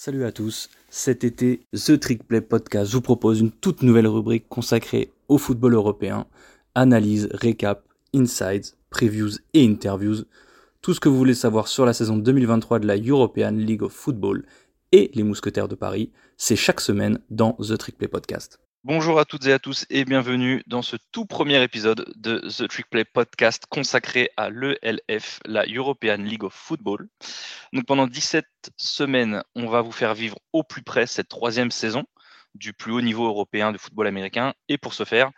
Salut à tous, cet été, The Trick Play Podcast vous propose une toute nouvelle rubrique consacrée au football européen, analyse, récap, insights, previews et interviews, tout ce que vous voulez savoir sur la saison 2023 de la European League of Football et les Mousquetaires de Paris, c'est chaque semaine dans The Trick Play Podcast. Bonjour à toutes et à tous et bienvenue dans ce tout premier épisode de The Trick Play Podcast consacré à l'ELF, la European League of Football. Donc pendant 17 semaines, on va vous faire vivre au plus près cette troisième saison du plus haut niveau européen de football américain. Et pour ce faire,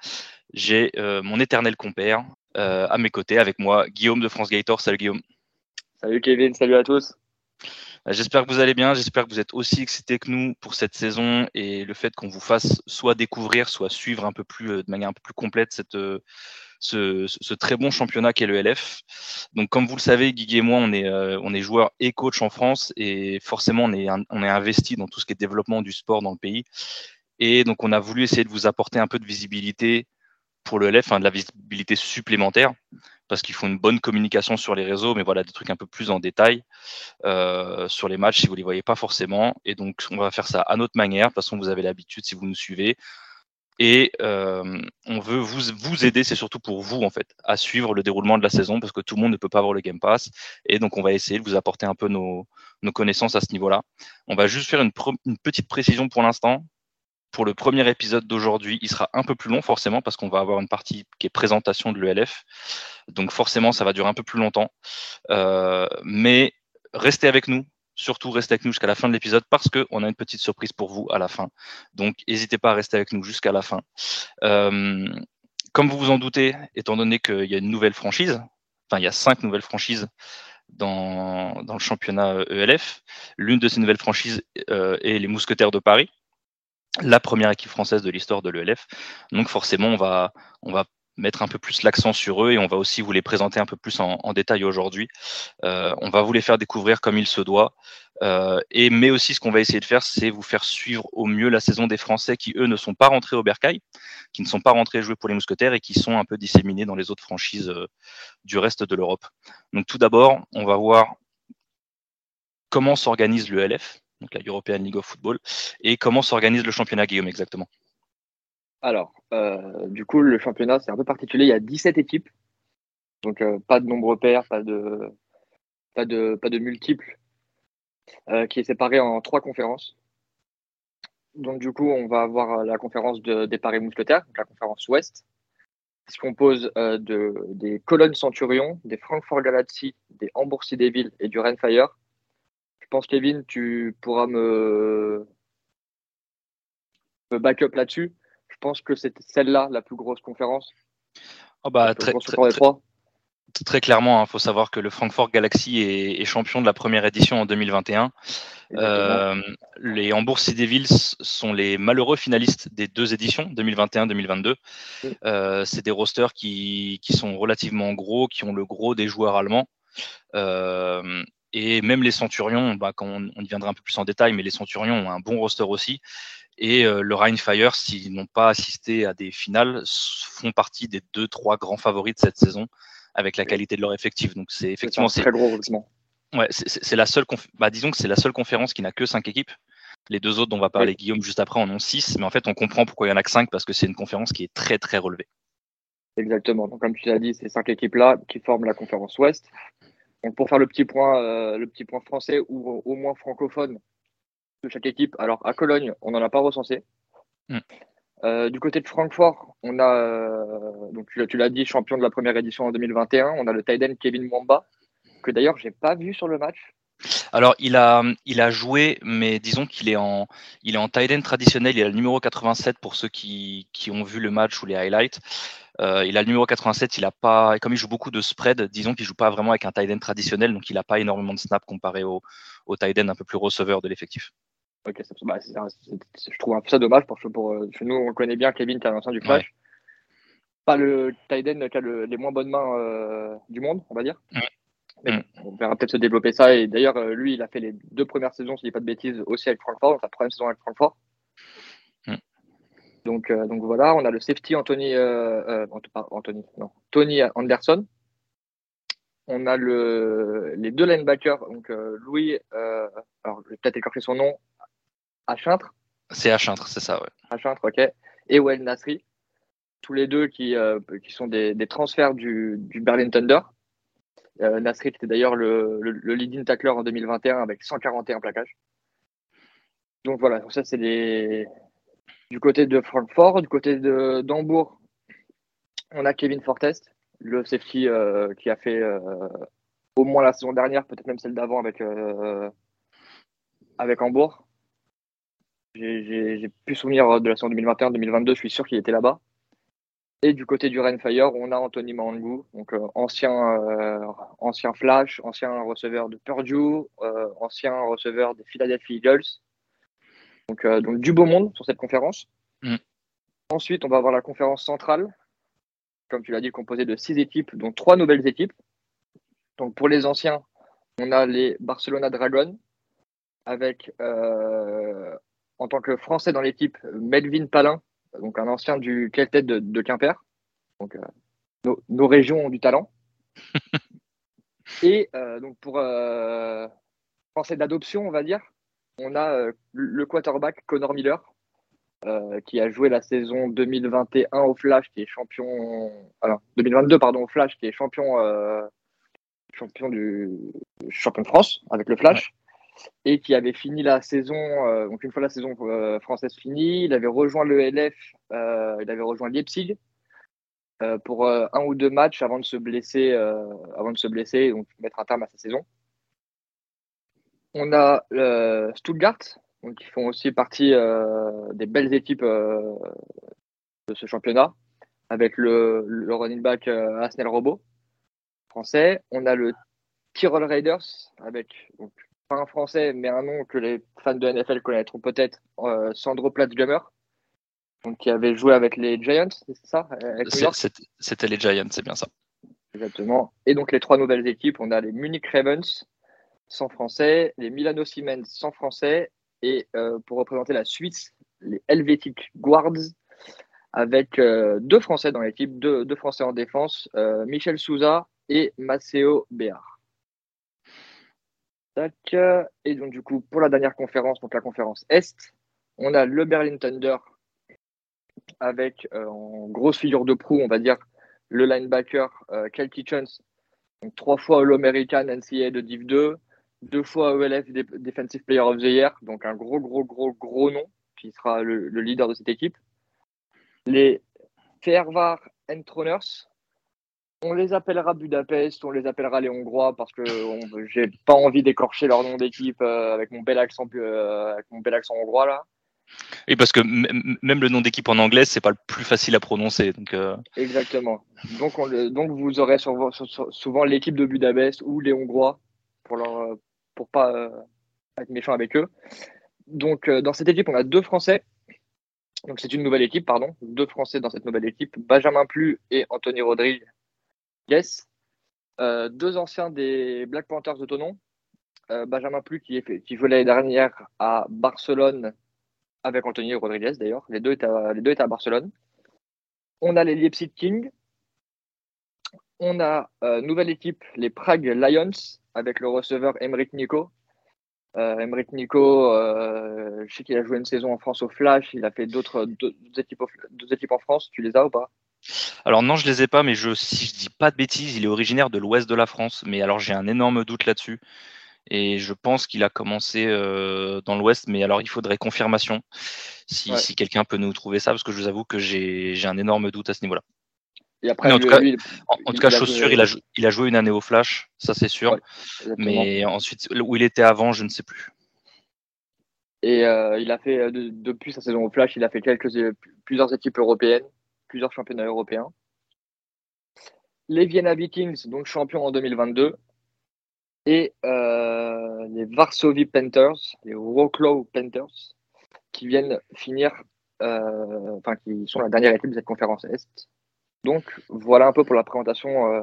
j'ai euh, mon éternel compère euh, à mes côtés avec moi, Guillaume de France Gator. Salut Guillaume. Salut Kevin, salut à tous. Euh, j'espère que vous allez bien, j'espère que vous êtes aussi excités que nous pour cette saison et le fait qu'on vous fasse soit découvrir, soit suivre un peu plus euh, de manière un peu plus complète cette, euh, ce, ce, très bon championnat qu'est le LF. Donc comme vous le savez, Guigui et moi, on est, on est joueurs et coach en France et forcément on est, on est investi dans tout ce qui est développement du sport dans le pays. Et donc on a voulu essayer de vous apporter un peu de visibilité pour le LF, hein, de la visibilité supplémentaire parce qu'il faut une bonne communication sur les réseaux, mais voilà, des trucs un peu plus en détail euh, sur les matchs si vous ne les voyez pas forcément. Et donc, on va faire ça à notre manière. De toute façon, vous avez l'habitude si vous nous suivez. Et euh, on veut vous, vous aider, c'est surtout pour vous, en fait, à suivre le déroulement de la saison, parce que tout le monde ne peut pas avoir le Game Pass. Et donc, on va essayer de vous apporter un peu nos, nos connaissances à ce niveau-là. On va juste faire une petite précision pour l'instant pour le premier épisode d'aujourd'hui, il sera un peu plus long forcément parce qu'on va avoir une partie qui est présentation de l'ELF. Donc forcément, ça va durer un peu plus longtemps. Euh, mais restez avec nous, surtout restez avec nous jusqu'à la fin de l'épisode parce qu'on a une petite surprise pour vous à la fin. Donc n'hésitez pas à rester avec nous jusqu'à la fin. Euh, comme vous vous en doutez, étant donné qu'il y a une nouvelle franchise, enfin il y a cinq nouvelles franchises dans, dans le championnat ELF, l'une de ces nouvelles franchises euh, est les Mousquetaires de Paris la première équipe française de l'histoire de l'ELF. Donc forcément, on va, mettre un peu plus l'accent sur eux et on va aussi vous les présenter un peu plus en, détail aujourd'hui. Euh, on va vous les faire découvrir comme il se doit. Euh, et mais aussi, ce qu'on va essayer de faire, c'est vous faire suivre au mieux la saison des Français qui, eux, ne sont pas rentrés au Bercail, qui ne sont pas rentrés jouer pour les Mousquetaires et qui sont un peu disséminés dans les autres franchises euh, du reste de l'Europe. Donc tout d'abord, on va voir comment s'organise l'ELF, donc la European League of Football, et comment s'organise le championnat, Guillaume, exactement? Alors, euh, du coup, le championnat, c'est un peu particulier. Il y a 17 équipes, donc euh, pas de nombreux pairs, pas de, pas de, pas de multiples, euh, qui est séparé en trois conférences. Donc, du coup, on va avoir la conférence de, des Paris Mousquetaires, la conférence Ouest, qui se compose de, des Cologne Centurion, des Francfort Galaxy, des Hambourg Devil et du Rennes Fire pense, Kevin, tu pourras me, me back up là-dessus? Je pense que c'est celle-là la plus grosse conférence. Oh bah, très, très, clairement, il hein, faut savoir que le Frankfurt Galaxy est, champion de la première édition en 2021. Euh, les Hambourg Devils sont les malheureux finalistes des deux éditions, 2021-2022. Euh, c'est des rosters qui, qui, sont relativement gros, qui ont le gros des joueurs allemands. Euh, et même les Centurions, bah, quand on, y viendra un peu plus en détail, mais les Centurions ont un bon roster aussi. Et euh, le Rhein Fire, s'ils n'ont pas assisté à des finales, font partie des deux, trois grands favoris de cette saison avec la qualité de leur effectif. Donc c'est effectivement c'est très gros Ouais, c'est la seule. Bah, disons que c'est la seule conférence qui n'a que cinq équipes. Les deux autres dont on va parler Guillaume juste après en ont six, mais en fait on comprend pourquoi il y en a que cinq parce que c'est une conférence qui est très très relevée. Exactement. Donc comme tu l'as dit, ces cinq équipes là qui forment la conférence Ouest. Donc pour faire le petit point, euh, le petit point français ou au moins francophone de chaque équipe. Alors à Cologne, on n'en a pas recensé. Mm. Euh, du côté de Francfort, on a, euh, donc tu, l'as dit, champion de la première édition en 2021. On a le Tiden Kevin Mwamba, que d'ailleurs j'ai pas vu sur le match. Alors il a, il a joué, mais disons qu'il est en, il est en tight traditionnel. Il a le numéro 87 pour ceux qui, qui ont vu le match ou les highlights. Euh, il a le numéro 87, il a pas, comme il joue beaucoup de spread, disons qu'il joue pas vraiment avec un tight end traditionnel, donc il n'a pas énormément de snaps comparé au, au tight end un peu plus receveur de l'effectif. Ok, bah, je trouve un peu ça dommage parce que pour, euh, nous, on le connaît bien, Kevin, qui est un du Flash. Pas le tight end qui a les moins bonnes mains euh, du monde, on va dire. Mm. on verra peut-être se développer ça. Et d'ailleurs, lui, il a fait les deux premières saisons, si je dis pas de bêtises, aussi avec Francfort, sa première saison avec Francfort. Donc, euh, donc voilà, on a le safety Anthony, euh, euh, Anthony, non, Tony Anderson. On a le, les deux linebackers, donc Louis, alors je vais peut-être écorcher son nom, à Chintre. C'est à Chintre, c'est ça, ouais. À Chintre, ok. Et Well Nasri, tous les deux qui, qui sont des, des transferts du, du, Berlin Thunder. Nasri était d'ailleurs le, le, leading tackler en 2021 avec 141 plaquages. Donc voilà, ça c'est les, du côté de Francfort, du côté d'Hambourg, on a Kevin Fortest, le safety euh, qui a fait euh, au moins la saison dernière, peut-être même celle d'avant avec, euh, Hambourg. J'ai pu souvenir de la saison 2021-2022, je suis sûr qu'il était là-bas. Et du côté du Rainfire, on a Anthony Mangou, donc ancien, ancien flash, ancien receveur de Purdue, ancien receveur des Philadelphia Eagles, euh, donc, du beau monde sur cette conférence. Mm. Ensuite, on va avoir la conférence centrale, comme tu l'as dit, composée de six équipes, dont trois nouvelles équipes. Donc pour les anciens, on a les Barcelona Dragons, avec euh, en tant que Français dans l'équipe Melvin Palin, donc un ancien du Keltet de, de Quimper. Donc euh, nos, régions ont du talent. Et donc pour Français d'adoption, on va dire, on a euh, le quarterback Connor Miller, euh, qui a joué la saison 2021 au Flash, qui est champion. Alors, 2022, pardon, au Flash, qui est champion, euh, champion, du, champion de France avec le Flash. Et qui avait fini la saison, donc une fois la saison française finie, il avait rejoint le LF, il avait rejoint Leipzig pour un ou deux matchs avant de se blesser, avant de se blesser, donc mettre un terme à sa saison. On a euh, Stuttgart, donc, qui font aussi partie euh, des belles équipes euh, de ce championnat, avec le, running back Asnel Robot, français. On a le Tyrol Raiders, avec pas un français, mais un nom que les fans de NFL connaîtront peut-être, Sandro Platzgummer, donc, qui avait joué avec les Giants, c'est ça C'était les Giants, c'est bien ça. Exactement. Et donc les trois nouvelles équipes, on a les Munich Ravens, sans français, les Milano Siemens sans français, et euh, pour représenter la Suisse, les Helvetic Guards, avec euh, deux Français dans l'équipe, deux, Français en défense, euh, Michel Souza et Maceo Béard. Et donc du coup, pour la dernière conférence, donc la conférence Est, on a le Berlin Thunder avec en grosse figure de proue, on va dire, le linebacker Kel Kitchens, trois fois All-American NCAA de Div 2, deux fois ELF Defensive Player of the Year, donc un gros, gros, gros, gros nom qui sera le, leader de cette équipe. Les Fervar Entroners, on les appellera Budapest, on les appellera les Hongrois parce que j'ai pas envie d'écorcher leur nom d'équipe euh, avec mon bel accent, euh, avec mon bel accent hongrois là. Oui, parce que même le nom d'équipe en anglais, c'est pas le plus facile à prononcer. Donc, euh. Exactement. Donc, on donc vous aurez souvent l'équipe de Budapest ou les Hongrois pour leur, pour pas euh, être méchant avec eux. Donc, euh, dans cette équipe, on a deux Français. Donc, c'est une nouvelle équipe, pardon. Deux Français dans cette nouvelle équipe, Benjamin Plu et Anthony Rodriguez. Yes. Euh, deux anciens des Black Panthers de Tonon. Benjamin Plu qui, est, qui jouait l'année dernière à Barcelone avec Anthony Rodriguez d'ailleurs. Les, deux étaient à, les deux à Barcelone. On a les Leipzig Kings. On a nouvelle équipe, les Prague Lions, avec le receveur Emric Nico. Euh, Nico, euh, je sais qu'il a joué une saison en France au Flash, il a fait d'autres équipes, équipes en France. Tu les as ou pas? Alors non, je les ai pas, mais je, si je dis pas de bêtises, il est originaire de l'ouest de la France. Mais alors j'ai un énorme doute là-dessus. Et je pense qu'il a commencé euh, dans l'ouest, mais alors il faudrait confirmation si, si quelqu'un peut nous trouver ça, parce que je vous avoue que j'ai un énorme doute à ce niveau-là en, tout cas, en, tout cas, chaussure, il, a, il a joué une année au Flash, ça c'est sûr. mais ensuite, où il était avant, je ne sais plus. Et euh, il a fait, euh, depuis sa saison au Flash, il a fait quelques, euh, plusieurs équipes européennes, plusieurs championnats européens. Les Vienna Vikings, donc champions en 2022. Et les Varsovie Panthers, les Wroclaw Panthers, qui viennent finir, enfin, qui sont la dernière équipe de cette conférence Est. Donc voilà un peu pour la présentation euh,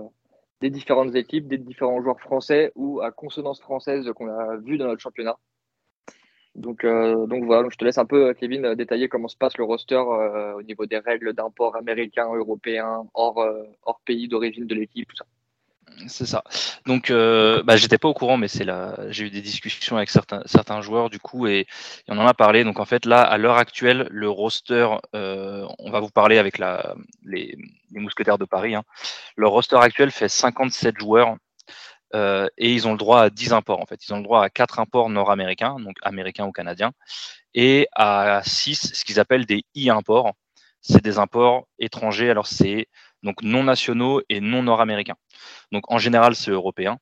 des différentes équipes, des différents joueurs français ou à consonance française qu'on a vu dans notre championnat. Donc, euh, donc voilà, je te laisse un peu, Kevin, détailler comment se passe le roster euh, au niveau des règles d'import américain, européen, hors, hors pays d'origine de l'équipe, tout ça. C'est ça. Donc, euh, bah, j'étais pas au courant, mais c'est là. J'ai eu des discussions avec certains certains joueurs du coup, et, on en a parlé. Donc, en fait, là, à l'heure actuelle, le roster, euh, on va vous parler avec la les, mousquetaires de Paris. Hein. Le roster actuel fait 57 joueurs. Euh, et ils ont le droit à 10 imports en fait. Ils ont le droit à 4 imports nord-américains, donc américains ou canadiens, et à 6 ce qu'ils appellent des e-imports. C'est des imports étrangers. Alors c'est donc non nationaux et non nord-américains. Donc en général, c'est européen,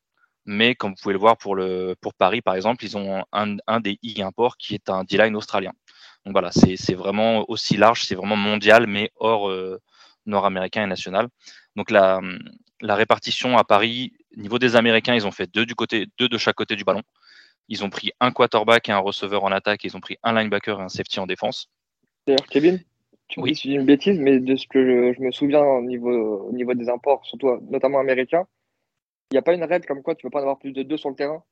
mais comme vous pouvez le voir pour, le, pour Paris, par exemple, ils ont un, un des e-imports qui est un D-line australien. Donc voilà, c'est vraiment aussi large, c'est vraiment mondial, mais hors euh, nord-américain et national. Donc la, la répartition à Paris, niveau des Américains, ils ont fait deux, du côté, deux de chaque côté du ballon. Ils ont pris un quarterback et un receveur en attaque, ils ont pris un linebacker et un safety en défense. D'ailleurs, Kevin, tu oui. dis une bêtise, mais de ce que je, me souviens au niveau, au niveau des imports, surtout notamment américains, il n'y a pas une règle comme quoi tu ne peux pas en avoir plus de deux sur le terrain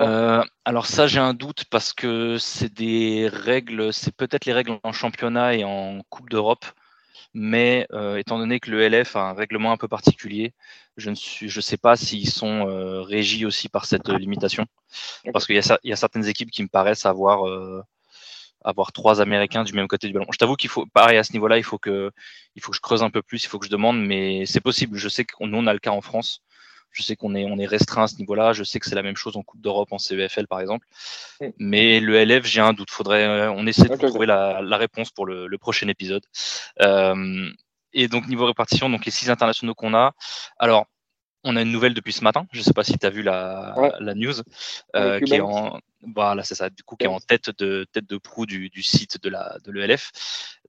euh, alors ça j'ai un doute parce que c'est des règles, c'est peut-être les règles en championnat et en Coupe d'Europe, mais euh, étant donné que le LF a un règlement un peu particulier, je ne suis, je sais pas s'ils sont euh, régis aussi par cette limitation, parce qu'il y, y, a certaines équipes qui me paraissent avoir avoir trois Américains du même côté du ballon. Je t'avoue qu'il faut, pareil à ce niveau-là, il faut que, il faut que je creuse un peu plus, il faut que je demande, mais c'est possible. Je sais qu'on on a le cas en France. Je sais qu'on est, on est restreint à ce niveau-là. Je sais que c'est la même chose en Coupe d'Europe, en CEFL par exemple. Mais le LF, j'ai un doute. Faudrait, euh, on essaie de trouver la, la, réponse pour le, le prochain épisode. Euh, et donc niveau répartition, donc les six internationaux qu'on a. Alors, on a une nouvelle depuis ce matin. Je ne sais pas si tu as vu la, la news, euh, qui est en, voilà, c'est ça, du coup, qui est en tête de tête de proue du, du site de la de l'ELF.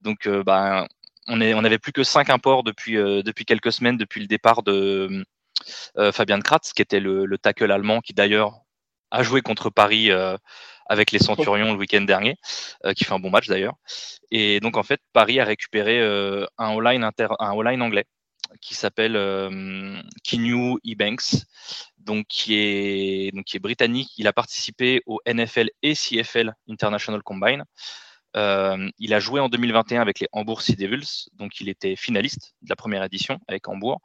Donc, euh, ben, on est, on avait plus que cinq imports depuis euh, depuis quelques semaines, depuis le départ de euh, Fabian Kratz, qui était le, le tackle allemand, qui d'ailleurs a joué contre Paris avec les Centurions le week-end dernier, qui fait un bon match d'ailleurs. Et donc en fait, Paris a récupéré un all-line inter, un all-line anglais qui s'appelle euh, Kinyu Ebanks, donc qui est donc qui est britannique. Il a participé au NFL et CFL International Combine. Euh, il a joué en 2021 avec les Hamburg Sea Devils, donc il était finaliste de la première édition avec Hambourg.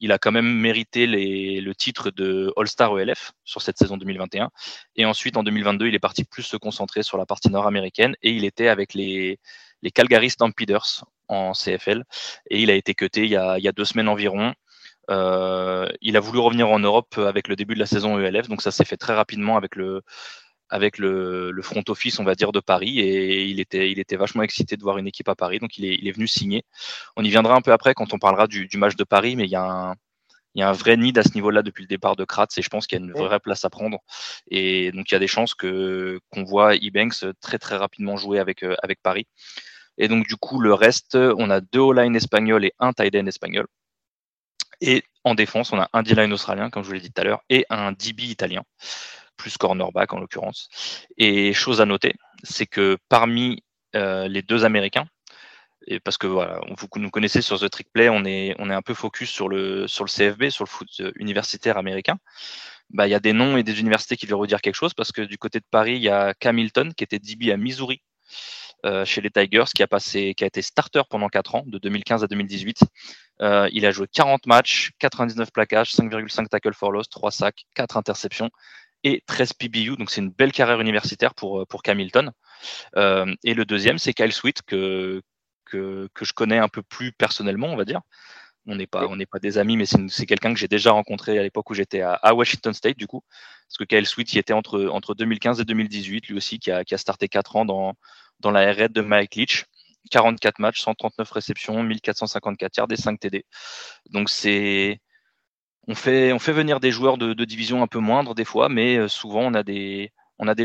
Il a quand même mérité le titre de All-Star ELF sur cette saison 2021. Et ensuite, en 2022, il est parti plus se concentrer sur la partie nord-américaine et il était avec les, les Calgary Stampeders en CFL. Et il a été cuté il y a, deux semaines environ. Euh, il a voulu revenir en Europe avec le début de la saison ELF, donc ça s'est fait très rapidement avec le, front office, on va dire, de Paris. Et il était, vachement excité de voir une équipe à Paris, donc il est, venu signer. On y viendra un peu après quand on parlera du, match de Paris, mais il y a un, vrai nid à ce niveau-là depuis le départ de Kratz et je pense qu'il y a une vraie place à prendre. Et donc il y a des chances qu'on voit Ebanks très très rapidement jouer avec euh, avec Paris. Et donc, du coup, le reste, on a deux O-line espagnols et un tight end espagnol. Et en défense, on a un D-line australien, comme je vous l'ai dit tout à l'heure, et un DB italien, plus cornerback en l'occurrence. Et chose à noter, c'est que parmi euh, les deux Américains, parce que voilà, vous nous connaissez sur The Trick Play, on est, on est un peu focus sur le, sur le CFB, sur le foot universitaire américain. Bah, il y a des noms et des universités qui veulent redire quelque chose parce que du côté de Paris, il y a Camilton qui était DB à Missouri euh, chez les Tigers, qui a, passé, qui a été starter pendant 4 ans, de 2015 à 2018. Euh, il a joué 40 matchs, 99 plaquages, 5,5 tackles for loss, 3 sacs, 4 interceptions et 13 PBU. Donc c'est une belle carrière universitaire pour, euh, pour Camilton. Euh, et le deuxième, c'est Kyle Sweet, que, que, que, je connais un peu plus personnellement, on va dire. On n'est pas, on n'est pas des amis, mais c'est quelqu'un que j'ai déjà rencontré à l'époque où j'étais à, à, Washington State, du coup. Parce que Kyle Sweet, il était entre, entre 2015 et 2018, lui aussi, qui a, qui a starté 4 ans dans, dans la RR de Mike Leach. 44 matchs, 139 réceptions, 1454 yards et 5 TD. Donc c'est on fait venir des joueurs de, division un peu moindre des fois, mais euh, souvent on a des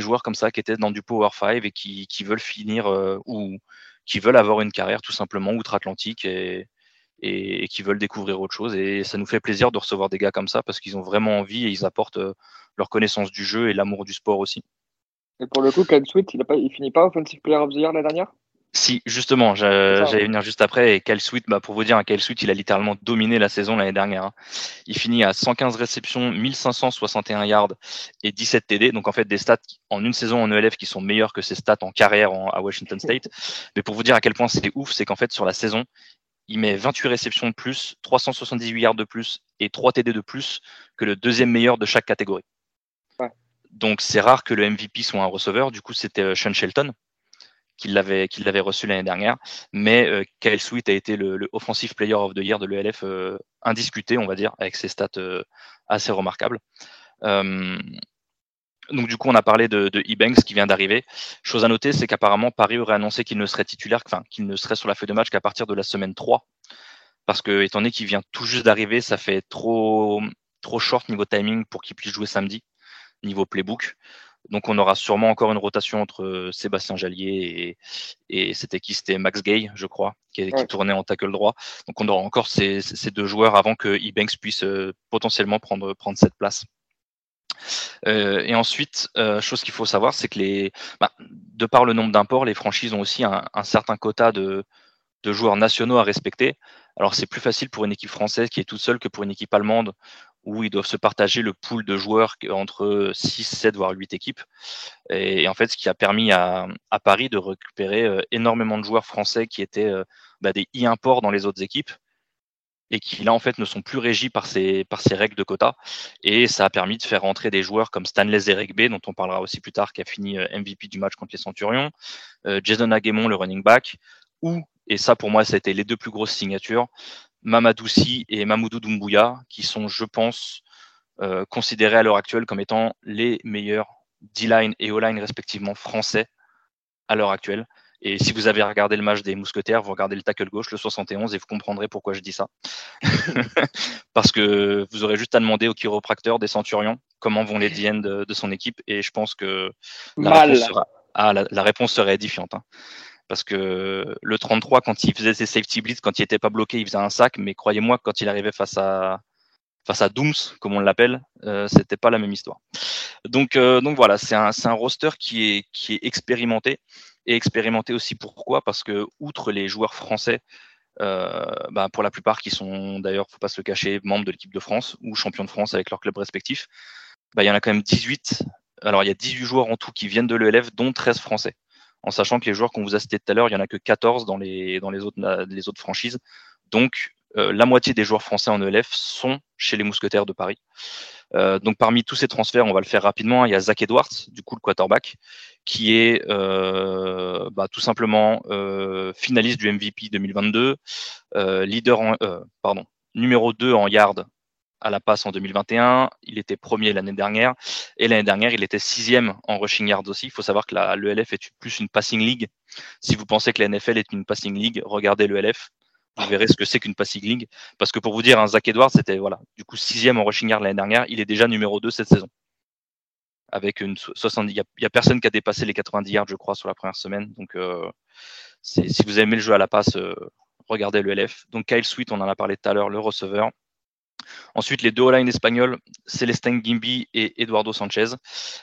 joueurs comme ça qui étaient dans du Power 5 et qui, veulent finir euh, ou qui veulent avoir une carrière tout simplement outre-Atlantique et, qui veulent découvrir autre chose. Et ça nous fait plaisir de recevoir des gars comme ça parce qu'ils ont vraiment envie et ils apportent euh, leur connaissance du jeu et l'amour du sport aussi. Et pour le coup, Ken Sweet, il, a pas, il finit pas Offensive Player of the Year l'année dernière? Si, justement, j'allais venir juste après. Et Kyle Sweet, bah, pour vous dire, un Kyle Sweet, il a littéralement dominé la saison l'année dernière. Hein. Il finit à 115 réceptions, 1561 yards et 17 TD. Donc, en fait, des stats en une saison en ELF qui sont meilleurs que ses stats en carrière à Washington State. Mais pour vous dire à quel point c'est ouf, c'est qu'en fait, sur la saison, il met 28 réceptions de plus, 378 yards de plus et 3 TD de plus que le deuxième meilleur de chaque catégorie. Donc c'est rare que le MVP soit un receveur. Du coup, c'était euh, Sean Shelton qui l'avait reçu l'année dernière. Mais euh, Kyle Sweet a été le, offensive player of the year de l'ELF euh, indiscuté, on va dire, avec ses stats assez remarquables. donc du coup, on a parlé de, de E-Banks qui vient d'arriver. Chose à noter, c'est qu'apparemment Paris aurait annoncé qu'il ne serait titulaire, enfin qu'il ne serait sur la feuille de match qu'à partir de la semaine 3 parce que étant donné qu'il vient tout juste d'arriver, ça fait trop trop short niveau timing pour qu'il puisse jouer samedi niveau playbook. Donc on aura sûrement encore une rotation entre euh, Sébastien Jallier et, c'était qui C'était Max Gay, je crois, qui, tournait en tackle droit. Donc on aura encore ces, deux joueurs avant que Ebanks puisse euh, potentiellement prendre, prendre cette place. Euh, et ensuite, chose qu'il faut savoir, c'est que les, bah, de par le nombre d'imports, les franchises ont aussi un, certain quota de, de, joueurs nationaux à respecter. Alors c'est plus facile pour une équipe française qui est toute seule que pour une équipe allemande où ils doivent se partager le pool de joueurs entre 6, 7, voire 8 équipes. Et, en fait, ce qui a permis à, Paris de récupérer euh, énormément de joueurs français qui étaient euh, bah, des e-imports dans les autres équipes et qui là en fait ne sont plus régis par ces, par ces règles de quota. Et ça a permis de faire rentrer des joueurs comme Stanley Zeregbe, dont on parlera aussi plus tard, qui a fini euh, MVP du match contre les Centurions, Jason Aguemon, le running back, ou et ça, pour moi, ça a été les deux plus grosses signatures. Mamadoussi et Mamoudou Doumbouya, qui sont, je pense, euh, considérés à l'heure actuelle comme étant les meilleurs D-line et O-line respectivement français à l'heure actuelle. Et si vous avez regardé le match des Mousquetaires, vous regardez le tackle gauche, le 71, et vous comprendrez pourquoi je dis ça. Parce que vous aurez juste à demander au chiropracteur des Centurions comment vont les DN de, son équipe, et je pense que la, réponse, sera, ah, la, réponse serait édifiante. Hein parce que le 33, quand il faisait ses safety blitz, quand il n'était pas bloqué, il faisait un sac, mais croyez-moi, quand il arrivait face à face à Dooms, comme on l'appelle, euh, c'était pas la même histoire. Donc, euh, donc voilà, c'est un, un, roster qui est, qui est expérimenté et expérimenté aussi pourquoi? Parce que outre les joueurs français, euh, bah, pour la plupart qui sont d'ailleurs, faut pas se le cacher, membres de l'équipe de France ou champions de France avec leur club respectif, bah, il y en a quand même 18. Alors il y a 18 joueurs en tout qui viennent de l'ELF, dont 13 français en sachant que les joueurs qu'on vous a cités tout à l'heure, il n'y en a que 14 dans les, autres, franchises. Donc, euh, la moitié des joueurs français en ELF sont chez les Mousquetaires de Paris. Euh, donc, parmi tous ces transferts, on va le faire rapidement. Il y a Zach Edwards, du coup, le quarterback, qui est euh, bah, tout simplement finaliste du MVP 2022, leader en, numéro 2 en yard à la passe en 2021. Il était premier l'année dernière. Et l'année dernière, il était sixième en rushing yards aussi. Il faut savoir que l'ELF est plus une passing league. Si vous pensez que la NFL est une passing league, regardez l'ELF. Vous verrez ce que c'est qu'une passing league. Parce que pour vous dire, un Zach Edwards, c'était voilà, du coup sixième en rushing yards l'année dernière. Il est déjà numéro 2 cette saison. Avec une 70, il n'y a, personne qui a dépassé les 90 yards, je crois, sur la première semaine. Donc, euh, si vous aimez le jeu à la passe, euh, regardez l'ELF. Donc, Kyle Sweet, on en a parlé tout à l'heure, le receveur. Ensuite, les deux all-line espagnols, Celestin Gimbi et Eduardo Sanchez,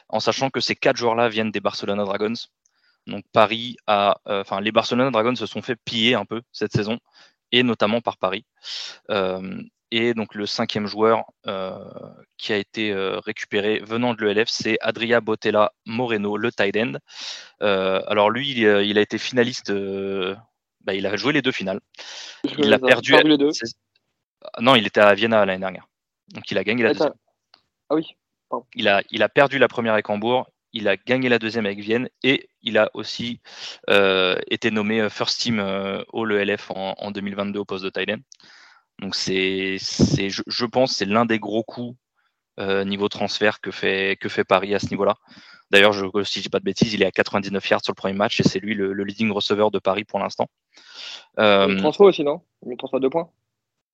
en sachant que ces quatre joueurs-là viennent des Barcelona Dragons. Donc Paris a, euh, enfin les Barcelona Dragons se sont fait piller un peu cette saison, et notamment par Paris. Euh, et donc le cinquième joueur euh, qui a été récupéré venant de l'ELF, c'est Adria Botella Moreno, le tight end. alors lui, il, a été finaliste. Bah, il a joué les deux finales. Il a perdu. Les deux. Non, il était à Vienna l'année dernière. Donc il a gagné la deuxième. Ah oui. Il a, il a perdu la première avec Hambourg, il a gagné la deuxième avec Vienne et il a aussi euh, été nommé euh, First Team euh, All ELF en, 2022 au poste de Thailand. Donc c'est, je, je, pense, c'est l'un des gros coups niveau transfert que fait, que fait Paris à ce niveau-là. D'ailleurs, je, si je dis pas de bêtises, il est à 99 yards sur le premier match et c'est lui le, leading receiver de Paris pour l'instant. Euh, transfert aussi, non? Il transfert deux points?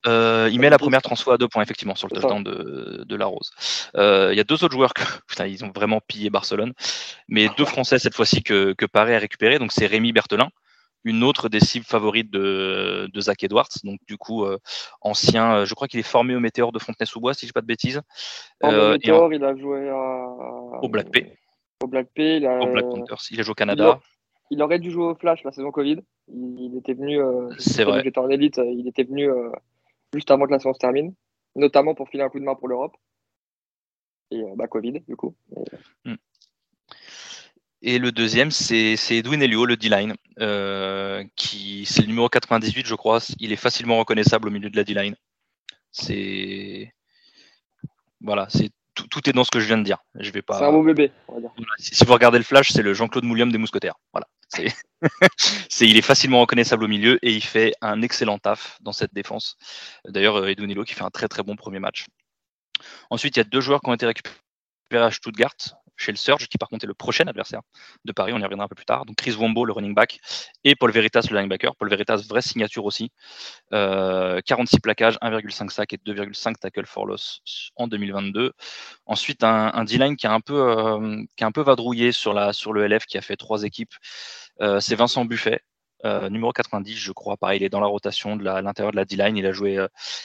Euh, il met la première transfo à deux points, effectivement, sur le touchdown de, de la Rose. Euh, il y a deux autres joueurs que putain, ils ont vraiment pillé Barcelone, mais deux Français cette fois-ci que, que Paris a récupéré. Donc c'est Rémi Berthelin, une autre des cibles favorites de, de Zach Edwards. Donc du coup, euh, ancien, euh, je crois qu'il est formé au Météor de Fontenay-sous-Bois, si je dis pas de bêtises. Euh, Météor, il a joué au Black P. Au Black P, il a... au Black Panthers. Il a joué au Canada. Il, aurait dû jouer au Flash la saison Covid. Il, était venu. c'est vrai. en élite, il était venu juste avant que la séance termine, notamment pour filer un coup de main pour l'Europe. Et euh, bah, Covid, du coup. Et le deuxième, c'est Edwin Elio, le D-line, euh, qui c'est le numéro 98, je crois. Il est facilement reconnaissable au milieu de la D-line. C'est voilà, c'est tout, est dans ce que je viens de dire. Je vais pas. C'est un beau bébé. Si, vous regardez le flash, c'est le Jean-Claude Moulium des Mousquetaires. Voilà. C'est, il est facilement reconnaissable au milieu et il fait un excellent taf dans cette défense. D'ailleurs, euh, Edwin Elio qui fait un très très bon premier match. Ensuite, il y a deux joueurs qui ont été récupérés à Stuttgart chez le Surge, qui par contre est le prochain adversaire de Paris, on y reviendra un peu plus tard. Donc Chris Wombo, le running back, et Paul Veritas, le linebacker. Paul Veritas, vraie signature aussi. 46 euh, plaquages, 1,5 sac et 2,5 tackle for loss en 2022. Ensuite, un, D-line qui, a un peu, euh, a un peu vadrouillé sur, la, sur le LF, qui a fait trois équipes. Euh, c'est Vincent Buffet, numéro 90, je crois. Pareil, il est dans la rotation de l'intérieur de la D-line. Il a joué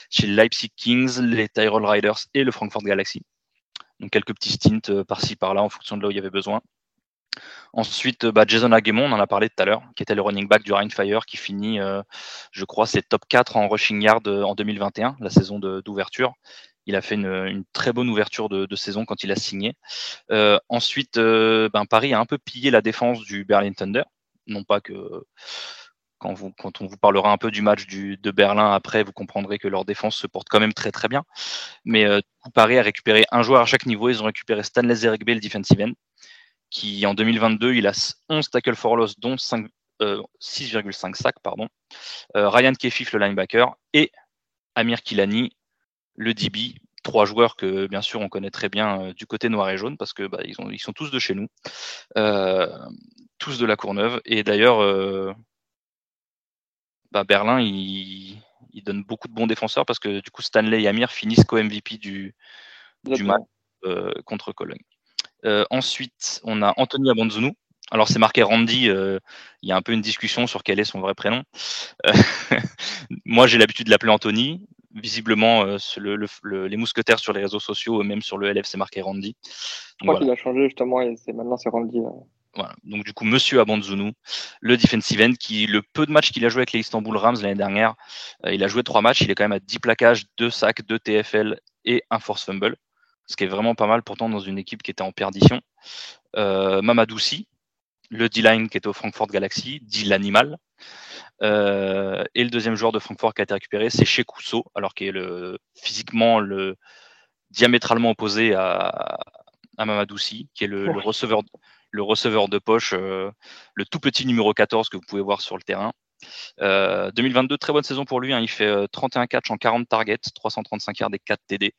chez les Leipzig Kings, les Tyrol Riders et le Frankfurt Galaxy. Donc quelques petits stints euh, par-ci par-là en fonction de là où il y avait besoin. Ensuite, bah, Jason Aguemon, on en a parlé tout à l'heure, qui était le running back du Fire, qui finit, euh, je crois, c'est top 4 en rushing yard euh, en 2021, la saison d'ouverture. Il a fait une, très bonne ouverture de, saison quand il a signé. ensuite, ben, Paris a un peu pillé la défense du Berlin Thunder. Non pas que quand, vous, quand on vous parlera un peu du match du, de Berlin après, vous comprendrez que leur défense se porte quand même très très bien. Mais euh, Paris a récupéré un joueur à chaque niveau. Ils ont récupéré Stanley Zeregbe, le defensive end, qui en 2022, il a 11 tackles for loss, dont 6,5 euh, sacs. Pardon. Euh, Ryan Kefif, le linebacker, et Amir Kilani, le DB. Trois joueurs que bien sûr on connaît très bien euh, du côté noir et jaune parce que bah, ils, ont, ils, sont tous de chez nous, tous de la Courneuve. Et d'ailleurs, bah, Berlin, il, donne beaucoup de bons défenseurs parce que du coup, Stanley et Amir finissent co-MVP du, du match euh, contre Cologne. Euh, ensuite, on a Anthony Abonzounou. Alors, c'est marqué Randy. Euh, il y a un peu une discussion sur quel est son vrai prénom. moi, j'ai l'habitude de l'appeler Anthony. Visiblement, les mousquetaires sur les réseaux sociaux, même sur le LF, c'est marqué Randy. Je crois qu'il a changé justement et maintenant c'est Randy. Voilà. Donc du coup, Monsieur Abandzounou, le defensive end, qui le peu de matchs qu'il a joué avec les Istanbul Rams l'année dernière, euh, il a joué trois matchs, il est quand même à 10 plaquages, 2 sacs, 2 TFL et un force fumble, ce qui est vraiment pas mal pourtant dans une équipe qui était en perdition. Euh, Mamadoussi, le D-line qui était au Frankfurt Galaxy, dit l'animal. Euh, et le deuxième joueur de Francfort qui a été récupéré, c'est chez alors qui est le, physiquement le diamétralement opposé à, à qui est le, le receveur le receveur de poche, euh, le tout petit numéro 14 que vous pouvez voir sur le terrain. 2022, euh, très bonne saison pour lui. Hein. Il fait 31 euh, catchs en 40 targets, 335 yards et 4 TD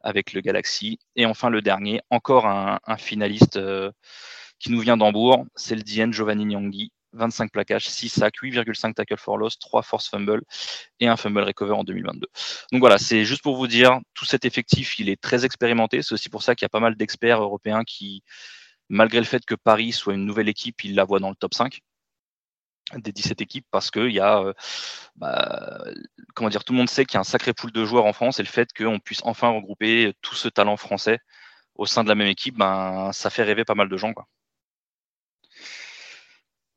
avec le Galaxy. Et enfin, le dernier, encore un, finaliste qui nous vient d'Hambourg, c'est le DN Giovanni Nyangui. 25 plaquages, 6 sacs, 8,5 tackle for loss, 3 force fumble et un fumble recover en 2022. Donc voilà, c'est juste pour vous dire, tout cet effectif, il est très expérimenté. C'est aussi pour ça qu'il y a pas mal d'experts européens qui, malgré le fait que Paris soit une nouvelle équipe, il la voit dans le top 5 des 17 équipes parce que y a, euh, bah, comment tout le monde sait qu'il y a un sacré pool de joueurs en France et le fait qu'on puisse enfin regrouper tout ce talent français au sein de la même équipe, ben, ça fait rêver pas mal de gens. Quoi.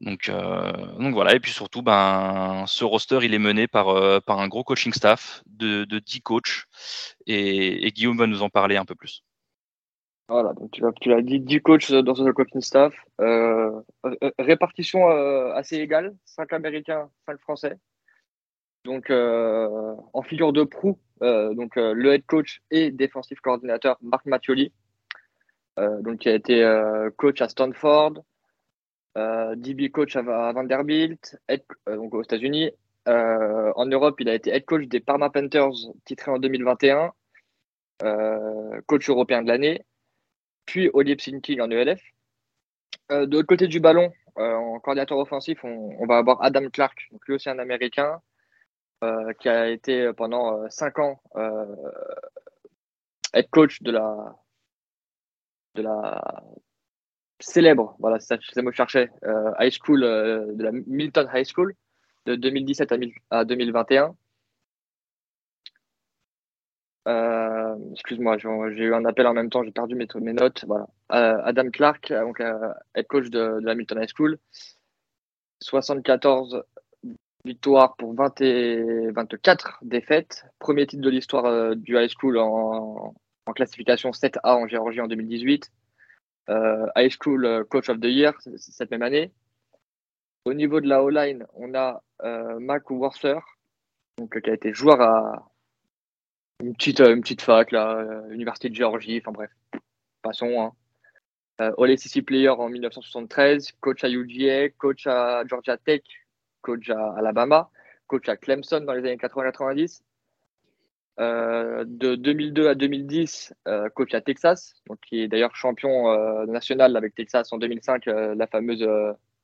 Donc, euh, voilà, et puis surtout, ben, ce roster, il est mené par, euh, un gros coaching staff de, de 10 coachs et Guillaume va nous en parler un peu plus. Voilà, donc tu l'as dit, 10 coachs dans ce coaching staff. Euh, euh, répartition euh, assez égale, 5 Américains, 5 Français. Donc en figure de proue, donc le head coach et défensif coordinateur Marc Mattioli, donc qui a été coach à Stanford, DB coach à Vanderbilt, aux États-Unis. en Europe, il a été head coach des Parma Panthers, titré en 2021, coach européen de l'année puis Olivier King en ELF. Euh, de l'autre côté du ballon, euh, en coordinateur offensif, on, va avoir Adam Clark, donc lui aussi un Américain, euh, qui a été pendant 5 ans head coach de la, de la célèbre, voilà, c'est ça que je cherchais, high school, de la Milton High School, de 2017 à 2021. Euh, excuse-moi, j'ai eu un appel en même temps, j'ai perdu mes, notes. Voilà. Euh, Adam Clark, euh, donc, head coach de, de, la Milton High School. 74 victoires pour 20 et 24 défaites. Premier titre de l'histoire du high school en, classification 7A en Géorgie en 2018. High School Coach of the Year cette même année. Au niveau de la O-line, on a Mac Worther, donc, qui a été joueur à une petite, une petite fac, là, Université de Géorgie, enfin bref, passons. Hein. All Player en 1973, coach à UGA, coach à Georgia Tech, coach à Alabama, coach à Clemson dans les années 80-90. Euh, de 2002 à 2010, euh, coach à Texas, donc qui est d'ailleurs champion euh, national avec Texas en 2005, la fameuse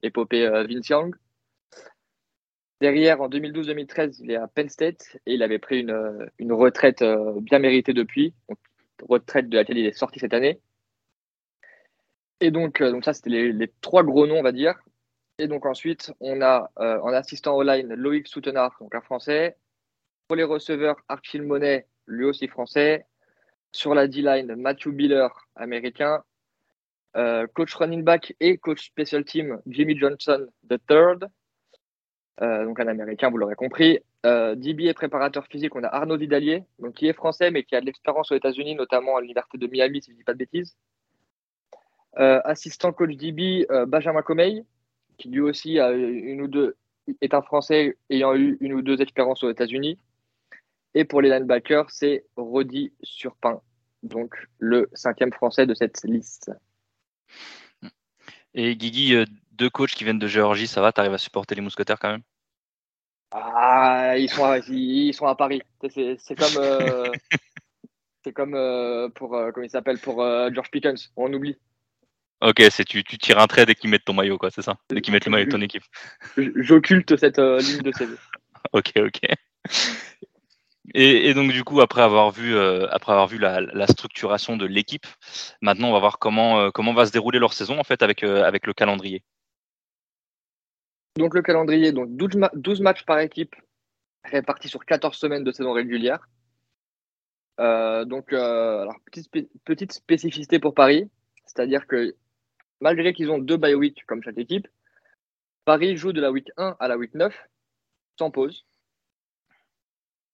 épopée Vince Young. Derrière, en 2012-2013, il est à Penn State et il avait pris une, une retraite bien méritée depuis, retraite de laquelle il est sorti cette année. Et donc, donc ça, c'était les, trois gros noms, on va dire. Et donc ensuite, on a en assistant au line Loïc Soutenard, donc un Français, pour les receveurs, Archie Monet, lui aussi français. Sur la D-line, Matthew Biller, américain. Euh, coach running back et coach special team, Jimmy Johnson III. Euh, donc un américain, vous l'aurez compris. Euh, DB et préparateur physique, on a Arnaud Vidalier, qui est français mais qui a de l'expérience aux États-Unis, notamment à l'université de Miami, si je ne dis pas de bêtises. assistant coach DB, Benjamin Comey, qui lui aussi a une ou deux, est un Français ayant eu une ou deux expériences aux États-Unis. Et pour les linebackers, c'est Rodi Surpin, donc le cinquième français de cette liste. Et Guigui, euh, deux coachs qui viennent de Géorgie, ça va? T'arrives à supporter les mousquetaires quand même? Ah, ils sont à, ils sont à Paris. C'est comme, euh, c'est comme euh, pour, comment il s'appelle, pour George Pickens, on oublie. Ok, c'est tu, tu tires un trait dès qu'ils mettent ton maillot, quoi, c'est ça? Dès qu'ils mettent le maillot de ton équipe. J'occulte cette ligne de CV. ok, ok. Et, donc du coup, après avoir vu, euh, après avoir vu la, structuration de l'équipe, maintenant on va voir comment, euh, comment va se dérouler leur saison en fait avec, euh, avec le calendrier. Donc le calendrier, donc 12, matchs par équipe répartis sur 14 semaines de saison régulière. donc alors, petite, spécificité pour Paris, c'est-à-dire que malgré qu'ils ont deux bye week comme chaque équipe, Paris joue de la week 1 à la week 9 sans pause.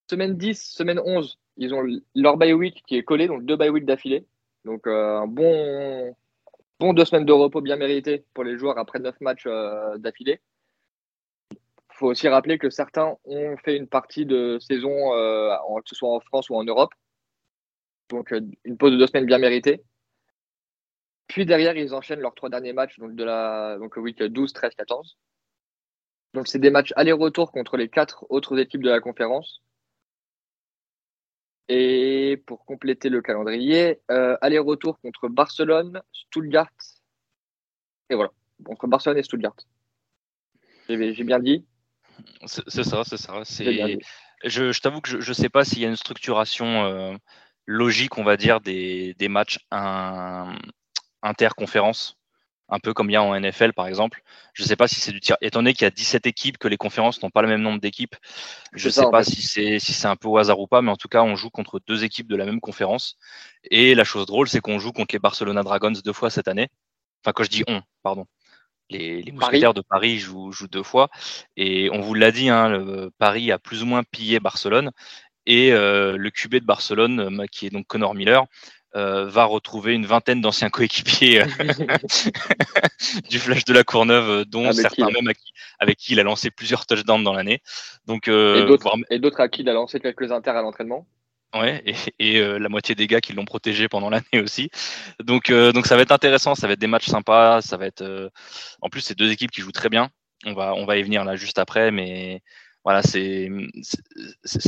Semaine 10, semaine 11, ils ont leur bye week qui est collé, donc deux bye week d'affilée. Donc euh, un bon, bon deux semaines de repos bien mérité pour les joueurs après neuf matchs euh, d'affilée. Faut aussi rappeler que certains ont fait une partie de saison, euh, que ce soit en France ou en Europe. Donc une pause de deux semaines bien méritée. Puis derrière, ils enchaînent leurs trois derniers matchs, donc de la donc week 12, 13, 14. Donc c'est des matchs aller-retour contre les quatre autres équipes de la conférence. Et pour compléter le calendrier, euh, aller-retour contre Barcelone, Stuttgart. Et voilà, entre Barcelone et Stuttgart. J'ai bien dit C'est ça, c'est ça. Je, je t'avoue que je ne sais pas s'il y a une structuration euh, logique, on va dire, des, des matchs un, interconférences un peu comme il y a en NFL par exemple. Je ne sais pas si c'est du tir. Étant donné qu'il y a 17 équipes, que les conférences n'ont pas le même nombre d'équipes, je ne sais pas si c'est si c'est un peu au hasard ou pas, mais en tout cas, on joue contre deux équipes de la même conférence. Et la chose drôle, c'est qu'on joue contre les Barcelona Dragons deux fois cette année. Enfin, quand je dis on, pardon. Les, les mousquetaires de Paris jouent, jouent, deux fois. Et on vous l'a dit, hein, le, Paris a plus ou moins pillé Barcelone. Et euh, le QB de Barcelone, euh, qui est donc Connor Miller, euh, va retrouver une vingtaine d'anciens coéquipiers du Flash de la Courneuve, dont certains même avec qui il a lancé plusieurs touchdowns dans l'année. Donc, et d'autres à qui il a lancé quelques inters à l'entraînement? Ouais, et, la moitié des gars qui l'ont protégé pendant l'année aussi. Donc, donc ça va être intéressant, ça va être des matchs sympas, ça va être. En plus, c'est deux équipes qui jouent très bien. On va, on va y venir là juste après, mais voilà, c'est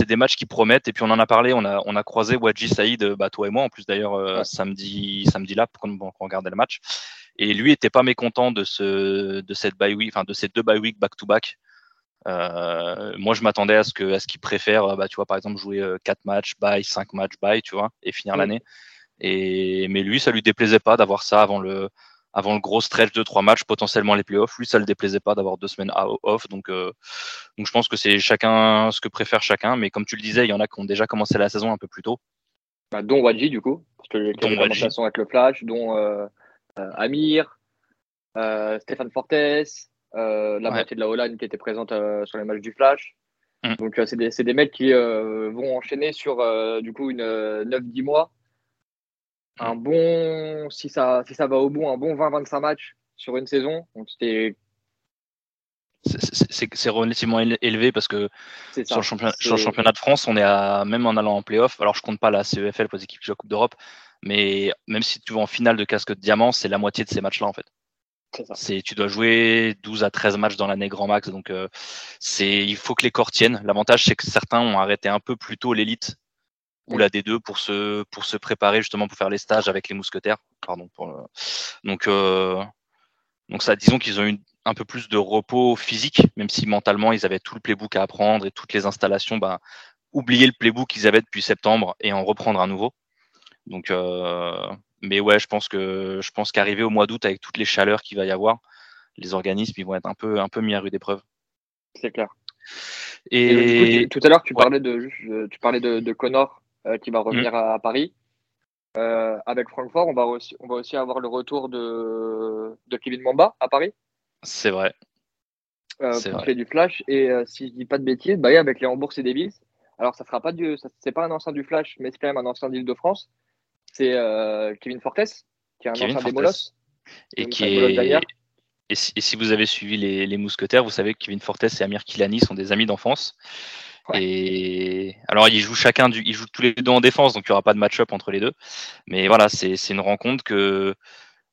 des matchs qui promettent. Et puis on en a parlé, on a, on a croisé Wadji Saïd, bah, toi et moi, en plus d'ailleurs euh, samedi, samedi là, quand on regardait le match. Et lui était pas mécontent de ce, de cette bye week, enfin de ces deux bye week back to back. Euh, moi, je m'attendais à ce que, à ce qu'il préfère, bah, tu vois, par exemple, jouer euh, quatre matchs bye, cinq matchs bye, tu vois, et finir l'année. Et mais lui, ça lui déplaisait pas d'avoir ça avant le, avant le gros stretch de trois matchs, potentiellement les playoffs. Lui, ça le déplaisait pas d'avoir deux semaines off. Donc, euh, donc je pense que c'est chacun ce que préfère chacun. Mais comme tu le disais, il y en a qui ont déjà commencé la saison un peu plus tôt. Bah, dont Wadji, du coup, parce que j'ai commentations avec le Flash, dont euh, euh, Amir, Stéphane Fortes, la moitié de la Hollande qui était présente sur les matchs du Flash. Mm. Donc, c'est des, des, mecs qui vont enchaîner sur du coup une 9-10 mois un bon, si ça, si ça va au bout, un bon 20-25 matchs sur une saison. Donc c'était c'est relativement élevé parce que sur le, championnat, de France, on est à, même en allant en playoff. Alors, je compte pas la CEFL pour les équipes qui jouent la Coupe d'Europe, mais même si tu vas en finale de casque de diamant, c'est la moitié de ces matchs-là en fait. C'est tu dois jouer 12 à 13 matchs dans l'année grand max, donc euh, c'est il faut que les corps tiennent. L'avantage c'est que certains ont arrêté un peu plus tôt l'élite ou la D2 pour se pour se préparer justement pour faire les stages avec les mousquetaires. Pardon pour donc euh, donc ça disons qu'ils ont eu un peu plus de repos physique, même si mentalement ils avaient tout le playbook à apprendre et toutes les installations, bah, oublier le playbook qu'ils avaient depuis septembre et en reprendre un nouveau. Donc, euh, mais ouais, je pense que je pense qu'arriver au mois d'août avec toutes les chaleurs qu'il va y avoir, les organismes ils vont être un peu un peu mis à rude épreuve. C'est clair. Et, tout à l'heure tu parlais de tu parlais de, Connor euh, qui va revenir mmh. à, Paris. Euh, avec Francfort, on va aussi on va aussi avoir le retour de, de Kevin Mamba à Paris. C'est vrai. Euh, pour du flash. Et euh, si je dis pas de bêtises, bah, avec les Hambourg et Devils. Alors, ça sera pas du, c'est pas un ancien du flash, mais c'est quand même un ancien d'Île-de-France. C'est euh, Kevin Fortes, qui est un ancien des. Et qui est. Et si, vous avez suivi les, mousquetaires, vous savez que Kevin Fortes et Amir Kilani sont des amis d'enfance. Et alors ils jouent chacun du, ils jouent tous les deux en défense, donc il n'y aura pas de match-up entre les deux. Mais voilà, c'est une rencontre que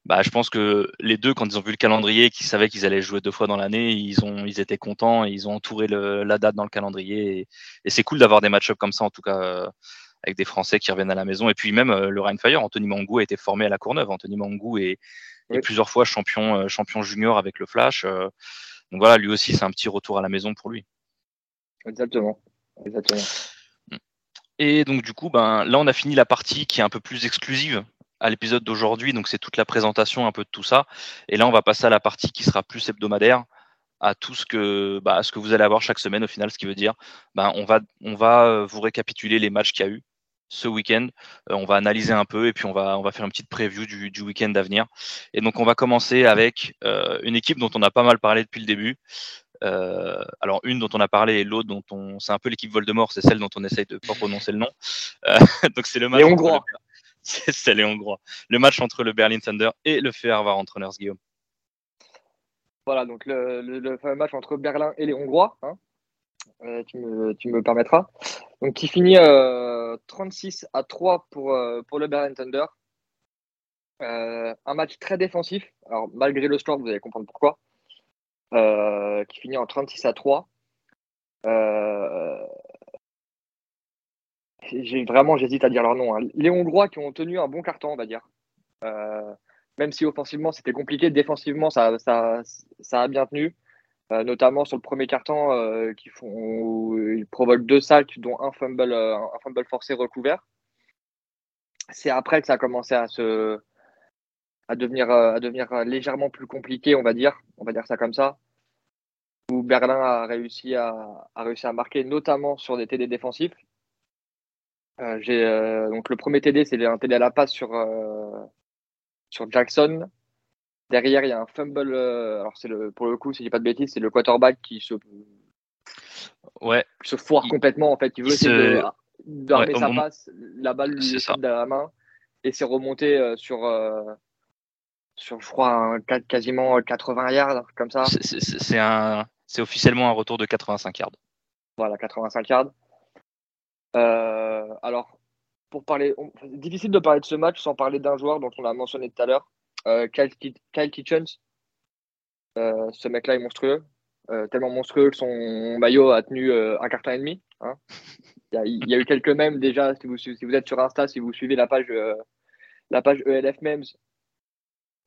bah, je pense que les deux, quand ils ont vu le calendrier, qu'ils savaient qu'ils allaient jouer deux fois dans l'année, ils, ont, ils étaient contents et ils ont entouré le, la date dans le calendrier. Et, c'est cool d'avoir des match-ups comme ça, en tout cas, euh, avec des Français qui reviennent à la maison. Et puis même euh, le Rhein Fire, Anthony Mangou a été formé à la Courneuve. Anthony Mangou est, plusieurs fois champion, euh, champion junior avec le Flash. donc voilà, lui aussi, c'est un petit retour à la maison pour lui. Exactement. Exactement. Et donc du coup, ben, là on a fini la partie qui est un peu plus exclusive à l'épisode d'aujourd'hui. Donc, c'est toute la présentation un peu de tout ça. Et là, on va passer à la partie qui sera plus hebdomadaire, à tout ce que, bah, ce que vous allez avoir chaque semaine au final, ce qui veut dire, ben, on va, on va euh, vous récapituler les matchs qu'il y a eu ce week-end. Euh, on va analyser un peu et puis on va, on va faire une petite preview du, du week-end à venir. Et donc, on va commencer avec euh, une équipe dont on a pas mal parlé depuis le début. alors une dont on a parlé et l'autre dont on c'est un peu l'équipe Voldemort, c'est celle dont on essaye de pas prononcer le nom. donc c'est le match. c'est les Hongrois. Le match entre le Berlin Thunder et le Fehervar Runners, Guillaume. Voilà, donc le, fameux match entre Berlin et les Hongrois, hein. euh, tu, me, permettras. Donc qui finit 36 euh, à 3 pour, euh, pour le Berlin Thunder. un match très défensif. Alors malgré le score, vous allez comprendre pourquoi. qui finit en 36 à 3 j'ai vraiment, j'hésite à dire leur nom. Hein. Les Hongrois qui ont tenu un bon carton, on va dire. Euh, même si offensivement c'était compliqué, défensivement ça, ça, ça a bien tenu. Euh, notamment sur le premier carton, euh, qui font, ils provoquent deux sacs, dont un fumble, un fumble forcé recouvert. C'est après que ça a commencé à se, à devenir, à devenir légèrement plus compliqué, on va dire. On va dire ça comme ça. Où Berlin a réussi à, a réussi à marquer, notamment sur des TD défensifs. Euh, euh, donc le premier TD, c'est un TD à la passe sur euh, sur Jackson. Derrière, il y a un fumble. alors c'est le pour le coup, si je dis pas de bêtises, c'est le quarterback qui se ouais se foire complètement en fait. Il veut essayer d'armer sa passe, la balle lui est dans la main et c'est remonté sur sur je crois quasiment 80 yards comme ça. C'est un c'est officiellement un retour de 85 yards. Voilà, 85 yards. Euh, alors, pour parler, difficile de parler de ce match sans parler d'un joueur dont on a mentionné tout à l'heure, euh, Kyle, Kitchens. Euh, ce mec-là est monstrueux, tellement monstrueux que son maillot a tenu un carton et demi. Hein. Il, y a, eu quelques mèmes déjà. Si vous, si vous êtes sur Insta, si vous suivez la page, la page ELF Memes,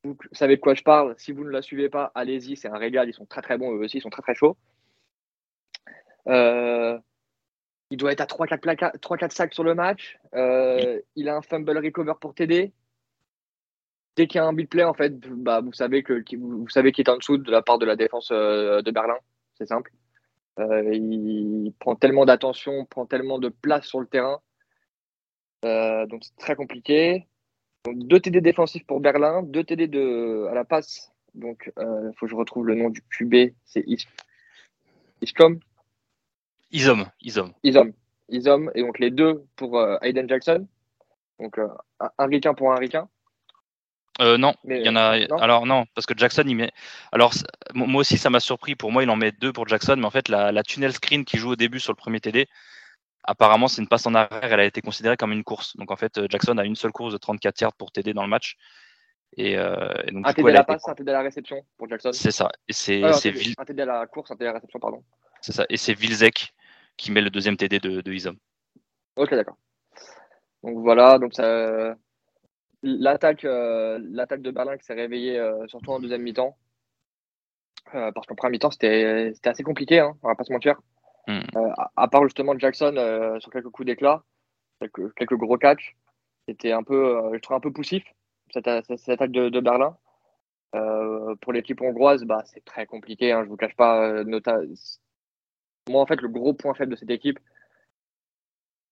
vous savez de quoi je parle. Si vous ne la suivez pas, allez-y, c'est un régal. Ils sont très très bons eux aussi, ils sont très très chauds. Euh, il doit être à 3-4 sacs sur le match. Euh, il a un fumble recover pour TD. Dès qu'il y a un big play, en fait, bah, vous savez que vous savez qu'il est en dessous de la part de la défense euh, de Berlin. C'est simple. Euh, il prend tellement d'attention, prend tellement de place sur le terrain. donc c'est très compliqué. Donc, deux TD défensifs pour Berlin, deux TD de, à la passe. Donc il faut que je retrouve le nom du QB. C'est Iscom. Isom, Isom. Isom. Isom, et donc les deux pour euh, Aiden Jackson. Donc un ricain pour un ricain. Euh, non, il y en a. Alors non, parce que Jackson il met. Alors moi aussi ça m'a surpris. Pour moi il en met deux pour Jackson, mais en fait la, tunnel screen qui joue au début sur le premier TD, apparemment c'est une passe en arrière. Elle a été considérée comme une course. Donc en fait Jackson a une seule course de 34 yards pour TD dans le match. Et, euh, donc, un TD à la passe, un TD à la réception pour Jackson. C'est ça. Et c'est un, TD à la course, un TD à la réception, pardon. C'est ça. Et c'est Vilzek qui met le deuxième TD de, de Isom. Ok, d'accord. Donc voilà, donc ça, l'attaque euh, l'attaque de Berlin qui s'est réveillée euh, surtout en deuxième mi-temps. Euh, parce qu'en première mi-temps, c'était assez compliqué, hein, on va pas se mentir. Hmm. À, part justement Jackson sur quelques coups d'éclat, quelques, quelques, gros catchs, c'était un peu, je trouve un peu poussif cette, attaque de, Berlin. pour l'équipe hongroise, bah, c'est très compliqué. Hein, je vous cache pas. Moi, en fait, le gros point faible de cette équipe,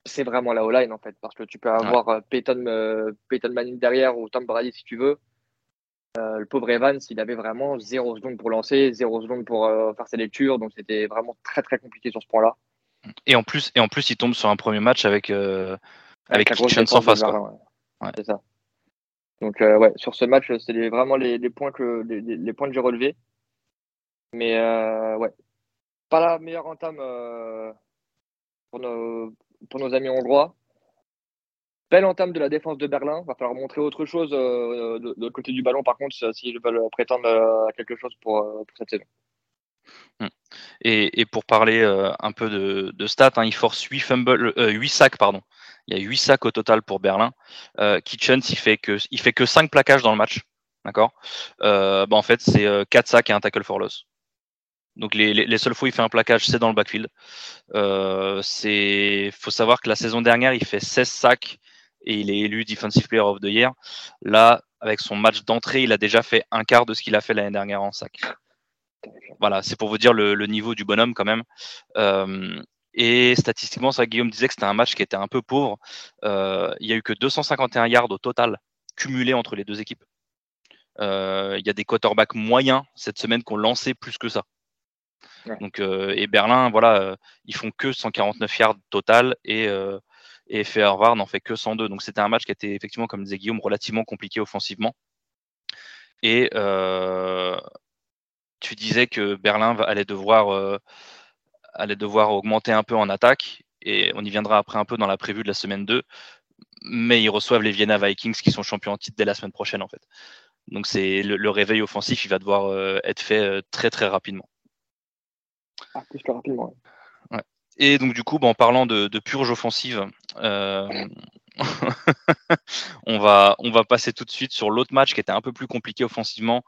c'est vraiment la O-line en fait, parce que tu peux avoir euh, Peyton, euh, Peyton, Manning derrière ou Tom Brady si tu veux. Euh, le pauvre Evans, il avait vraiment zéro seconde pour lancer, zéro seconde pour faire ses lectures, donc c'était vraiment très très compliqué sur ce point-là. Et en plus, et en plus, il tombe sur un premier match avec avec, avec sans face. C'est ça. Donc ouais, sur ce match, c'est vraiment les, points que les, les points que j'ai relevés. Mais ouais, pas la meilleure entame pour nos, pour nos amis hongrois. Belle entame de la défense de Berlin. Va falloir montrer autre chose euh, de, l'autre côté du ballon, par contre, s'ils veulent prétendre à quelque chose pour, euh, cette saison. Hmm. Et, pour parler euh, un peu de, stats, hein, il force 8, fumble, 8 sacs. Pardon. Il y a 8 sacs au total pour Berlin. Kitchens, il fait que, il fait que 5 plaquages dans le match. D'accord? Bah, En fait, c'est 4 sacs et un tackle for loss. Donc les, les, seules fois où il fait un plaquage, c'est dans le backfield. Euh, faut savoir que la saison dernière, il fait 16 sacs et il est élu Defensive Player of the Year. Là, avec son match d'entrée, il a déjà fait un quart de ce qu'il a fait l'année dernière en sac. Voilà, c'est pour vous dire le, niveau du bonhomme quand même. Euh, et statistiquement, ça, Guillaume disait que c'était un match qui était un peu pauvre. Euh, il y a eu que 251 yards au total cumulés entre les deux équipes. Euh, il y a des quarterbacks moyens cette semaine qui ont lancé plus que ça. Donc, euh, et Berlin, voilà, euh, ils font que 149 yards total et, euh, et n'en fait que 102. Donc c'était un match qui était effectivement, comme disait Guillaume, relativement compliqué offensivement. Et tu disais que Berlin allait devoir, allait devoir augmenter un peu en attaque. Et on y viendra après un peu dans la prévue de la semaine 2. Mais ils reçoivent les Vienna Vikings qui sont champions en titre dès la semaine prochaine en fait. Donc c'est le, réveil offensif, il va devoir être fait très très rapidement. Ah. Et donc du coup, bah, en parlant de, purge offensive, euh, on, va, on va passer tout de suite sur l'autre match qui était un peu plus compliqué offensivement,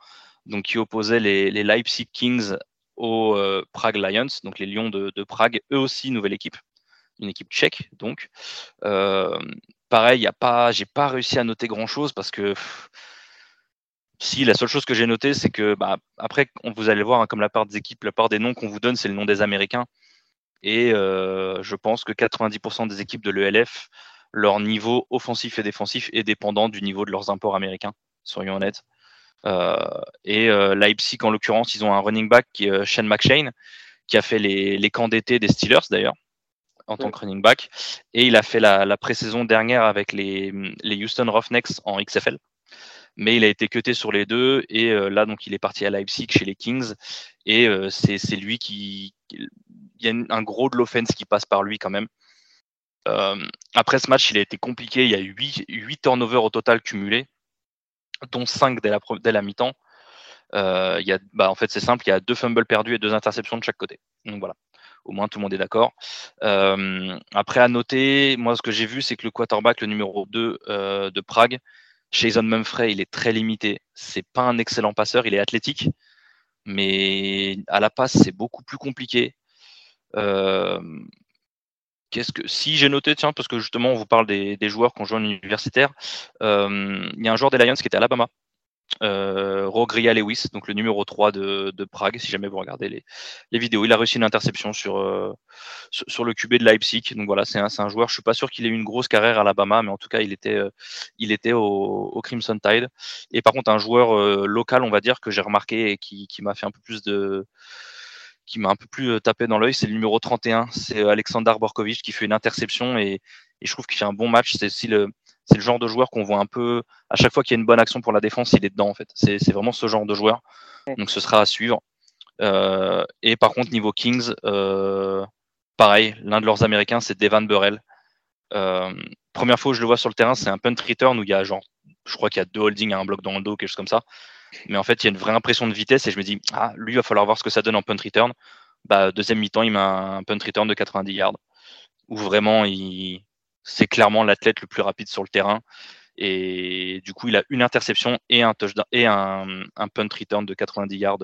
donc qui opposait les, Leipzig Kings aux euh, Prague Lions, donc les Lions de, Prague, eux aussi nouvelle équipe, une équipe tchèque donc. Euh, pareil, y a pas, j'ai pas réussi à noter grand chose parce que si, la seule chose que j'ai notée, c'est que bah, après, on, vous allez voir, hein, comme la part des équipes, la part des noms qu'on vous donne, c'est le nom des Américains. Et euh, je pense que 90% des équipes de l'ELF, leur niveau offensif et défensif est dépendant du niveau de leurs imports américains, soyons honnêtes. Euh, et euh, Leipzig, en l'occurrence, ils ont un running back qui est Shane McShane, qui a fait les, les camps d'été des Steelers d'ailleurs, en tant que running back. Et il a fait la, la pré-saison dernière avec les, les Houston Roughnecks en XFL mais il a été cuté sur les deux et euh, là donc il est parti à Leipzig chez les Kings et euh, c'est lui qui il y a un gros de l'offense qui passe par lui quand même. Euh, après ce match, il a été compliqué. Il y a 8, 8 turnovers au total cumulés, dont 5 dès la, dès la mi-temps. il y a, bah, en fait, c'est simple, il y a deux fumbles perdus et deux interceptions de chaque côté. Donc voilà, au moins tout le monde est d'accord. après, à noter, moi, ce que j'ai vu, c'est que le quarterback, le numéro 2 de Prague, Jason Mumfrey, il est très limité. C'est pas un excellent passeur, il est athlétique, mais à la passe, c'est beaucoup plus compliqué. Euh, qu'est-ce que si j'ai noté, tiens, parce que justement, on vous parle des, joueurs qui ont joué en universitaire, euh, il y a un joueur des Lions qui était à Alabama, euh, Rogria Lewis, donc le numéro 3 de, Prague, si jamais vous regardez les, vidéos. Il a réussi une interception sur, euh, sur, le QB de Leipzig. Donc voilà, c'est un, un, joueur. Je suis pas sûr qu'il ait eu une grosse carrière à Alabama, mais en tout cas, il était, euh, il était au, Crimson Tide. Et par contre, un joueur euh, local, on va dire, que j'ai remarqué et qui, qui m'a fait un peu plus de qui m'a un peu plus tapé dans l'œil, c'est le numéro 31, c'est Alexander Borkovic qui fait une interception et, et je trouve qu'il fait un bon match. C'est aussi le, c'est le genre de joueur qu'on voit un peu à chaque fois qu'il y a une bonne action pour la défense, il est dedans en fait. C'est vraiment ce genre de joueur. Donc ce sera à suivre. Euh, et par contre, niveau Kings, euh, pareil, l'un de leurs Américains, c'est Devan Burrell. Euh, première fois où je le vois sur le terrain, c'est un punt return où il y a genre, je crois qu'il y a deux holdings à un bloc dans le dos, quelque chose comme ça. Mais en fait, il y a une vraie impression de vitesse et je me dis, ah, lui, il va falloir voir ce que ça donne en punt return. Bah, deuxième mi-temps, il met un punt return de 90 yards où vraiment, il... c'est clairement l'athlète le plus rapide sur le terrain. Et du coup, il a une interception et un touchdown et un, punt return de 90 yards.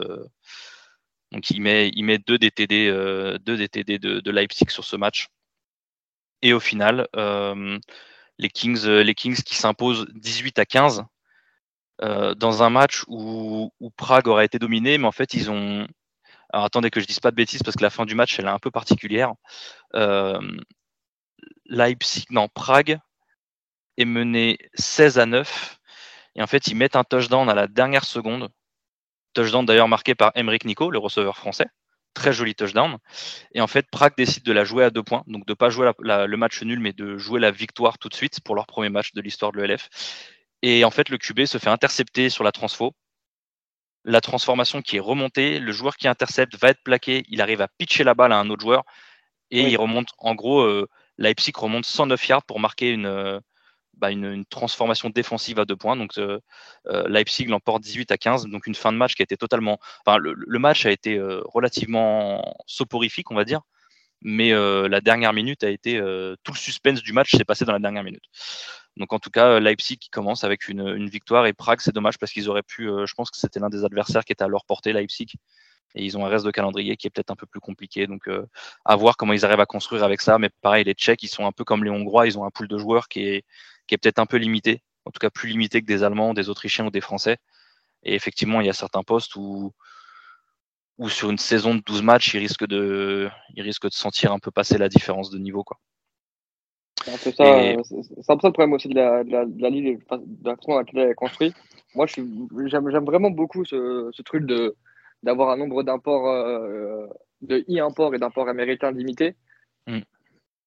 Donc il met, deux DTD, euh, de, Leipzig sur ce match. Et au final, euh, les, Kings, euh, les Kings qui s'imposent 18 à 15 dans un match où, Prague aurait été dominé, mais en fait ils ont. Alors attendez que je dise pas de bêtises parce que la fin du match elle est un peu particulière. Leipzig, non, Prague est mené 16 à 9. Et en fait, ils mettent un touchdown à la dernière seconde. Touchdown d'ailleurs marqué par Emeric Nico, le receveur français. Très joli touchdown. Et en fait, Prague décide de la jouer à deux points. Donc de ne pas jouer le match nul, mais de jouer la victoire tout de suite pour leur premier match de l'histoire de l'ELF. Et en fait, le QB se fait intercepter sur la transfo. La transformation qui est remontée, le joueur qui intercepte va être plaqué. Il arrive à pitcher la balle à un autre joueur. Et il remonte, en gros, euh, Leipzig remonte 109 yards pour marquer une, euh, bah, une, transformation défensive à deux points. Donc euh, euh, Leipzig l'emporte 18 à 15. Donc une fin de match qui a totalement. Enfin, le, match a été relativement soporifique, on va dire. Mais la dernière minute a été. tout le suspense du match s'est passé dans la dernière minute. Donc en tout cas, Leipzig qui commence avec une, une victoire et Prague, c'est dommage parce qu'ils auraient pu. je pense que c'était l'un des adversaires qui était à leur portée, Leipzig et ils ont un reste de calendrier qui est peut-être un peu plus compliqué. Donc, à voir comment ils arrivent à construire avec ça. Mais pareil, les Tchèques, ils sont un peu comme les Hongrois, ils ont un pool de joueurs qui est, qui est peut-être un peu limité, en tout cas plus limité que des Allemands, des Autrichiens ou des Français. Et effectivement, il y a certains postes où, où sur une saison de 12 matchs, ils risquent de, ils risquent de sentir un peu passer la différence de niveau. Quoi. C'est un peu ça, le problème aussi de la, de la, de la ligue, de la façon dont elle est construite. Moi, j'aime vraiment beaucoup ce, ce truc de d'avoir un nombre d'imports, euh, de e-imports et d'imports américains limités. Mm.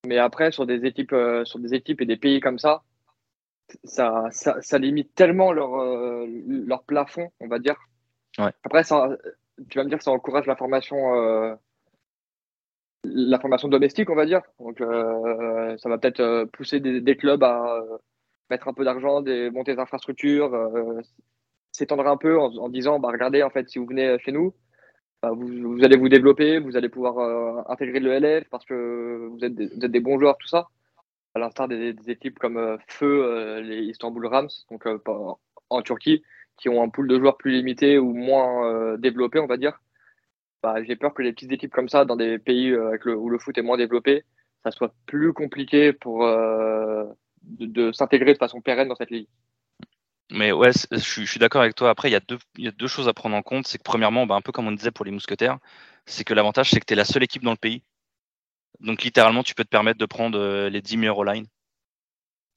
Mais après, sur des équipes, euh, sur des équipes et des pays comme ça, ça, ça, limite tellement leur, euh, leur plafond, on va dire. Après, ça, tu vas me dire que ça encourage la formation, la formation domestique, on va dire. Donc, ça va peut-être pousser des, clubs à mettre un peu d'argent, monter des infrastructures, s'étendre un peu en, disant, bah, regardez, en fait, si vous venez chez nous, bah, vous, allez vous développer, vous allez pouvoir intégrer le LF parce que vous êtes des bons joueurs, tout ça à l'instar des, équipes comme euh, Feu, euh, les Istanbul Rams, donc euh, en Turquie, qui ont un pool de joueurs plus limité ou moins développé, on va dire. Bah, j'ai peur que les petites équipes comme ça, dans des pays où le foot est moins développé, ça soit plus compliqué pour de, s'intégrer de façon pérenne dans cette ligue. Mais ouais, je, suis d'accord avec toi. Après, il y, a deux, y a deux choses à prendre en compte. C'est que premièrement, bah, un peu comme on disait pour les mousquetaires, c'est que l'avantage, c'est que tu es la seule équipe dans le pays donc littéralement, tu peux te permettre de prendre euh, les 10 meilleurs line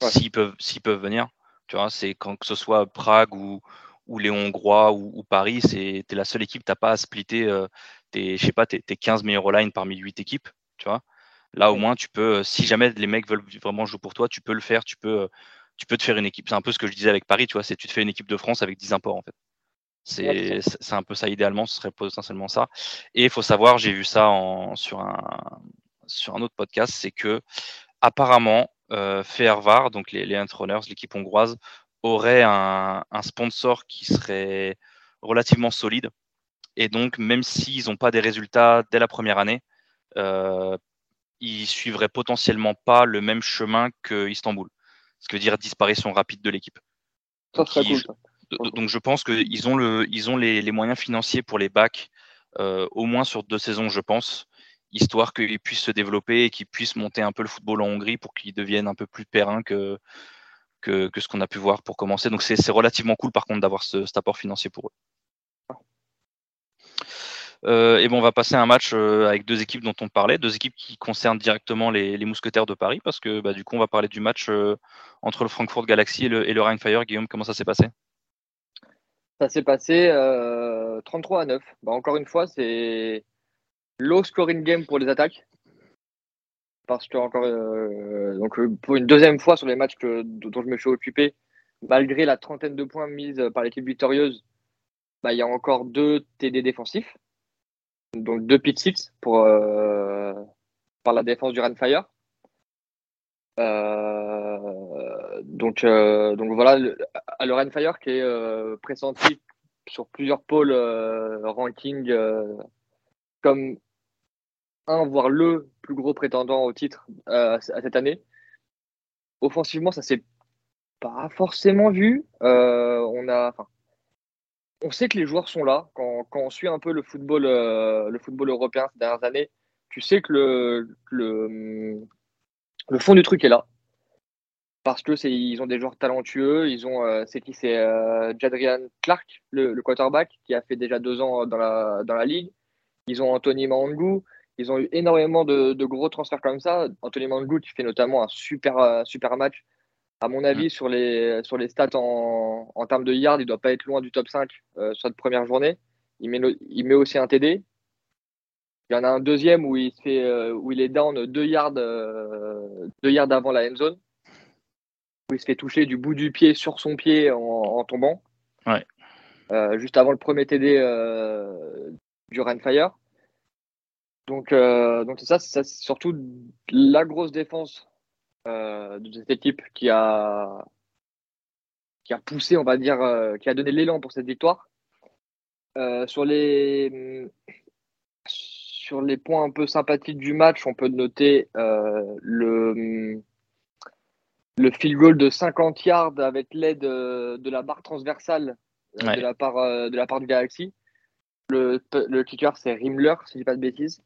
s'ils peuvent, s'ils peuvent venir. Tu vois, c'est quand que ce soit Prague ou, ou les Hongrois ou, Paris, c'est es la seule équipe, t'as pas à splitter euh, tes, je sais pas, tes, 15 meilleurs line parmi 8 équipes. Tu vois. Là au moins tu peux, euh, si jamais les mecs veulent vraiment jouer pour toi, tu peux le faire, tu peux, tu peux te faire une équipe. C'est un peu ce que je disais avec Paris, tu vois, c'est tu te fais une équipe de France avec 10 imports en fait. C'est un peu ça idéalement, ce serait potentiellement ça. Et il faut savoir, j'ai vu ça en, sur un, sur un autre podcast, c'est que apparemment, euh, donc les, les Runners, l'équipe hongroise, aurait un, sponsor qui serait relativement solide. Et donc, même s'ils n'ont pas des résultats dès la première année, euh, ils suivraient potentiellement pas le même chemin que Istanbul. Ce qui veut dire disparition rapide de l'équipe. Donc, donc, je pense qu'ils ont, le, ils ont les, moyens financiers pour les bacs, euh, au moins sur deux saisons, je pense histoire qu'il puisse se développer et qu'il puisse monter un peu le football en Hongrie pour qu'il devienne un peu plus périn que, que, ce qu'on a pu voir pour commencer. Donc c'est relativement cool par contre d'avoir ce, cet apport financier pour eux. Euh, et bon, on va passer un match euh, avec deux équipes dont on parlait, deux équipes qui concernent directement les, mousquetaires de Paris, parce que bah, du coup, on va parler du match euh, entre le Frankfurt Galaxy et le, et le. Guillaume, comment ça s'est passé? Ça s'est passé 33 à 9. Bah, encore une fois, c'est low scoring game pour les attaques. parce que encore donc pour une deuxième fois sur les matchs dont je me suis occupé, malgré la trentaine de points mise par l'équipe victorieuse, bah, il y a encore deux TD défensifs, donc deux pit six pour par la défense du Runfire. Euh, donc, euh, donc voilà, le, le Runfire qui est euh, pressenti sur plusieurs pôles ranking comme un, voire le plus gros prétendant au titre à cette année. Offensivement, ça s'est pas forcément vu. on a, on sait que les joueurs sont là. Quand, on suit un peu le football, le football européen ces dernières années, tu sais que le, fond du truc est là. Parce que c'est, ils ont des joueurs talentueux. Ils ont, euh, c'est qui C'est euh, Jadrian Clark, le, quarterback, qui a fait déjà deux ans dans la, dans la ligue. Ils ont Anthony Mangu. Ils ont eu énormément de, gros transferts comme ça. Anthony Mangu qui fait notamment un super, super match. À mon avis, sur, les, sur les stats en, en termes de yards, il ne doit pas être loin du top 5 euh, sur cette première journée. Il met, il met aussi un TD. Il y en a un deuxième où il, fait, euh, où il est down deux yards, euh, deux yards avant la end zone, où il se fait toucher du bout du pied sur son pied en, tombant. Ouais. Euh, juste avant le premier TD du Renfire. Donc, donc c'est ça, c'est surtout la grosse défense de cette équipe qui a, qui a poussé, on va dire, qui a donné l'élan pour cette victoire. sur les sur les points un peu sympathiques du match, on peut noter euh, le, le field goal de 50 yards avec l'aide euh, de la barre transversale euh, de, la part, de la part du Galaxy. Le, le kicker, c'est Rimler, si je dis pas de bêtises.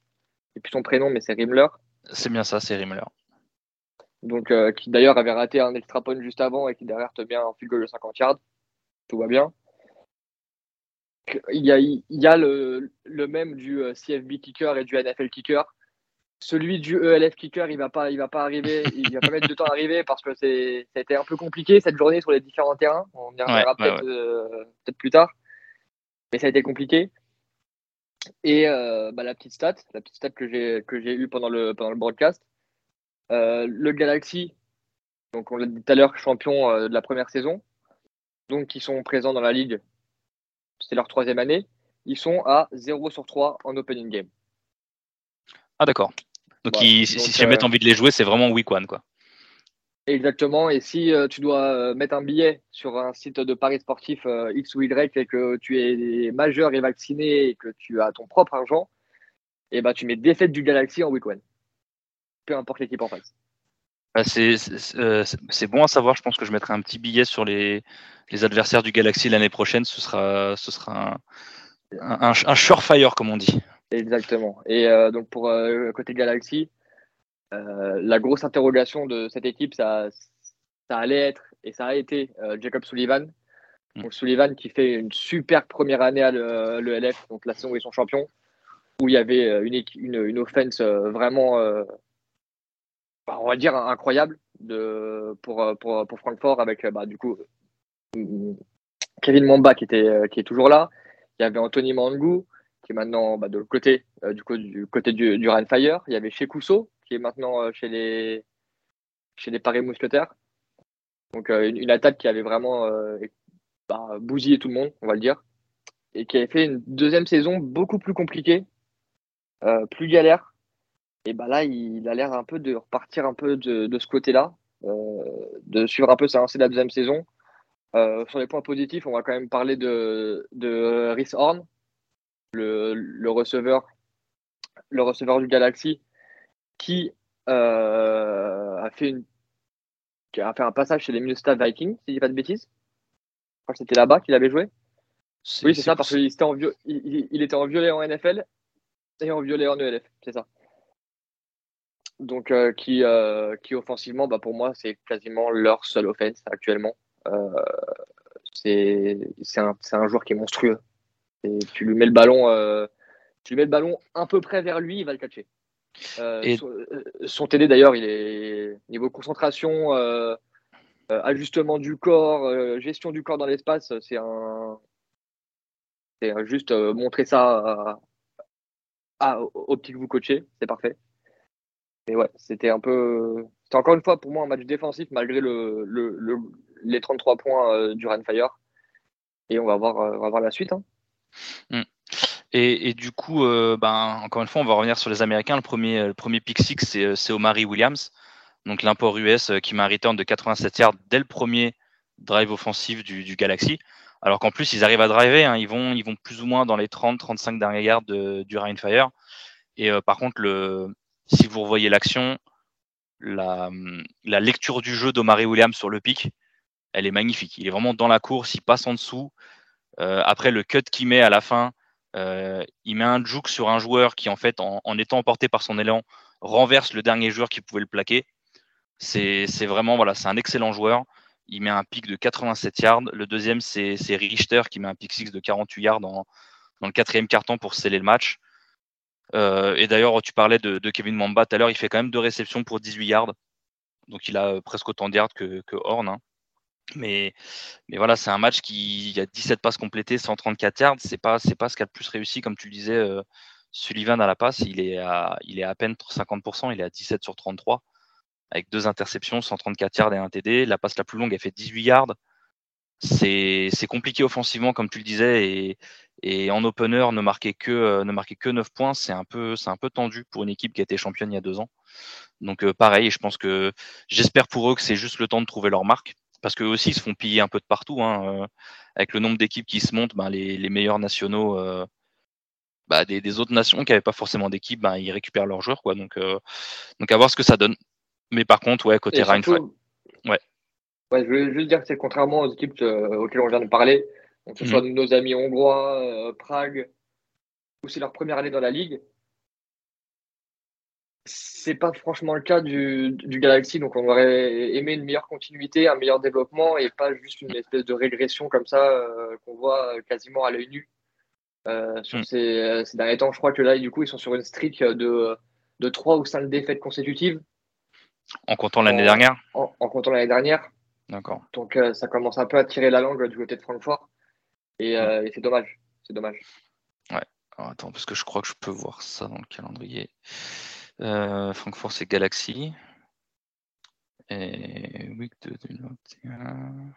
Et puis son prénom, mais c'est Rimler. C'est bien ça, c'est Rimler. Donc, qui d'ailleurs avait raté un extra point juste avant et qui derrière te bien un field goal de 50 yards. Tout va bien il y a, il y a le, le, même du euh, CFB kicker et du NFL kicker. Celui du ELF kicker, il va pas, il va pas arriver, il va pas mettre de temps à arriver parce que c'est, ça a été un peu compliqué cette journée sur les différents terrains. On y reviendra peut-être, euh, peut-être plus tard, mais ça a été compliqué. Et euh, bah, la petite stat, la petite stat que j'ai que j'ai eu pendant le pendant le broadcast, le Galaxy, donc on l'a dit tout à l'heure, champion de la première saison, donc qui sont présents dans la ligue c'est leur troisième année, ils sont à 0 sur 3 en opening game. Ah d'accord. Donc, si jamais tu as envie de les jouer, c'est vraiment week one quoi. Exactement. Et si euh, tu dois euh, mettre un billet sur un site de paris sportif euh, X ou Y et que tu es majeur et vacciné et que tu as ton propre argent, et eh ben, tu mets défaite du Galaxy en week one. Peu importe l'équipe en face. Bah, c'est bon à savoir. Je pense que je mettrai un petit billet sur les, les adversaires du Galaxy l'année prochaine, ce sera, ce sera un, un, surefire, comme on dit. Exactement. Et euh, donc pour euh, côté Galaxy, euh, la grosse interrogation de cette équipe, ça, ça allait être et ça a été Jacob Sullivan. Mm. Donc Sullivan qui fait une super première année à l'ELF, donc la saison où ils sont champions, où il y avait une, une, une offense vraiment, bah, on va dire, incroyable de, pour, pour, pour Francfort avec bah, du coup Kevin Mamba qui, était, euh, qui est toujours là. Il y avait Anthony Mangou qui est maintenant bah, de côté, euh, du, du côté du, du Fire. Il y avait chez qui est maintenant euh, chez les, chez les Paris Mousquetaires. Donc une, attaque qui avait vraiment bah, bousillé tout le monde, on va le dire. Et qui avait fait une deuxième saison beaucoup plus compliquée, plus galère. Et bah là, il a l'air un peu de repartir un peu de, de ce côté-là, de suivre un peu sa lancée de la deuxième saison. Euh, sur les points positifs, on va quand même parler de, de Rhys Horn, le, receveur, le receveur du Galaxy, qui euh, a, fait une, a fait un passage chez les Minnesota Vikings, si je dis pas de bêtises. Je crois que c'était là-bas qu'il avait joué. Oui, c'est ça, parce qu'il était, en, il, était en violet en NFL et en violet en ELF, c'est ça. Donc, euh, qui, qui offensivement, bah, pour moi, c'est quasiment leur seule offense actuellement. Euh, c'est un, un, joueur qui est monstrueux. Et tu lui mets le ballon, euh, tu lui mets le ballon un peu près vers lui, il va le catcher. Euh, son, TD d'ailleurs, il est niveau concentration, ajustement du corps, gestion du corps dans l'espace, c'est un, c'est juste montrer ça à, à, au petit que vous coachez, c'est parfait. Mais ouais, c'était un peu. C'était encore une fois pour moi un match défensif malgré le, le, les 33 points euh, du Fire. Et on va voir, on va voir la suite. Hein. Mm. Et, du coup, ben, encore une fois, on va revenir sur les Américains. Le premier, le premier pick six, c'est Omari Williams, donc l'import US qui met un return de 87 yards dès le premier drive offensif du, du Galaxy. Alors qu'en plus, ils arrivent à driver, hein. ils, vont, ils vont plus ou moins dans les 30-35 derniers yards du Ryan Fire. Et euh, par contre, le, si vous revoyez l'action, la, lecture du jeu d'Omari Williams sur le pic, elle est magnifique. Il est vraiment dans la course, il passe en dessous. Euh, après, le cut qu'il met à la fin, euh, il met un juke sur un joueur qui, en fait, en, étant emporté par son élan, renverse le dernier joueur qui pouvait le plaquer. C'est vraiment, voilà, c'est un excellent joueur il met un pic de 87 yards. Le deuxième, c'est Richter qui met un pic 6 de 48 yards dans le quatrième carton pour sceller le match. Euh, et d'ailleurs, tu parlais de, Kevin Mamba tout à l'heure, il fait quand même deux réceptions pour 18 yards. Donc il a euh, presque autant de yards que, Horn. Hein. Mais, voilà, c'est un match qui a 17 passes complétées, 134 yards. C'est pas, pas ce a le plus réussi, comme tu le disais. Euh, Sullivan à la passe, il est à, il est à peine 50%, il est à 17 sur 33 avec deux interceptions, 134 yards et un TD. La passe la plus longue, elle fait 18 yards. C'est compliqué offensivement, comme tu le disais, et, et en opener, ne marquer que, euh, ne marquer que 9 points, c'est un, peu, un peu tendu pour une équipe qui a été championne il y a deux ans. Donc euh, pareil, je pense que j'espère pour eux que c'est juste le temps de trouver leur marque, parce qu'eux aussi ils se font piller un peu de partout. Hein, euh, avec le nombre d'équipes qui se montent, ben, les, les, meilleurs nationaux bah, des, des, autres nations qui n'avaient pas forcément d'équipe, ben, ils récupèrent leurs joueurs. Quoi. Donc, donc à voir ce que ça donne. Mais par contre, ouais, côté Ryan ouais. Ouais. Je veux juste dire que c'est contrairement aux équipes euh, auxquelles on vient de parler, donc que ce soit mhm. nos amis hongrois, euh, Prague, ou c'est leur première année dans la ligue. C'est pas franchement le cas du, du, Galaxy, donc on aurait aimé une meilleure continuité, un meilleur développement et pas juste une espèce de régression comme ça euh, qu'on voit quasiment à l'œil nu. sur mhm. ces, ces, derniers temps, je crois que là, du coup, ils sont sur une streak de, de 3 ou 5 défaites consécutives. En comptant l'année dernière en, comptant l'année dernière. D'accord. Donc euh, ça commence un peu à tirer la langue du côté de Francfort. Et, euh, c'est dommage. C'est dommage. Ouais. Alors, attends, parce que je crois que je peux voir ça dans le calendrier. Euh, Francfort, c'est Galaxy. Et week 2021.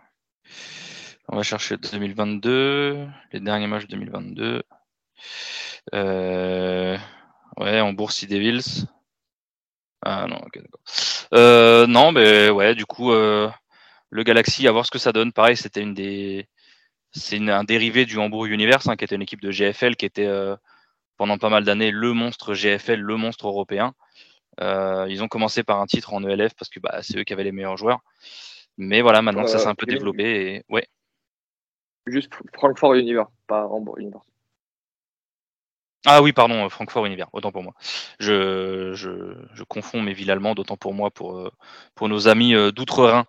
On va chercher 2022, les derniers matchs 2022. Euh, ouais, en Bourse Devils. Ah non, ok, d'accord. Euh, non, mais ouais, du coup, euh, le Galaxy, à voir ce que ça donne. Pareil, c'était une des. C'est un dérivé du Hambourg Universe, hein, qui était une équipe de GFL, qui était euh, pendant pas mal d'années le monstre GFL, le monstre européen. ils ont commencé par un titre en ELF parce que bah, c'est eux qui avaient les meilleurs joueurs. Mais voilà, maintenant ça s'est un peu développé. Et... Ouais. Juste Francfort Universe, pas Hambourg Universe. Ah oui, pardon, euh, Francfort Univers, autant pour moi. Je, je, confonds mes villes allemandes, autant pour moi, pour, euh, pour nos amis euh, d'Outre-Rhin.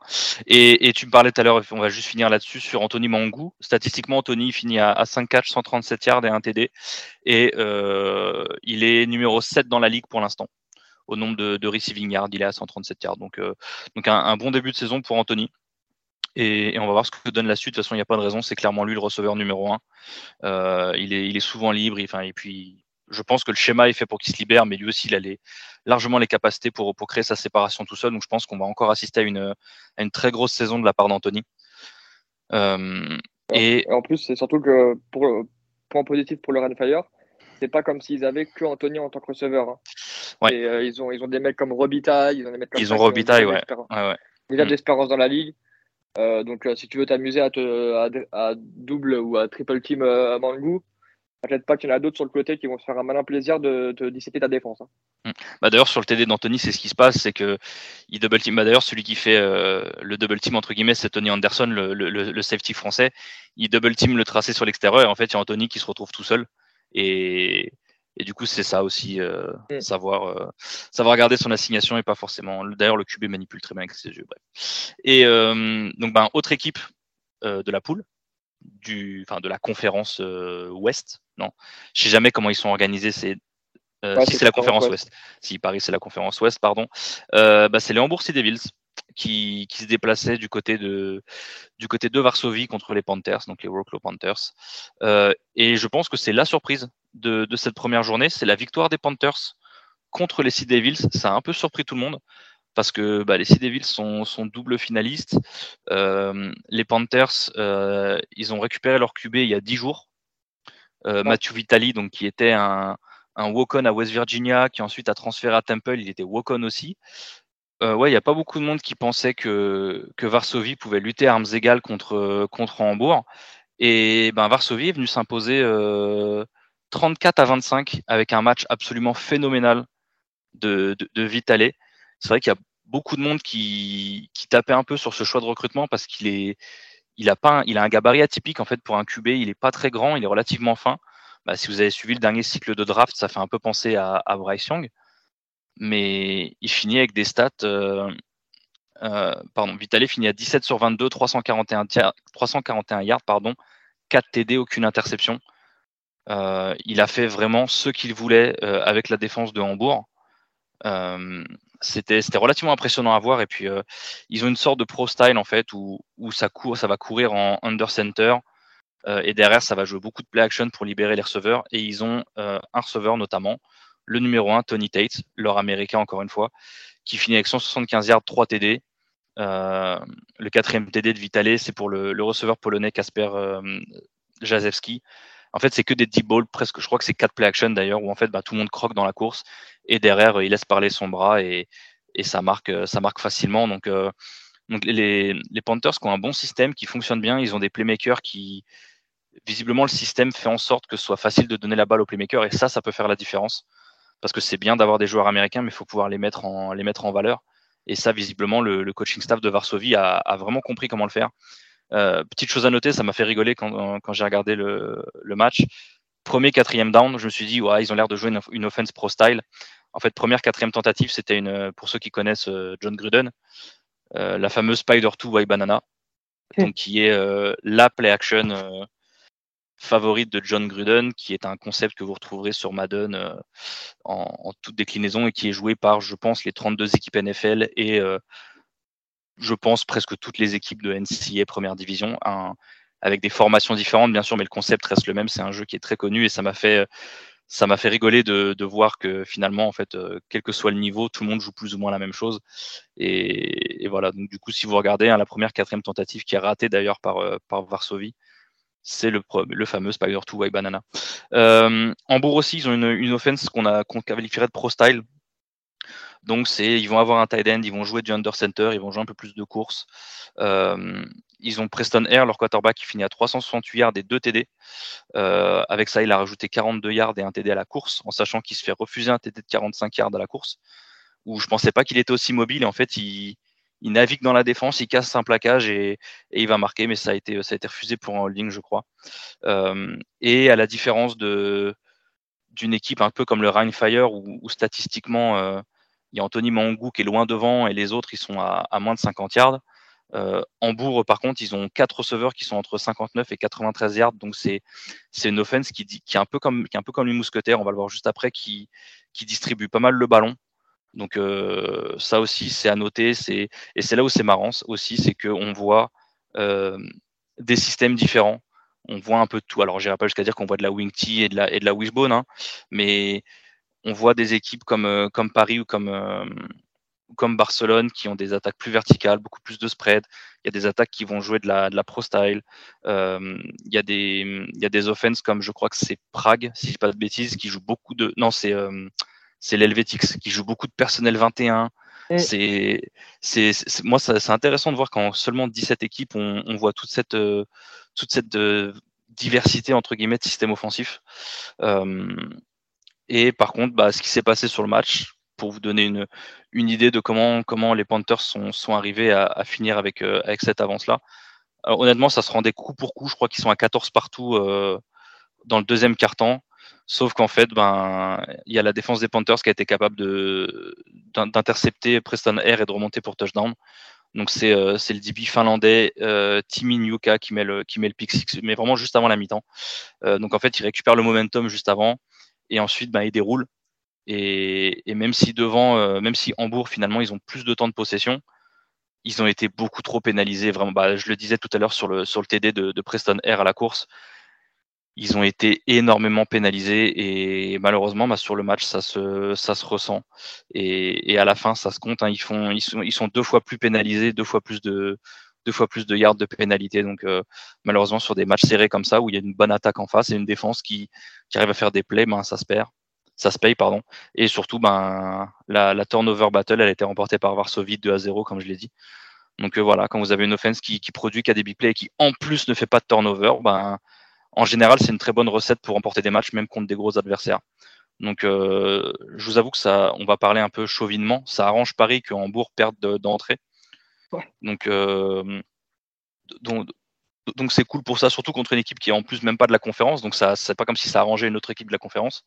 Et, tu me parlais tout à l'heure, on va juste finir là-dessus, sur Anthony Mangou. Statistiquement, Anthony finit à, 5 catch, 137 yards et 1 TD. Et il est numéro 7 dans la ligue pour l'instant, au nombre de, de, receiving yards, il est à 137 yards. Donc, donc un, bon début de saison pour Anthony. Et, on va voir ce que donne la suite. De toute façon, il n'y a pas de raison. C'est clairement lui le receveur numéro un. Euh, il, est, il est souvent libre. Enfin, et puis, je pense que le schéma est fait pour qu'il se libère, mais lui aussi, il a largement les capacités pour, pour créer sa séparation tout seul. Donc, je pense qu'on va encore assister à une, à une très grosse saison de la part d'Anthony. Euh, et... en plus, c'est surtout que pour point positif pour le Renfire, c'est pas comme s'ils avaient que Anthony en tant que receveur. Hein. Ouais. Euh, ils, ont, ils ont des mecs comme Robitaille, ils ont des mecs comme Ils ont Robitaille, ouais. ouais, Déjà mm. d'espérance dans la ligue. Euh, donc, euh, si tu veux t'amuser à, à, double ou à triple team euh, à Mangou, peut-être pas qu'il y en a d'autres sur le côté qui vont se faire un malin plaisir de te disséquer ta défense. Hein. Mm. Bah d'ailleurs, sur le TD d'Anthony, c'est ce qui se passe, c'est que il double team. Bah d'ailleurs, celui qui fait le double team entre guillemets, c'est Tony Anderson, le, safety français. Il double team le tracé sur l'extérieur et en fait, il y a Anthony qui se retrouve tout seul. Et du coup, c'est ça aussi, euh, mm. savoir, euh, savoir garder son assignation et pas forcément. D'ailleurs, le QB manipule très bien avec ses yeux. Bref. Et euh, donc, ben, autre équipe de la poule, du, enfin, de la conférence Ouest. Non, je sais jamais comment ils sont organisés. C'est si c'est la conférence Ouest. Si Paris c'est la conférence Ouest, pardon. Bah, c'est les Hambourg Devils qui, qui, se déplaçait du côté de du côté de Varsovie contre les Panthers, donc les Wroclaw Panthers. Euh, et je pense que c'est la surprise de, de, cette première journée, c'est la victoire des Panthers contre les Sea Devils, ça a un peu surpris tout le monde parce que bah, les Sea Devils sont, sont double finalistes. Euh, les Panthers, euh, ils ont récupéré leur QB il y a 10 jours. Euh, Matthew Vitali, donc, qui était un, un walk-on à West Virginia, qui ensuite a transféré à Temple, il était walk-on aussi. ouais, il n'y a pas beaucoup de monde qui pensait que, que Varsovie pouvait lutter à armes égales contre, contre Hambourg. Et ben, Varsovie est venu s'imposer 34 à 25 avec un match absolument phénoménal de, de. C'est vrai qu'il y a beaucoup de monde qui, qui tapait un peu sur ce choix de recrutement parce qu'il est, il a un, il a un gabarit atypique en fait pour un QB. Il est pas très grand, il est relativement fin. Bah, si vous avez suivi le dernier cycle de draft, ça fait un peu penser à, Bryce Young, mais il finit avec des stats. Euh, euh, pardon, Vitale finit à 17 sur 22, 341, 341 yards, pardon, 4 TD, aucune interception. Euh, il a fait vraiment ce qu'il voulait euh, avec la défense de Hambourg. Euh, c'était relativement impressionnant à voir. Et puis, euh, ils ont une sorte de pro style en fait où, ça, court, ça va courir en under center. Euh, et derrière, ça va jouer beaucoup de play action pour libérer les receveurs. Et ils ont un receveur notamment, le numéro 1, Tony Tate, leur américain encore une fois, qui finit avec 175 yards, 3 TD. le quatrième TD de Vitale, c'est pour le, le, receveur polonais Kasper Jazewski. En fait, c'est que des deep balls, presque. Je crois que c'est quatre play action d'ailleurs, où en fait, bah, tout le monde croque dans la course et derrière, il laisse parler son bras et, ça marque, ça marque facilement. Donc, euh, les, Panthers qui ont un bon système, qui fonctionne bien, ils ont des playmakers qui, visiblement, le système fait en sorte que ce soit facile de donner la balle aux playmakers et ça, ça peut faire la différence. Parce que c'est bien d'avoir des joueurs américains, mais il faut pouvoir les mettre en, valeur. Et ça, visiblement, le, coaching staff de Varsovie a, vraiment compris comment le faire. Euh, petite chose à noter, ça m'a fait rigoler quand, quand j'ai regardé le, le, match. Premier, quatrième down, je me suis dit, ouais, ils ont l'air de jouer une, une offense pro style. En fait, première, quatrième tentative, c'était une, pour ceux qui connaissent euh, John Gruden, euh, la fameuse Spider 2 White Banana, donc qui est euh, la play action euh, favorite de John Gruden, qui est un concept que vous retrouverez sur Madden en, en, toute déclinaison et qui est joué par, je pense, les 32 équipes NFL et je pense, presque toutes les équipes de NCAA première division, un, avec des formations différentes, bien sûr, mais le concept reste le même. C'est un jeu qui est très connu et ça m'a fait, ça m'a fait rigoler de, de, voir que finalement, en fait, euh, quel que soit le niveau, tout le monde joue plus ou moins la même chose. Et, et voilà. Donc, du coup, si vous regardez hein, la première, quatrième tentative qui est ratée d'ailleurs par, euh, par Varsovie, c'est le, le fameux Spider 2 White Banana. Euh, Hambourg aussi, ils ont une, une offense qu'on a qu'on qualifierait de pro style. Donc, c'est, ils vont avoir un tight end, ils vont jouer du under center, ils vont jouer un peu plus de courses. Euh, ils ont Preston Air, leur quarterback, qui finit à 368 yards et 2 TD. Euh, avec ça, il a rajouté 42 yards et un TD à la course, en sachant qu'il se fait refuser un TD de 45 yards à la course, où je pensais pas qu'il était aussi mobile. Et en fait, il, navigue dans la défense, il casse un plaquage et, il va marquer, mais ça a été, ça a été refusé pour un ligne, je crois. Euh, et à la différence de d'une équipe un peu comme le Rhine Fire, où, statistiquement, il y a Anthony Mangou qui est loin devant et les autres, ils sont à, moins de 50 yards. Euh, Hambourg, par contre, ils ont quatre receveurs qui sont entre 59 et 93 yards, donc c'est une offense qui, est un peu comme qui est un peu comme les mousquetaires, on va le voir juste après, qui qui distribue pas mal le ballon. Donc euh, ça aussi c'est à noter, et c'est là où c'est marrant aussi, c'est que on voit euh, des systèmes différents. On voit un peu de tout. Alors j'irai pas jusqu'à dire qu'on voit de la wing et de la et de la wishbone, hein, mais on voit des équipes comme, euh, comme Paris ou comme, euh, comme Barcelone qui ont des attaques plus verticales, beaucoup plus de spread. Il y a des attaques qui vont jouer de la, de la pro style. Euh, il, y a des, il y a des offenses comme je crois que c'est Prague, si je dis pas de bêtises, qui joue beaucoup de. Non, c'est euh, c'est l'Helvetix qui joue beaucoup de personnel 21. Mm. C'est, c'est, moi, c'est intéressant de voir quand seulement 17 équipes, on, on voit toute cette, euh, toute cette diversité entre guillemets de système offensif. Euh, et par contre, bah, ce qui s'est passé sur le match, pour vous donner une, idée de comment, les Panthers sont, arrivés à, finir avec, euh, cette avance-là. honnêtement, ça se rendait coup pour coup. Je crois qu'ils sont à 14 partout euh, dans le deuxième quart-temps. Sauf qu'en fait, ben, il y a la défense des Panthers qui a été capable d'intercepter Preston Air et de remonter pour touchdown. Donc c'est, euh, le DB finlandais euh, Timi Nyuka qui met le, pick six, mais vraiment juste avant la mi-temps. Donc en fait, il récupère le momentum juste avant et ensuite ben, il déroule. Et, et, même si devant, euh, même si Hambourg finalement ils ont plus de temps de possession, ils ont été beaucoup trop pénalisés. Vraiment, bah, je le disais tout à l'heure sur le sur le TD de, de Preston Air à la course. ils ont été énormément pénalisés et malheureusement bah, sur le match ça se ça se ressent et, et à la fin ça se compte hein. ils font ils sont ils sont deux fois plus pénalisés deux fois plus de deux fois plus de yards de pénalité donc euh, malheureusement sur des matchs serrés comme ça où il y a une bonne attaque en face et une défense qui, qui arrive à faire des plays ben ça se perd ça se paye pardon et surtout ben la, la turnover battle elle a été remportée par Varsovie 2 à 0 comme je l'ai dit donc euh, voilà quand vous avez une offense qui, qui produit qui a des big plays et qui en plus ne fait pas de turnover ben en général, c'est une très bonne recette pour remporter des matchs, même contre des gros adversaires. Donc, euh, je vous avoue que ça, on va parler un peu chauvinement. Ça arrange Paris que Hambourg perde d'entrée. Donc, euh, donc, c'est cool pour ça, surtout contre une équipe qui est en plus même pas de la conférence. Donc, ça, c'est pas comme si ça arrangeait une autre équipe de la conférence.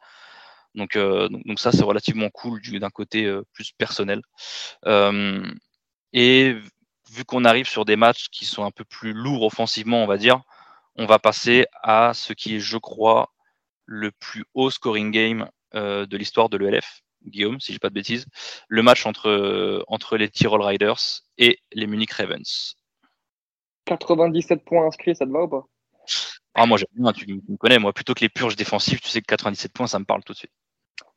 Donc, euh, ça, c'est relativement cool d'un côté plus personnel. et vu qu'on arrive sur des matchs qui sont un peu plus lourds offensivement, on va dire, on va passer à ce qui est, je crois, le plus haut scoring game euh, de l'histoire de l'ELF. Guillaume, si je pas de bêtises, le match entre, entre les Tyrol Riders et les Munich Ravens. 97 points inscrits, ça te va ou pas? Ah, Moi, j'aime bien, tu, me connais. Moi, plutôt que les purges défensives, tu sais que 97 points, ça me parle tout de suite.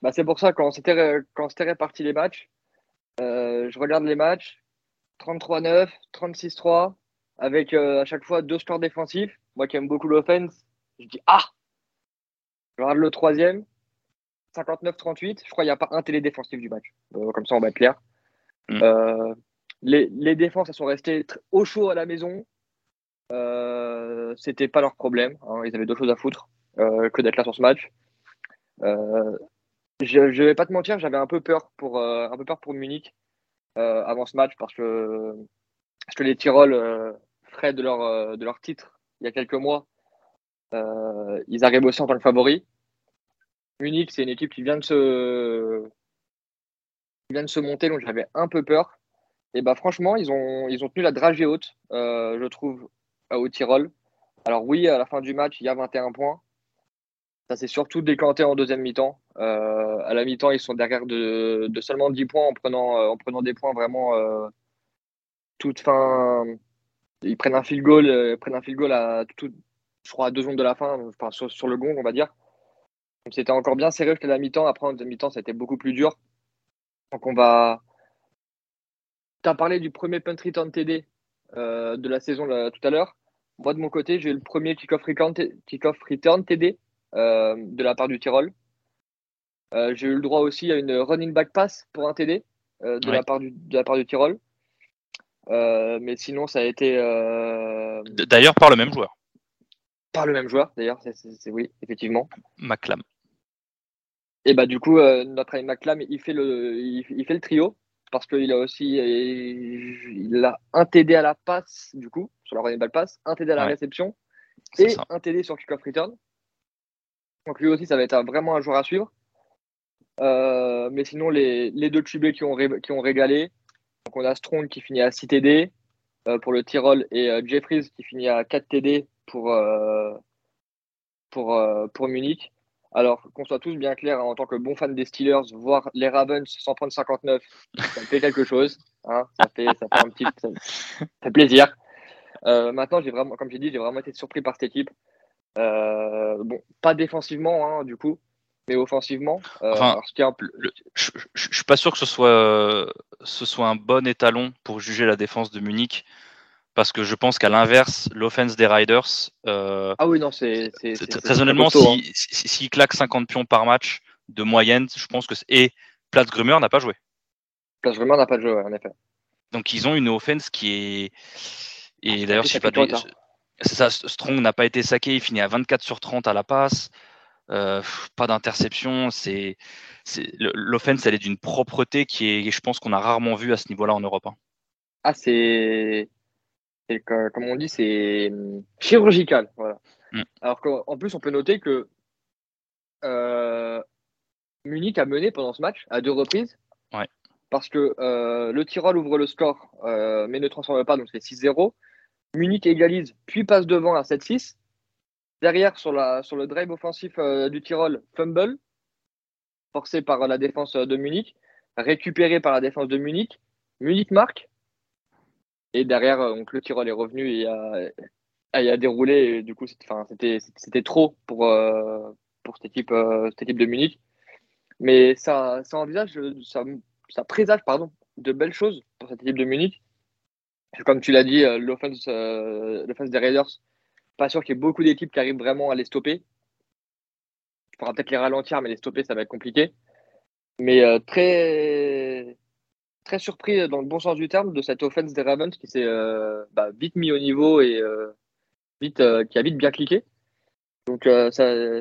Bah, c'est pour ça, quand c'était, quand c'était réparti les matchs, euh, je regarde les matchs 33-9, 36-3, avec euh, à chaque fois deux scores défensifs. Moi qui aime beaucoup l'offense, je dis Ah Je regarde le troisième, 59-38. Je crois qu'il n'y a pas un télé défensif du match. Euh, comme ça, on va être clair. Mm. Euh, les, les, défenses, elles sont restées au chaud à la maison. Euh, C'était pas leur problème. Hein. Ils avaient d'autres choses à foutre que d'être là sur ce match. je ne vais pas te mentir, j'avais un peu peur pour un peu peur pour Munich avant ce match parce que parce que les Tyrol frais de leur de leur titre il y a quelques mois, euh, ils arrivent aussi en tant que favoris. Munich, c'est une équipe qui vient de se, monter, donc j'avais un peu peur. Et bah franchement, ils ont, tenu la dragée haute, euh, je trouve, au Tyrol. Alors oui, à la fin du match, il y a 21 points. Ça s'est surtout décanté en deuxième mi-temps. Euh, à la mi-temps, ils sont derrière de, seulement 10 points en prenant, en prenant des points vraiment toute fin, ils prennent un field goal, euh, prennent un field goal à tout, je crois à deux secondes de la fin, enfin sur, le gong, on va dire. C'était encore bien serré jusqu'à la mi-temps. Après, en demi-temps, ça a été beaucoup plus dur. Donc on va. Tu as parlé du premier punt return TD euh, de la saison tout à l'heure. Moi, de mon côté, j'ai eu le premier kick-off return, kick return TD euh, de la part du Tyrol. j'ai eu le droit aussi à une running back pass pour un TD de, la part du, de la part du Tyrol. Euh, mais sinon, ça a été. Euh, d'ailleurs, par le même joueur. Par le même joueur, d'ailleurs, c'est oui, effectivement. McLam. Et bah, du coup, euh, notre ami McLam, il fait le, il, fait le trio parce qu'il a aussi il a un TD à la passe, du coup, sur la running ball pass, un TD à la réception et un TD sur kick-off return. Donc lui aussi, ça va être vraiment un joueur à suivre. mais sinon, les, les deux tubés qui ont, qui ont régalé, donc on a Strong qui finit à 6 TD euh, pour le Tyrol et euh, Jeffries qui finit à 4 TD pour, euh, pour, pour Munich. Alors qu'on soit tous bien clairs, hein, en tant que bon fan des Steelers, voir les Ravens sans prendre 59, ça fait quelque chose. Hein, ça, fait, ça, fait, un petit, ça fait plaisir. maintenant, j'ai vraiment, comme j'ai dit, j'ai vraiment été surpris par cette équipe. bon, pas défensivement, hein, du coup, mais offensivement. Euh, je, ne suis pas sûr que ce soit, ce soit un bon étalon pour juger la défense de Munich. Parce que je pense qu'à l'inverse, l'offense des Riders. Euh, ah oui, non, c'est. Très honnêtement, s'il si, si, claque 50 pions par match de moyenne, je pense que. Et Platz Grummer n'a pas joué. Platz Grummer n'a pas joué, en effet. Donc ils ont une offense qui est. Et d'ailleurs, si pas C'est ça, Strong n'a pas été saqué, il finit à 24 sur 30 à la passe. Euh, pas d'interception. C'est l'offense, elle est d'une propreté qui est, je pense qu'on a rarement vu à ce niveau-là en Europe. Hein. Ah, c'est comme on dit, c'est chirurgical. Voilà. Mm. Alors qu'en plus, on peut noter que euh, Munich a mené pendant ce match à deux reprises. Ouais. Parce que euh, le Tyrol ouvre le score, mais ne transforme pas, donc c'est 6-0. Munich égalise, puis passe devant à 7-6. Derrière, sur, la, sur le drive offensif euh, du Tyrol, fumble, forcé par la défense de Munich, récupéré par la défense de Munich. Munich marque. Et derrière, euh, le Tyrol est revenu et a, a déroulé. Et du coup, c'était, trop pour, euh, pour cette, équipe, euh, cette équipe de Munich. Mais ça, ça envisage, ça, présage pardon, de belles choses pour cette équipe de Munich. Comme tu l'as dit, l'offense, des Raiders, pas sûr qu'il y ait beaucoup d'équipes qui arrivent vraiment à les stopper. Il faudra peut-être les ralentir, mais les stopper, ça va être compliqué. Mais très, très surpris dans le bon sens du terme de cette offense des Ravens qui s'est euh, bah, vite mis au niveau et euh, vite, euh, qui a vite bien cliqué. Donc ça,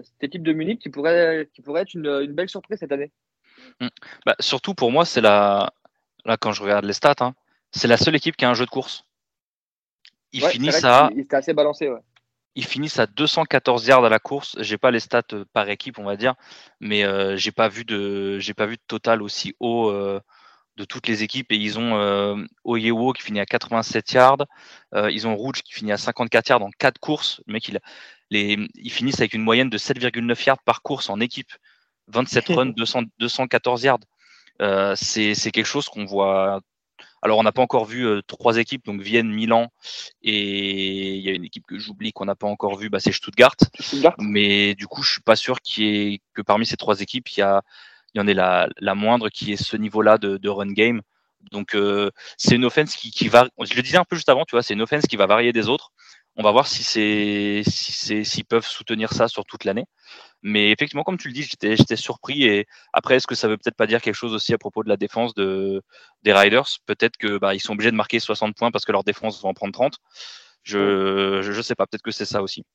cette équipe de Munich qui pourrait, qui pourrait être une, belle surprise cette année. Mmh. Bah, surtout pour moi, c'est la là quand je regarde les stats, hein, c'est la seule équipe qui a un jeu de course. Ils finissent à assez balancé. Ils finissent à 214 yards à la course. J'ai pas les stats par équipe, on va dire, mais j'ai pas vu de j'ai pas vu de total aussi haut de toutes les équipes et ils ont euh, Oyewo qui finit à 87 yards, euh, ils ont Rouge qui finit à 54 yards en 4 courses. Le mec, il, les, ils finissent avec une moyenne de 7,9 yards par course en équipe, 27 runs, 200, 214 yards. Euh, c'est quelque chose qu'on voit. Alors, on n'a pas encore vu euh, trois équipes, donc Vienne, Milan, et il y a une équipe que j'oublie qu'on n'a pas encore vue, bah, c'est Stuttgart. Stuttgart. Mais du coup, je suis pas sûr qu'il y ait que parmi ces trois équipes, il y a il y en a la, moindre qui est ce niveau-là de, run game. Donc euh, c'est une offense qui, qui va, je le disais un peu juste avant, tu vois, c'est une offense qui va varier des autres. On va voir si c'est si s'ils peuvent soutenir ça sur toute l'année. Mais effectivement, comme tu le dis, j'étais j'étais surpris. Et après, est-ce que ça veut peut-être pas dire quelque chose aussi à propos de la défense de des Riders? Peut-être que bah, ils sont obligés de marquer 60 points parce que leur défense va en prendre 30. Je je, je sais pas. Peut-être que c'est ça aussi.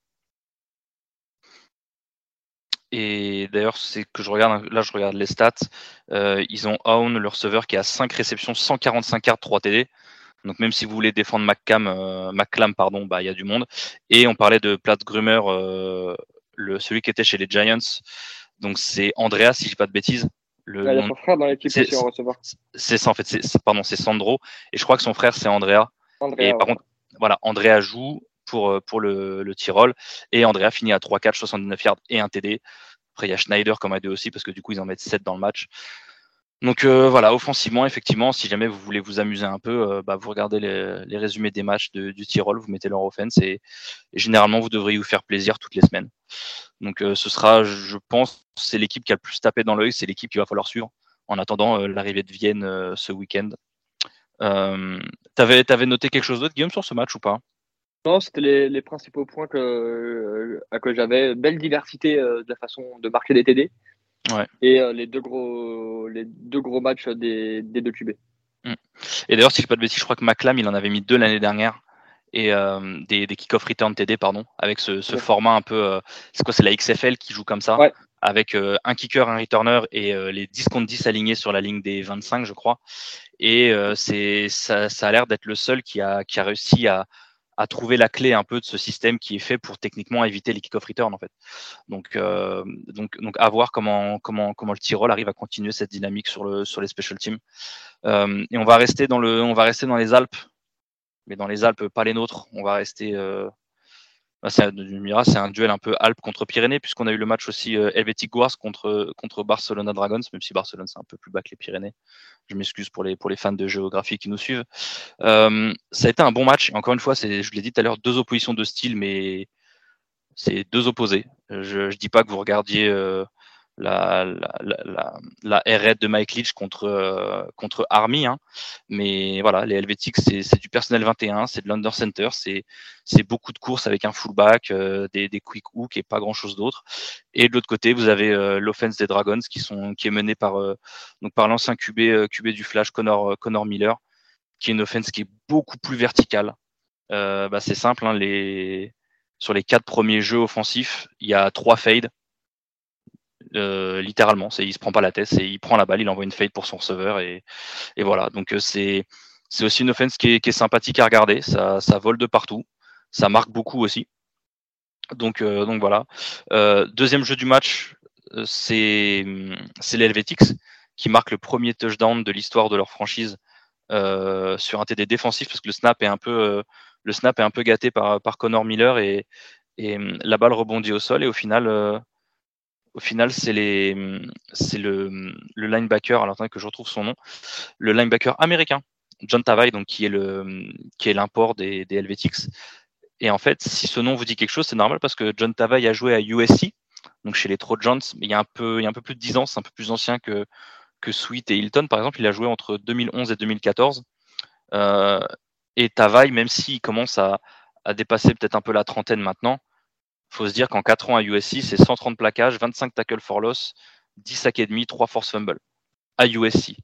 Et d'ailleurs, c'est que je regarde, là, je regarde les stats. Euh, ils ont Own, le receveur, qui a 5 réceptions, 145 yards, 3 TD. Donc même si vous voulez défendre McCam, euh, McClam, pardon, bah il y a du monde. Et on parlait de Platt Grumer, euh, le, celui qui était chez les Giants. Donc c'est Andrea, si je dis pas de bêtises. Le il y a son frère dans l'équipe aussi en receveur. C'est ça en fait, c'est pardon, c'est Sandro. Et je crois que son frère c'est Andrea. Andrea et par contre, voilà, Andrea joue pour, euh, pour le, le Tyrol. Et Andrea finit à 3-4, 79 yards et un TD. Après, il y a Schneider comme AD aussi, parce que du coup, ils en mettent 7 dans le match. Donc euh, voilà, offensivement, effectivement, si jamais vous voulez vous amuser un peu, euh, bah, vous regardez les, résumés des matchs du Tyrol, vous mettez leur offense et, généralement vous devriez vous faire plaisir toutes les semaines. Donc ce sera, je pense, c'est l'équipe qui a le plus tapé dans l'œil, c'est l'équipe qu'il va falloir suivre en attendant l'arrivée de Vienne ce week-end. T'avais avais noté quelque chose d'autre, Guillaume, sur ce match ou pas? Non, c'était les, les, principaux points que, euh, à que j'avais. Belle diversité euh, de la façon de marquer des TD. Ouais. Et euh, les, deux gros, les deux gros matchs des, des deux QB. Mm. Et d'ailleurs, si je ne pas de bêtises, je crois que Maclam, il en avait mis deux l'année dernière. Et des, des kick-off return TD, pardon, avec ce, ce format un peu. c'est quoi C'est la XFL qui joue comme ça ouais. Avec un kicker, un returner et les 10 contre 10 alignés sur la ligne des 25, je crois. Et c'est ça, ça a l'air d'être le seul qui a, qui a réussi à à trouver la clé un peu de ce système qui est fait pour techniquement éviter les kick-off return en fait. Donc, euh, donc, donc à voir comment, comment, comment le Tyrol arrive à continuer cette dynamique sur, le, sur les special teams. Euh, et on va rester dans le, on va rester dans les Alpes, mais dans les Alpes pas les nôtres. On va rester euh, bah, c'est un duel un peu Alpes contre Pyrénées, puisqu'on a eu le match aussi euh, Helvetic Wars contre, contre Barcelona Dragons, même si Barcelone c'est un peu plus bas que les Pyrénées. Je m'excuse pour les, pour les fans de géographie qui nous suivent. Euh, ça a été un bon match. Encore une fois, c'est, je l'ai dit tout à l'heure, deux oppositions de style, mais c'est deux opposés. Je ne dis pas que vous regardiez euh, la, la, la, la de Mike Leach contre, euh, contre Army. Hein. Mais voilà, les Helvetics, c'est du personnel 21, c'est de l'under center, c'est beaucoup de courses avec un fullback, euh, des, des quick hooks et pas grand chose d'autre. Et de l'autre côté, vous avez euh, l'offense des Dragons qui, sont, qui est menée par, donc par l'ancien QB, QB du Flash, Connor, Connor Miller, qui est une offense qui est beaucoup plus verticale. Bah, c'est simple, hein, les, sur les quatre premiers jeux offensifs, il y a trois fades euh, littéralement. C'est, il se prend pas la tête, et il prend la balle, il envoie une fade pour son receveur et, et voilà. Donc euh, c'est c'est aussi une offense qui est, qui est, sympathique à regarder. Ça, ça vole de partout, ça marque beaucoup aussi. Donc euh, donc voilà. deuxième jeu du match, c'est c'est les Helvetics qui marque le premier touchdown de l'histoire de leur franchise sur un TD défensif parce que le snap est un peu le snap est un peu gâté par, par Connor Miller et, et la balle rebondit au sol et au final au final, c'est le, linebacker. Alors attendez que je retrouve son nom. Le linebacker américain, John Tavai, donc qui est l'import des, Helvetics, et en fait, si ce nom vous dit quelque chose, c'est normal parce que John Tavai a joué à USC, donc chez les Trojans, il y a un peu, il y a un peu plus de 10 ans, c'est un peu plus ancien que, Sweet et Hilton, par exemple. Il a joué entre 2011 et 2014. Euh, et Tavai, même s'il commence à dépasser peut-être un peu la trentaine maintenant, faut se dire qu'en 4 ans à USC, c'est 130 plaquages, 25 tackles for loss, 10 sacs et demi, 3 force fumble à USC.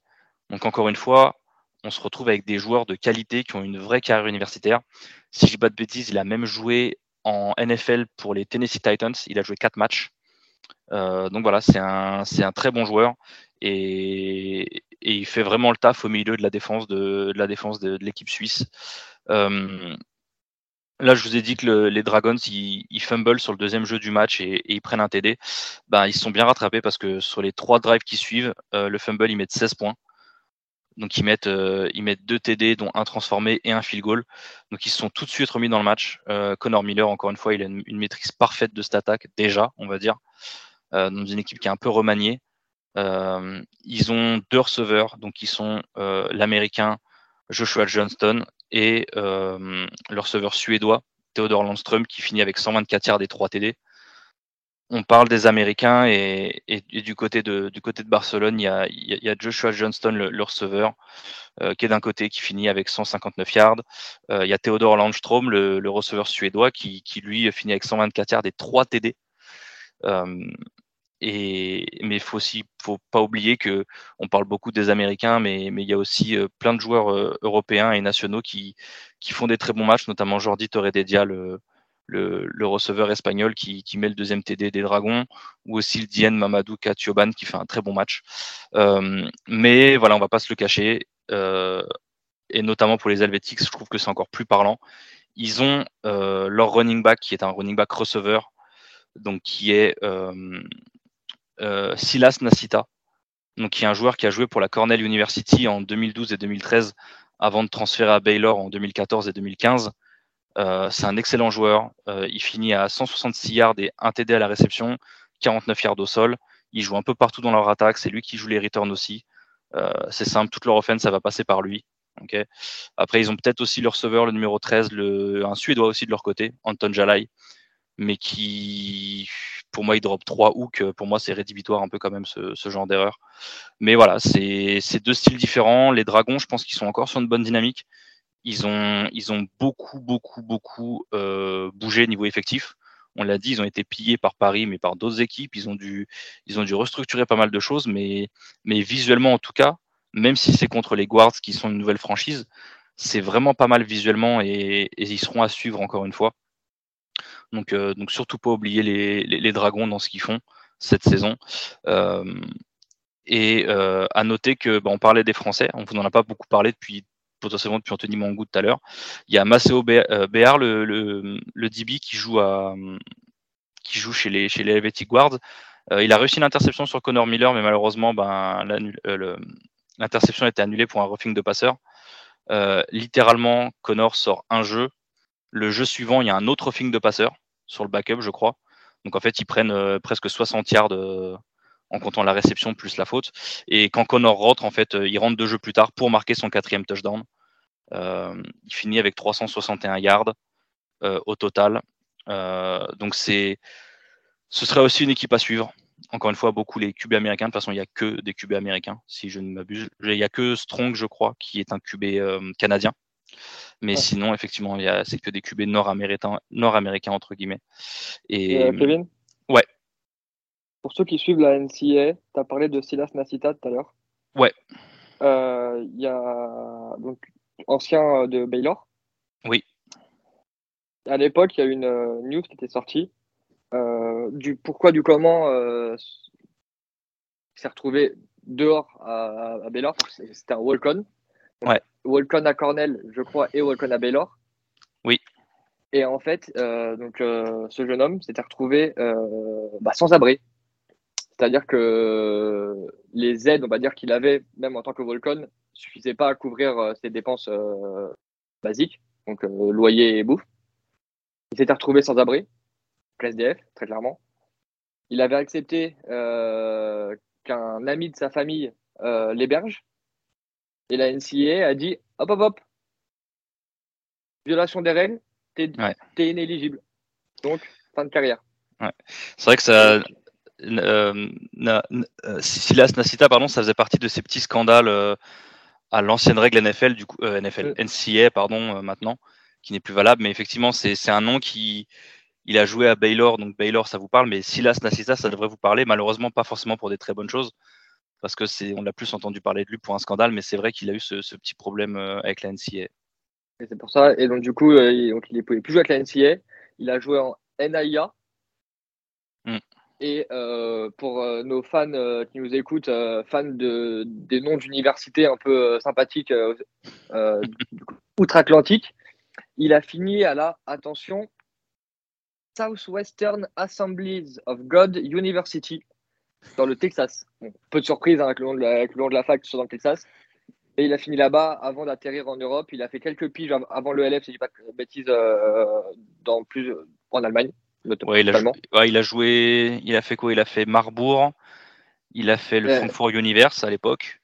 Donc encore une fois, on se retrouve avec des joueurs de qualité qui ont une vraie carrière universitaire. Si je dis pas de bêtises, il a même joué en NFL pour les Tennessee Titans. Il a joué 4 matchs. Euh, donc voilà, c'est un, très bon joueur et, il fait vraiment le taf au milieu de la défense de, la défense de, l'équipe suisse. Euh, Là, je vous ai dit que les Dragons, ils, ils, fumble sur le deuxième jeu du match et, ils prennent un TD. Ben, ils se sont bien rattrapés parce que sur les trois drives qui suivent, euh, le fumble, ils mettent 16 points. Donc, ils mettent, euh, deux TD, dont un transformé et un field goal. Donc, ils se sont tout de suite remis dans le match. Euh, Connor Miller, encore une fois, il a une, maîtrise parfaite de cette attaque, déjà, on va dire, dans une équipe qui est un peu remaniée. ils ont deux receveurs, donc ils sont l'américain Joshua Johnston et euh, le receveur suédois, Theodor Landström, qui finit avec 124 yards et 3 TD. On parle des Américains et, du, côté de, du côté de Barcelone, il y a, Joshua Johnston, le, receveur, euh, qui est d'un côté, qui finit avec 159 yards. Euh, il y a Theodor Landström, le, receveur suédois, qui, qui, lui finit avec 124 yards et 3 TD. Mais il faut aussi, faut pas oublier que on parle beaucoup des Américains, mais, mais il y a aussi euh, plein de joueurs euh, européens et nationaux qui, qui font des très bons matchs, notamment Jordi Torrededia, le, le, receveur espagnol qui, qui, met le deuxième TD des Dragons, ou aussi le Dien Mamadou Katioban qui fait un très bon match. Euh, mais voilà, on va pas se le cacher, et notamment pour les Helvetics, je trouve que c'est encore plus parlant. Ils ont leur running back qui est un running back receveur, donc qui est Silas Nasita, donc qui est un joueur qui a joué pour la Cornell University en 2012 et 2013 avant de transférer à Baylor en 2014 et 2015. Euh, c'est un excellent joueur. Euh, il finit à 166 yards et 1 TD à la réception, 49 yards au sol. Il joue un peu partout dans leur attaque. C'est lui qui joue les returns aussi. c'est simple, toute leur offense, ça va passer par lui. Après, ils ont peut-être aussi le receveur, le numéro 13, le, un Suédois aussi de leur côté, Anton Jalai, mais qui pour moi, il drop trois hooks. Pour moi, c'est rédhibitoire un peu quand même ce, genre d'erreur. Mais voilà, c'est deux styles différents. Les Dragons, je pense qu'ils sont encore sur une bonne dynamique. Ils ont, ils ont beaucoup, beaucoup, beaucoup euh, bougé niveau effectif. On l'a dit, ils ont été pillés par Paris, mais par d'autres équipes. Ils ont dû, ils ont dû restructurer pas mal de choses, mais, mais visuellement en tout cas, même si c'est contre les Guards qui sont une nouvelle franchise, c'est vraiment pas mal visuellement et ils seront à suivre encore une fois. Donc, euh, donc surtout pas oublier les, Dragons dans ce qu'ils font cette saison. Euh, et euh, à noter que bah, on parlait des Français, on vous en a pas beaucoup parlé depuis potentiellement depuis Anthony Mangou tout à l'heure. Il y a Maceo Béar, le, le, DB qui joue à qui joue chez les chez les Helvetic Guards. il a réussi l'interception sur Connor Miller, mais malheureusement, ben, l'interception a été annulée pour un roughing de passeur. littéralement, Connor sort un jeu. Le jeu suivant, il y a un autre roughing de passeur sur le backup, je crois. Donc en fait, ils prennent euh, presque 60 yards euh, en comptant la réception plus la faute. Et quand Connor rentre, en fait, euh, il rentre deux jeux plus tard pour marquer son quatrième touchdown. il finit avec 361 yards au total. donc c'est, ce serait aussi une équipe à suivre. Encore une fois, beaucoup les QB américains. De toute façon, il n'y a que des QB américains, si je ne m'abuse. Il n'y a que Strong, je crois, qui est un QB canadien. Mais sinon, effectivement, c'est que des QB nord-américains, entre guillemets. Et, euh, Kevin Ouais. Pour ceux qui suivent la NCA, tu as parlé de Silas Nasita tout à l'heure. Ouais. Euh, il y a donc ancien euh, de Baylor. Oui. À l'époque, il y a une news qui était sortie du pourquoi, du comment s'est retrouvé dehors à, à Baylor. C'était un walk-on. Ouais. Walcon à Cornell, je crois, et Walcon à Baylor. Oui. Et en fait, euh, donc, euh, ce jeune homme s'était retrouvé euh, bah, sans abri. C'est-à-dire que les aides, on va dire qu'il avait, même en tant que Volcon, ne suffisaient pas à couvrir ses dépenses basiques, donc loyer et bouffe. Il s'était retrouvé sans abri, classe DF, très clairement. Il avait accepté qu'un ami de sa famille l'héberge et la NCA a dit hop, hop, hop. Violation des règles, t'es inéligible. Donc, fin de carrière. C'est vrai que ça. Euh, Silas Nasita, pardon, ça faisait partie de ces petits scandales euh, à l'ancienne règle NFL, du coup, NFL, NCA, pardon, maintenant, qui n'est plus valable. Mais effectivement, c'est un nom qui, il a joué à Baylor, donc Baylor, ça vous parle, mais Silas Nasita, ça devrait vous parler. Malheureusement, pas forcément pour des très bonnes choses, parce que c'est, on l'a plus entendu parler de lui pour un scandale, mais c'est vrai qu'il a eu ce, petit problème euh, avec la NCA. Et c'est pour ça. Et donc du coup, euh, il, donc, il pouvait plus jouer avec la NCA. Il a joué en NAIA. Hmm. Et euh, pour nos fans qui nous écoutent, fans de, des noms d'universités un peu sympathiques outre-Atlantique, il a fini à la attention Southwestern Assemblies of God University dans le Texas. peu de surprise hein, avec, le nom de la, de la fac sur dans le Texas. Et il a fini là-bas avant d'atterrir en Europe. Il a fait quelques piges avant le LF, si je dis pas de bêtises, euh, dans plus, en Allemagne. Ouais, il, a, il a joué, il a fait quoi? Il a fait Marbourg, il a fait le Frankfurt Universe à l'époque.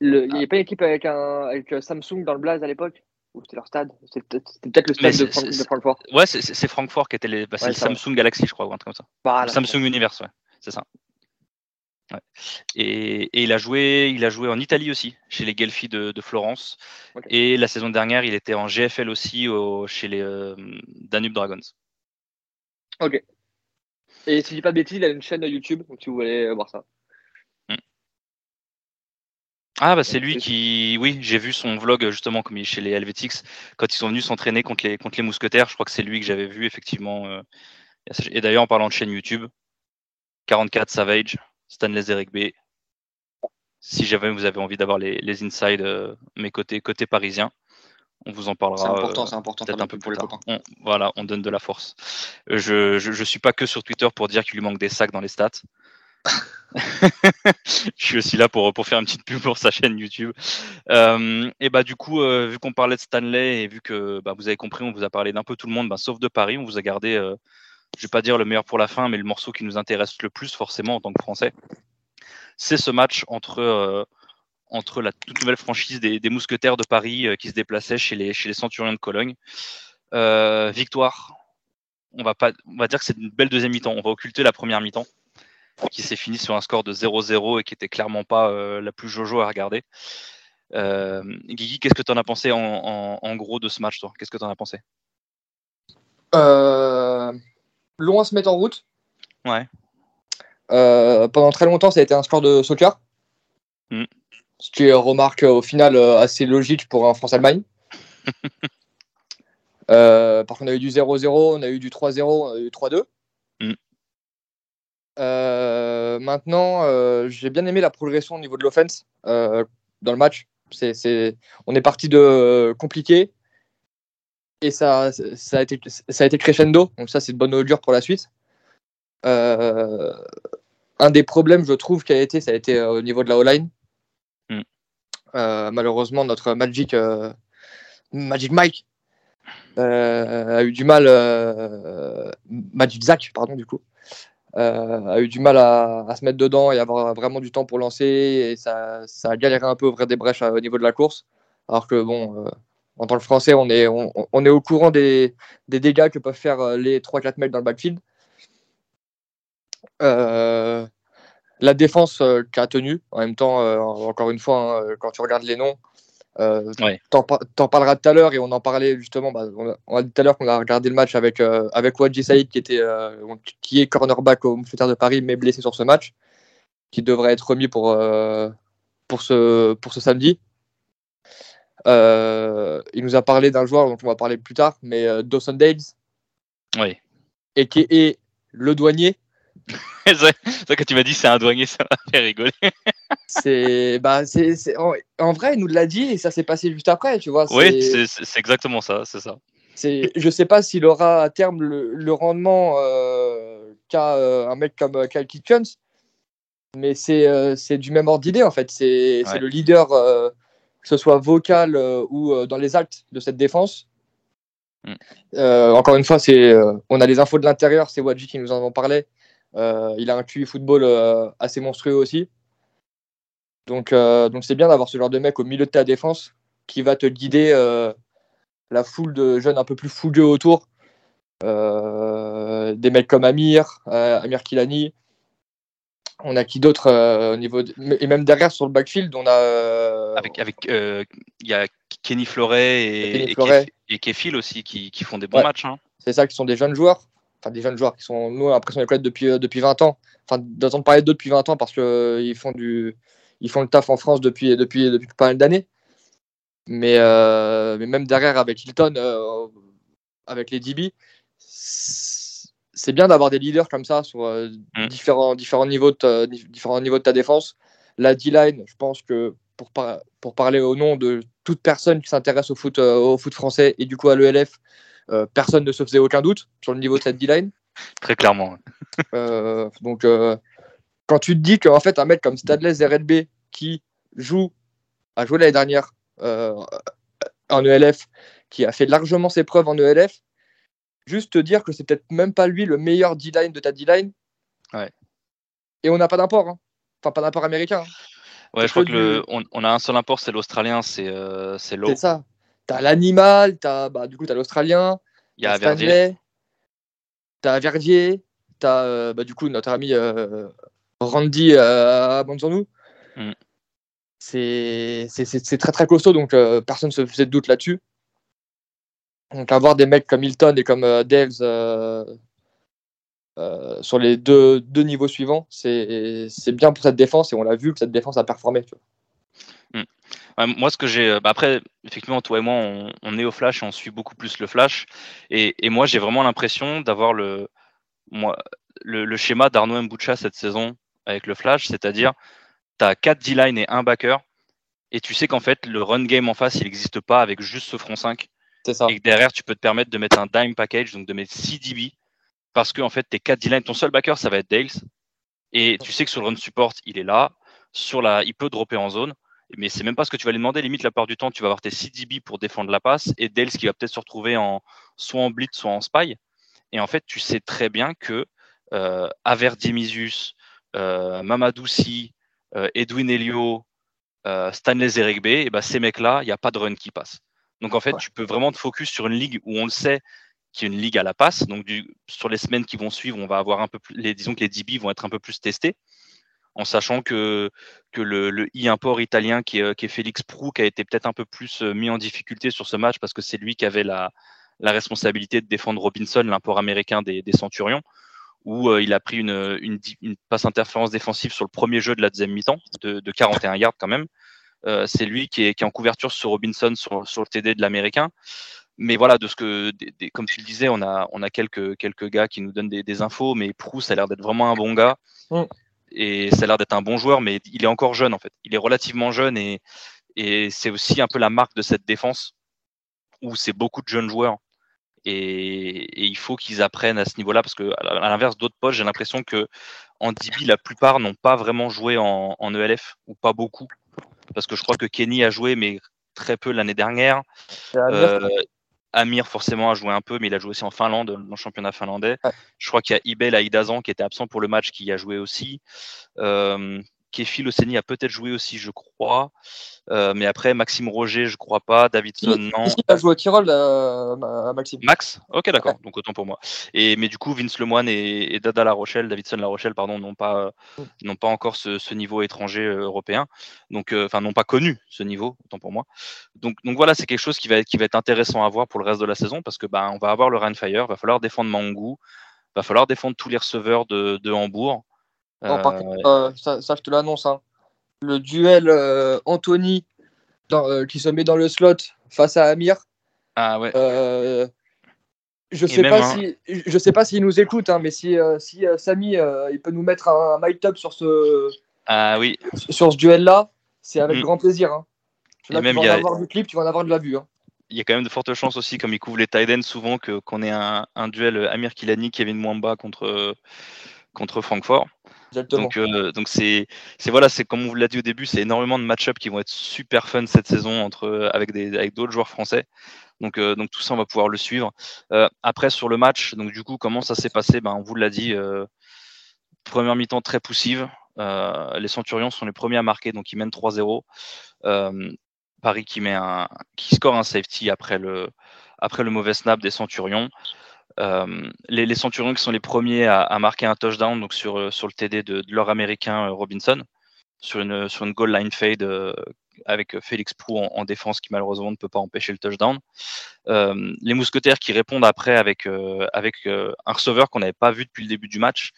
Il n'y avait pas une équipe avec, un, avec Samsung dans le Blaze à l'époque? C'était leur stade? C'était peut-être le stade de, Francfort. Ouais, c'est Francfort qui était les, bah, Samsung Galaxy, je crois, ou un truc comme ça. Samsung Universe, ouais, c'est ça. Et, et, il, a joué, il a joué en Italie aussi, chez les Guelfi de, de, Florence. Et la saison dernière, il était en GFL aussi au, chez les euh, Danube Dragons. Ok. Et si je dis pas de bêtises, il a une chaîne YouTube, donc si vous voulez voir ça. Ah bah c'est lui qui, oui, j'ai vu son vlog justement comme il est chez les Helvetics quand ils sont venus s'entraîner contre les contre les mousquetaires. Je crois que c'est lui que j'avais vu effectivement. Euh, et d'ailleurs en parlant de chaîne YouTube, 44 Savage, Stanley Zerek B. Si jamais vous avez envie d'avoir les, les insides, euh, mes côtés côté parisiens, on vous en parlera. C'est important, c'est important. Peut-être un peu pour les copains. voilà, on donne de la force. je, je, je suis pas que sur Twitter pour dire qu'il lui manque des sacs dans les stats. je suis aussi là pour, pour faire une petite pub pour sa chaîne YouTube. Euh, et bah du coup, euh, vu qu'on parlait de Stanley et vu que bah, vous avez compris, on vous a parlé d'un peu tout le monde, bah, sauf de Paris, on vous a gardé, euh, je vais pas dire le meilleur pour la fin, mais le morceau qui nous intéresse le plus forcément en tant que Français, c'est ce match entre entre la toute nouvelle franchise des, Mousquetaires de Paris qui se déplaçait chez les chez les Centurions de Cologne. victoire. On va pas, on va dire que c'est une belle deuxième mi-temps. On va occulter la première mi-temps qui s'est fini sur un score de 0-0 et qui était clairement pas euh, la plus jojo à regarder. Euh, Guigui, qu'est-ce que tu en as pensé en, gros de ce match, toi? Qu'est-ce que tu en as pensé? Euh, Long à se mettre en route. Ouais. Euh, pendant très longtemps, ça a été un score de soccer. Mm. Ce qui remarque au final assez logique pour un France-Allemagne. par contre, on a eu du 0-0, on a eu du 3-0, on a eu du 3-2. Euh, maintenant, euh, j'ai bien aimé la progression au niveau de l'offense euh, dans le match. C'est, On est parti de compliqué et ça, ça, a été, ça a été crescendo. Donc ça, c'est de bonne augure pour la suite. un des problèmes, je trouve, qui a été, ça a été au niveau de la O-line. Hmm. malheureusement, notre Magic, Magic Mike a eu du mal, Magic Zach, pardon, du coup, euh, a eu du mal à, se mettre dedans et avoir vraiment du temps pour lancer. Et ça, ça a galéré un peu à ouvrir des brèches au niveau de la course. Alors que, bon, euh, en tant que Français, on est, on, est au courant des, des, dégâts que peuvent faire euh, les 3-4 mètres dans le backfield. la défense qui a tenu, en même temps, encore une fois, hein, quand tu regardes les noms, euh, T'en parleras tout à l'heure et on en parlait justement. Bah, on, a, dit tout à l'heure qu'on a regardé le match avec, euh, avec Wadji Saïd qui, était, euh, qui est cornerback au Mousquetaire de Paris mais blessé sur ce match, qui devrait être remis pour, euh, pour, ce, pour ce samedi. Il nous a parlé d'un joueur dont on va parler plus tard, mais Dawson Dales. Oui. Et qui est le douanier c'est que tu m'as dit c'est un douanier, ça m'a fait rigoler. c'est, bah, c'est, en, vrai, il nous l'a dit et ça s'est passé juste après, tu vois. Oui, c'est, exactement ça, c'est ça. C'est, je sais pas s'il aura à terme le, rendement euh, qu'a euh, un mec comme euh, Kyle Kitchens, mais c'est, c'est du même ordre d'idée en fait. C'est, le leader, que ce soit vocal ou dans les actes de cette défense. Mm. encore une fois, c'est, on a les infos de l'intérieur, c'est Wadji qui nous en parlait. Euh, il a un QI football euh, assez monstrueux aussi. Donc, euh, donc c'est bien d'avoir ce genre de mec au milieu de ta défense qui va te guider la foule de jeunes un peu plus fougueux autour. des mecs comme Amir, Amir Kilani. On a qui d'autre au niveau et même derrière sur le backfield on a avec avec il y a Kenny Floret et, et, Kefil aussi qui, qui, font des bons matchs. Hein. C'est ça qui sont des jeunes joueurs enfin des jeunes joueurs qui sont nous l'impression de connaître depuis euh, depuis 20 ans enfin d'entendre parler d'eux depuis 20 ans parce que euh, ils font du ils font le taf en France depuis depuis depuis pas mal d'années mais euh, mais même derrière avec Hilton avec les DB c'est bien d'avoir des leaders comme ça sur mm. différents différents niveaux de différents niveaux de ta défense la D-line je pense que pour, pour parler au nom de toute personne qui s'intéresse au foot au foot français et du coup à l'ELF euh, personne ne se faisait aucun doute sur le niveau de cette D-line. Très clairement. Euh, donc, euh, quand tu te dis qu'en fait, un mec comme Stadley ZRB qui joue, a joué l'année dernière en ELF, qui a fait largement ses preuves en ELF, juste te dire que c'est peut-être même pas lui le meilleur D-line de ta D-line. Ouais. Et on n'a pas d'import. Hein. Enfin, pas d'import américain. Hein. Ouais, je crois que on, a un seul import, c'est l'Australien, c'est euh, C'est ça. T'as l'animal, t'as bah, du coup t'as l'Australien, il y a Verdier, t'as Verdier, t'as euh, bah, du coup notre ami euh, Randy euh, à mm. C'est très très costaud, donc euh, personne ne se faisait de doute là-dessus. Donc avoir des mecs comme Hilton et comme Dales sur les deux, niveaux suivants, c'est bien pour cette défense et on l'a vu que cette défense a performé. Vois moi, ce que j'ai. Euh, bah, après, effectivement, toi et moi, on, est au Flash et on suit beaucoup plus le Flash. Et, moi, j'ai vraiment l'impression d'avoir le, schéma d'Arnaud Mbucha cette saison avec le Flash, c'est-à-dire, tu as 4 D-line et un backer. Et tu sais qu'en fait, le run game en face, il n'existe pas avec juste ce front 5. Et que derrière, tu peux te permettre de mettre un dime package, donc de mettre 6 DB. Parce que, en fait, tes 4 D-line, ton seul backer, ça va être Dales. Et tu sais que sur le run support, il est là. Sur la, il peut dropper en zone mais c'est même pas ce que tu vas lui demander. Limite, la part du temps, tu vas avoir tes CDB pour défendre la passe et Dales qui va peut-être se retrouver en, soit en blitz, soit en spy. Et en fait, tu sais très bien que euh, Aver euh, euh, Edwin Elio, euh, Stanley Zerigbe, et eh ben, ces mecs-là, il n'y a pas de run qui passe. Donc en fait, tu peux vraiment te focus sur une ligue où on le sait, qui est une ligue à la passe. Donc du, sur les semaines qui vont suivre, on va avoir un peu plus, les, disons que les DB vont être un peu plus testés en sachant que, que le, le e-import italien qui est, qui est, Félix Prou, qui a été peut-être un peu plus euh, mis en difficulté sur ce match parce que c'est lui qui avait la, la, responsabilité de défendre Robinson, l'import américain des, des Centurions, où euh, il a pris une, une, une, passe interférence défensive sur le premier jeu de la deuxième mi-temps, de, de 41 yards quand même. Euh, c'est lui qui est, qui est, en couverture sur Robinson sur, sur le TD de l'américain. Mais voilà, de ce que, des, comme tu le disais, on a, on a quelques, quelques gars qui nous donnent des, des infos, mais Prou, ça a l'air d'être vraiment un bon gars. Mm et ça a l'air d'être un bon joueur, mais il est encore jeune en fait. Il est relativement jeune et, et c'est aussi un peu la marque de cette défense où c'est beaucoup de jeunes joueurs. Et, il faut qu'ils apprennent à ce niveau-là parce que à l'inverse d'autres postes, j'ai l'impression que en DB, la plupart n'ont pas vraiment joué en, en, ELF ou pas beaucoup. Parce que je crois que Kenny a joué, mais très peu l'année dernière. Amir forcément a joué un peu, mais il a joué aussi en Finlande, dans le championnat finlandais. Je crois qu'il y a Ibel Aïdazan qui était absent pour le match, qui a joué aussi. Euh, Kefil Oseni a peut-être joué aussi, je crois. Euh, mais après, Maxime Roger, je crois pas. Davidson, non. Il a joué au Tirol, euh, Maxime. Max Ok, d'accord. Donc autant pour moi. Et, mais du coup, Vince Lemoine et, Dada La Rochelle, Davidson La Rochelle, pardon, n'ont pas, mm. n'ont pas encore ce, niveau étranger euh, européen. Donc, enfin, n'ont pas connu ce niveau, autant pour moi. Donc, donc voilà, c'est quelque chose qui va, qui va être intéressant à voir pour le reste de la saison parce que ben, on va avoir le Rainfire, va falloir défendre Mangou, va falloir défendre tous les receveurs de, de Hambourg. Par contre, ça, ça, je te l'annonce. Hein le duel euh, Anthony euh, qui se met dans le slot face à Amir. Ah ouais. Euh, je sais pas hein. si je sais pas s'il nous écoute, hein, mais si, si Samy il peut nous mettre un, un top sur ce ah, oui. sur ce duel là, c'est avec mm. grand plaisir. Hein. tu vas en avoir du clip, tu vas en avoir de la vue. Il y a quand même de fortes chances aussi, comme il couvre les tight souvent, que qu'on ait un, un, duel Amir Kilani, Kevin Mwamba contre contre Francfort. Donc, euh, donc c'est, c'est voilà, c'est comme on vous l'a dit au début, c'est énormément de match-up qui vont être super fun cette saison entre avec des avec d'autres joueurs français. Donc, euh, donc tout ça, on va pouvoir le suivre. Euh, après sur le match, donc du coup, comment ça s'est passé? Ben, on vous l'a dit. première mi-temps très poussive. les Centurions sont les premiers à marquer, donc ils mènent 3-0. Paris qui met un, qui score un safety après le, après le mauvais snap des Centurions. Euh, les, Centurions qui sont les premiers à, marquer un touchdown donc sur, euh, sur le TD de, leur américain euh, Robinson, sur une, sur une goal line fade avec Félix Prou en, défense qui malheureusement ne peut pas empêcher le touchdown. les mousquetaires qui répondent après avec, avec un receveur qu'on n'avait pas vu depuis le début du match,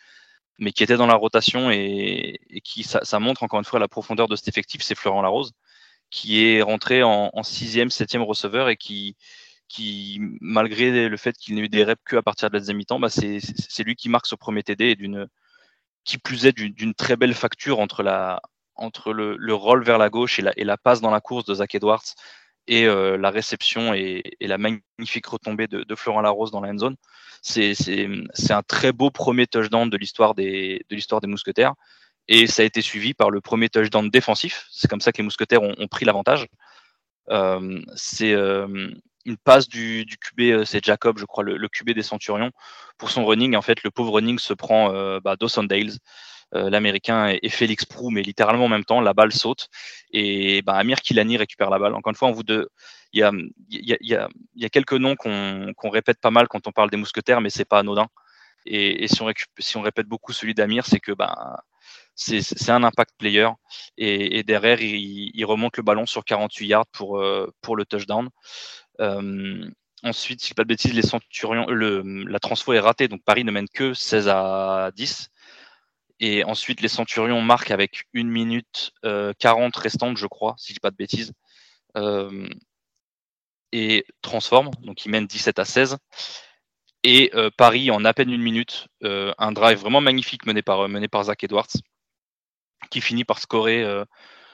mais qui était dans la rotation et, qui ça, montre encore une fois la profondeur de cet effectif, c'est Florent Larose, qui est rentré en, en sixième, septième receveur et qui, qui, malgré le fait qu'il n'ait eu des reps que à partir de la deuxième mi-temps, bah c'est lui qui marque ce premier TD et qui plus est d'une très belle facture entre, la, entre le, le roll vers la gauche et la, passe dans la course de Zach Edwards et euh, la réception et, la magnifique retombée de, Florent Larose dans la end zone. C'est un très beau premier touchdown de l'histoire des, de des mousquetaires et ça a été suivi par le premier touchdown défensif. C'est comme ça que les mousquetaires ont, ont pris l'avantage. Euh, c'est euh, une passe du, du QB, euh, c'est Jacob, je crois, le, QB des Centurions, pour son running. En fait, le pauvre running se prend euh, bah, Dawson Dales, euh, l'américain, et, Félix Prou, mais littéralement en même temps, la balle saute. Et bah, Amir Kilani récupère la balle. Encore une fois, on vous de... il, y a, y a, quelques noms qu'on répète pas mal quand on parle des mousquetaires, mais c'est pas anodin. Et, si, on si, on répète beaucoup celui d'Amir, c'est que bah, c'est un impact player. Et, derrière, il, remonte le ballon sur 48 yards pour le touchdown. Euh, ensuite, si je ne pas de bêtises, Centurions, le, la transfo est ratée, donc Paris ne mène que 16 à 10. Et ensuite, les Centurions marquent avec 1 minute 40 euh, restante, je crois, si je dis pas de bêtises. Euh, et transforment, donc ils mènent 17 à 16. Et Paris, en à peine une minute, un drive vraiment magnifique mené par Zach Edwards, qui finit par scorer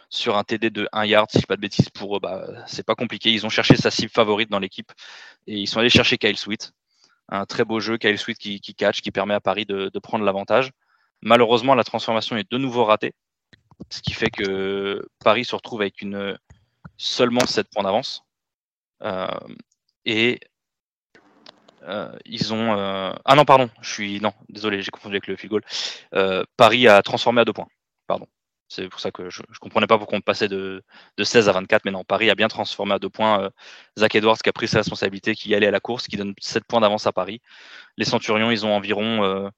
sur un TD de 1 yard, si je pas de bêtises, pour eux, bah, c'est pas compliqué. Ils ont cherché sa cible favorite dans l'équipe et ils sont allés chercher Kyle Sweet. Un très beau jeu, Kyle Sweet qui, catch, qui permet à Paris de, prendre l'avantage. Malheureusement, la transformation est de nouveau ratée, ce qui fait que Paris se retrouve avec une seulement 7 points d'avance. Euh, et euh, ils ont. Euh... Ah non, pardon, je suis. Non, désolé, j'ai confondu avec le field goal. Paris a transformé à deux points. Pardon. C'est pour ça que je ne comprenais pas pourquoi on passait de, de, 16 à 24. Mais non, Paris a bien transformé à deux points. Euh, Zach Edwards qui a pris ses responsabilités, qui allait à la course, qui donne 7 points d'avance à Paris. Les Centurions, ils ont environ euh,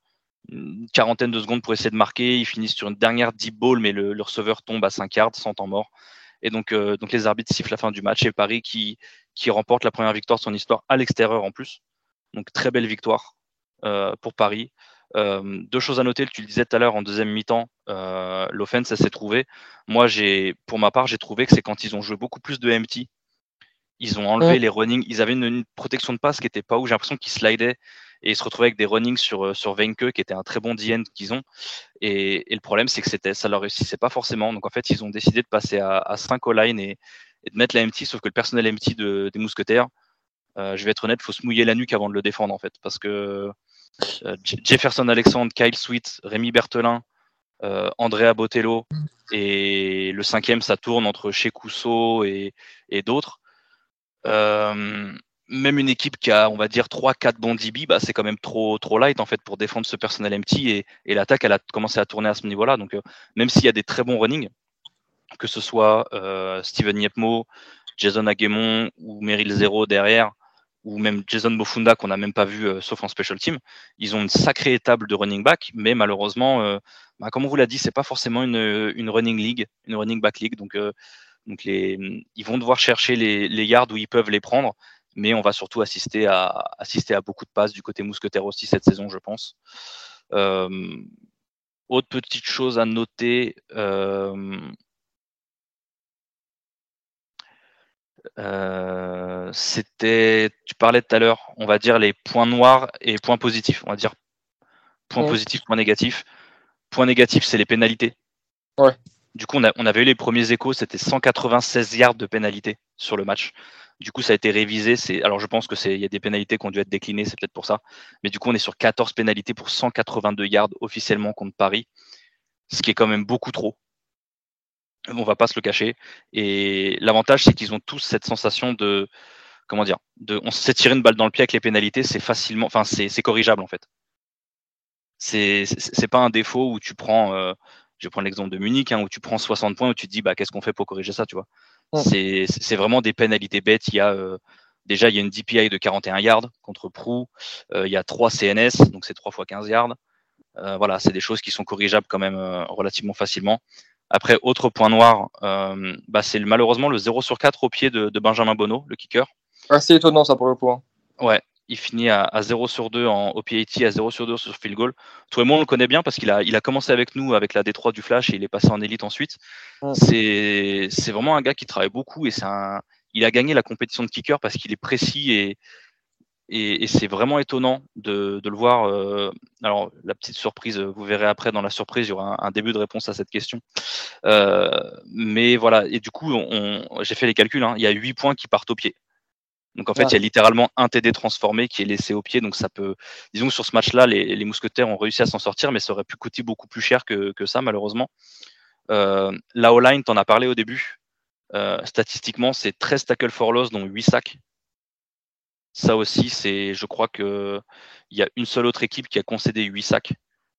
une quarantaine de secondes pour essayer de marquer. Ils finissent sur une dernière deep ball, mais le, receveur tombe à 5 yards sans temps mort. Et donc, euh, donc les arbitres sifflent la fin du match et Paris qui, remporte la première victoire de son histoire à l'extérieur en plus. Donc très belle victoire pour Paris. Euh, deux choses à noter, tu le disais tout à l'heure en deuxième mi-temps, euh, l'offense, s'est trouvé. Moi, j'ai, pour ma part, j'ai trouvé que c'est quand ils ont joué beaucoup plus de MT, ils ont enlevé les running, ils avaient une, protection de passe qui était pas où j'ai l'impression qu'ils slidaient et ils se retrouvaient avec des runnings sur, euh, sur Venke qui était un très bon DN qu'ils ont. Et, le problème, c'est que c'était, ça leur réussissait pas forcément. Donc en fait, ils ont décidé de passer à, à 5 line et, et, de mettre la MT, sauf que le personnel MT de, des mousquetaires, euh, je vais être honnête, faut se mouiller la nuque avant de le défendre en fait, parce que Jefferson Alexandre, Kyle Sweet, Rémi Berthelin, euh, Andrea Botello et le cinquième, ça tourne entre chez et, et d'autres. Euh, même une équipe qui a, on va dire, 3-4 bons DB, bah, c'est quand même trop, trop light en fait pour défendre ce personnel MT et, et l'attaque, elle a commencé à tourner à ce niveau-là. Donc, même s'il y a des très bons running, que ce soit Steven Yepmo, Jason Aguemon ou Meryl Zero derrière, ou même Jason Bofunda qu'on n'a même pas vu euh, sauf en special team, ils ont une sacrée étable de running back, mais malheureusement, euh, bah, comme on vous l'a dit, c'est pas forcément une, une, running league, une running back league, donc, euh, les, ils vont devoir chercher les, les, yards où ils peuvent les prendre, mais on va surtout assister à, assister à beaucoup de passes du côté mousquetaire aussi cette saison, je pense. autre petite chose à noter, euh, c'était, tu parlais tout à l'heure, on va dire les points noirs et points positifs. On va dire points positifs, points négatifs. Point négatif, c'est les pénalités. Ouais. Du coup, on, a, on, avait eu les premiers échos, c'était 196 yards de pénalité sur le match. Du coup, ça a été révisé. C'est, alors, je pense que c'est, il y a des pénalités qui ont dû être déclinées, c'est peut-être pour ça. Mais du coup, on est sur 14 pénalités pour 182 yards officiellement contre Paris, ce qui est quand même beaucoup trop on va pas se le cacher. Et l'avantage, c'est qu'ils ont tous cette sensation de, comment dire, de, on s'est tiré une balle dans le pied avec les pénalités, c'est facilement, enfin, c'est corrigeable en fait. C'est c'est pas un défaut où tu prends, euh, je vais prendre l'exemple de Munich, hein, où tu prends 60 points, où tu te dis, bah, qu'est-ce qu'on fait pour corriger ça, tu vois? C'est vraiment des pénalités bêtes. Il y a déjà il y a une DPI de 41 yards contre Prou. il y a 3 CNS, donc c'est 3 fois 15 yards. voilà, c'est des choses qui sont corrigeables quand même relativement facilement. Après, autre point noir, bah, c'est malheureusement le 0 sur 4 au pied de, Benjamin Bonneau, le kicker. Assez étonnant ça pour le point. Ouais, il finit à, 0 sur 2 en OPAT, à 0 sur 2 sur field goal. Tout le monde le connaît bien parce qu'il a, il a commencé avec nous avec la D3 du Flash et il est passé en élite ensuite. C'est, c'est vraiment un gars qui travaille beaucoup et c'est un, il a gagné la compétition de kicker parce qu'il est précis et, et, c'est vraiment étonnant de, de le voir. Euh, alors, la petite surprise, vous verrez après dans la surprise, il y aura un, début de réponse à cette question. Euh, mais voilà, et du coup, on, j'ai fait les calculs, hein, il y a 8 points qui partent au pied. Donc en fait, il y a littéralement un TD transformé qui est laissé au pied. Donc ça peut, disons que sur ce match-là, les, mousquetaires ont réussi à s'en sortir, mais ça aurait pu coûter beaucoup plus cher que, ça, malheureusement. Euh, la O-line, t'en as parlé au début. Euh, statistiquement, c'est 13 tackles for loss, dont 8 sacs. Ça aussi, c'est, je crois que il y a une seule autre équipe qui a concédé 8 sacs.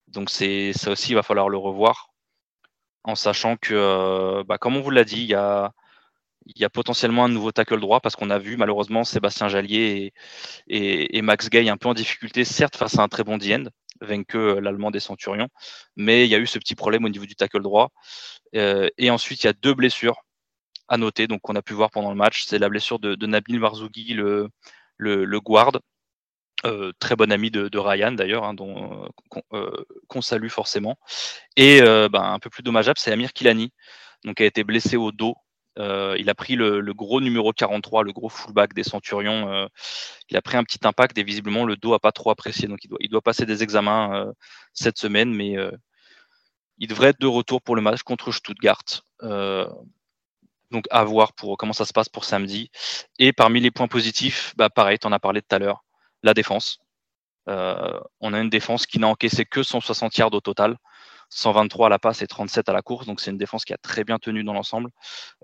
Donc c'est ça aussi, il va falloir le revoir, en sachant que, euh, bah, comme on vous l'a dit, il y a potentiellement un nouveau tackle droit parce qu'on a vu malheureusement Sébastien Jallier et, Max Gay un peu en difficulté, certes face à un très bon D-end, vaincu euh, l'Allemand des Centurions, mais il y a eu ce petit problème au niveau du tackle droit. Euh, et ensuite, il y a deux blessures à noter, donc qu'on a pu voir pendant le match. C'est la blessure de, Nabil Marzougi, le, le, guard, euh, très bon ami de, Ryan d'ailleurs, hein, dont qu'on salue forcément. Et ben, un peu plus dommageable, c'est Amir Kilani, donc a été blessé au dos euh, il a pris le, gros numéro 43, le gros fullback des Centurions. Euh, il a pris un petit impact et visiblement le dos a pas trop apprécié. Donc il doit, passer des examens euh, cette semaine, mais il devrait être de retour pour le match contre Stuttgart. Donc à voir pour comment ça se passe pour samedi. Et parmi les points positifs, bah pareil, tu en as parlé tout à l'heure, la défense. on a une défense qui n'a encaissé que 160 yards au total. 123 à la passe et 37 à la course. Donc c'est une défense qui a très bien tenu dans l'ensemble.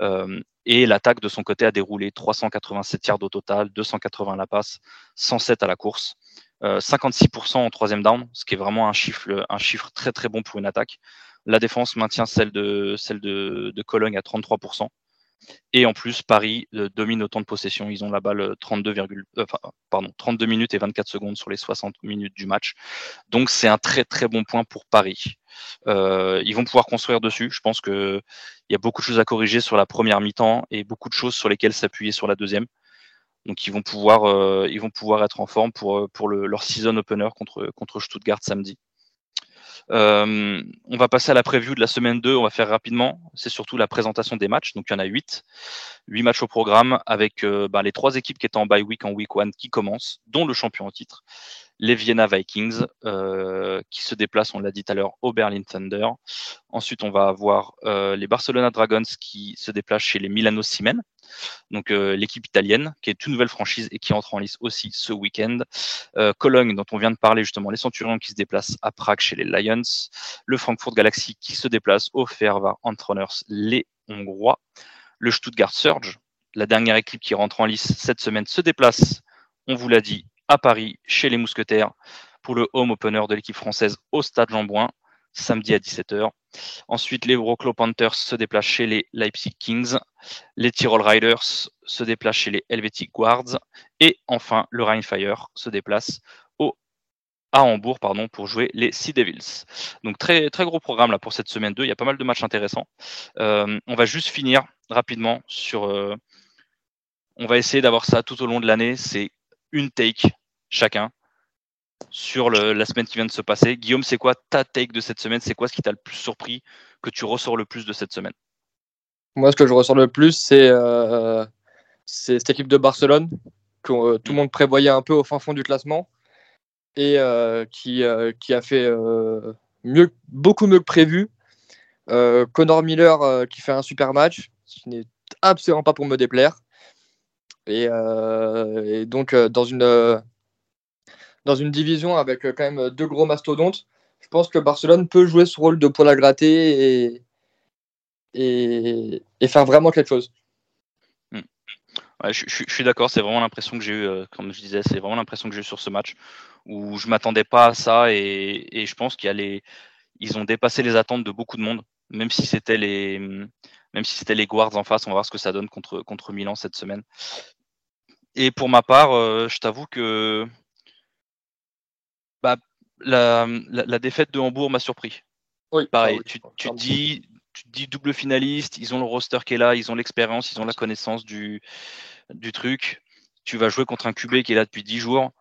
Euh, et l'attaque de son côté a déroulé 387 yards au total, 280 à la passe, 107 à la course. 56% euh, en troisième down, ce qui est vraiment un chiffre, un chiffre très très bon pour une attaque. La défense maintient celle de, celle de, de Cologne à 33%. Et en plus, Paris euh, domine autant de possession. Ils ont la balle 32, euh, 32 minutes et 24 secondes sur les 60 minutes du match. Donc c'est un très très bon point pour Paris. Euh, ils vont pouvoir construire dessus. Je pense qu'il y a beaucoup de choses à corriger sur la première mi-temps et beaucoup de choses sur lesquelles s'appuyer sur la deuxième. Donc ils vont pouvoir, être en forme pour, leur season opener contre Stuttgart samedi. Euh, on va passer à la preview de la semaine 2, on va faire rapidement. C'est surtout la présentation des matchs. Donc il y en a 8. 8 matchs au programme avec euh, bah, les trois équipes qui étaient en bye week en week 1 qui commencent, dont le champion en titre, les Vienna Vikings, euh, qui se déplacent, on l'a dit tout à l'heure, au Berlin Thunder. Ensuite, on va avoir les Barcelona Dragons qui se déplacent chez les Milano Siemens donc euh, l'équipe italienne, qui est une nouvelle franchise et qui entre en lice aussi ce week-end. Euh, Cologne, dont on vient de parler justement, les Centurions qui se déplacent à Prague chez les Lions. Le Frankfurt Galaxy qui se déplace au Ferva Antroners, les Hongrois. Le Stuttgart Surge, la dernière équipe qui rentre en lice cette semaine, se déplace, on vous l'a dit, à Paris, chez les Mousquetaires, pour le home opener de l'équipe française au Stade Jean-Bouin, samedi à 17h. Ensuite, les Wroclaw Panthers se déplacent chez les Leipzig Kings. Les Tyrol Riders se déplacent chez les Helvetic Guards. Et enfin, le Rheinfire se déplace à Hambourg pardon, pour jouer les Sea Devils. Donc, très, très gros programme là, pour cette semaine 2. Il y a pas mal de matchs intéressants. Euh, on va juste finir rapidement sur. Euh, on va essayer d'avoir ça tout au long de l'année. C'est une take chacun sur la semaine qui vient de se passer. Guillaume, c'est quoi ta take de cette semaine? C'est quoi ce qui t'a le plus surpris, que tu ressors le plus de cette semaine? Moi, ce que je ressors le plus, c'est euh, cette équipe de Barcelone que euh, tout le monde prévoyait un peu au fin fond du classement et euh, qui, qui a fait mieux, beaucoup mieux que prévu. Connor Miller qui fait un super match, ce qui n'est absolument pas pour me déplaire. Et donc, dans une dans une division avec euh, quand même euh, deux gros mastodontes, je pense que Barcelone peut jouer ce rôle de poil à gratter et, et, faire vraiment quelque chose. Hmm. je, suis d'accord, c'est vraiment l'impression que j'ai eu, euh, comme je disais, c'est vraiment l'impression que j'ai eu sur ce match où je m'attendais pas à ça et, je pense qu'il y a les, ils ont dépassé les attentes de beaucoup de monde, même si c'était les, même si c'était les Guards en face, on va voir ce que ça donne contre Milan cette semaine. Et pour ma part, je t'avoue que bah, la, défaite de Hambourg m'a surpris. Oui, Pareil, tu, tu, dis, tu dis double finaliste, ils ont le roster qui est là, ils ont l'expérience, ils ont la connaissance du, du truc. Tu vas jouer contre un QB qui est là depuis 10 jours.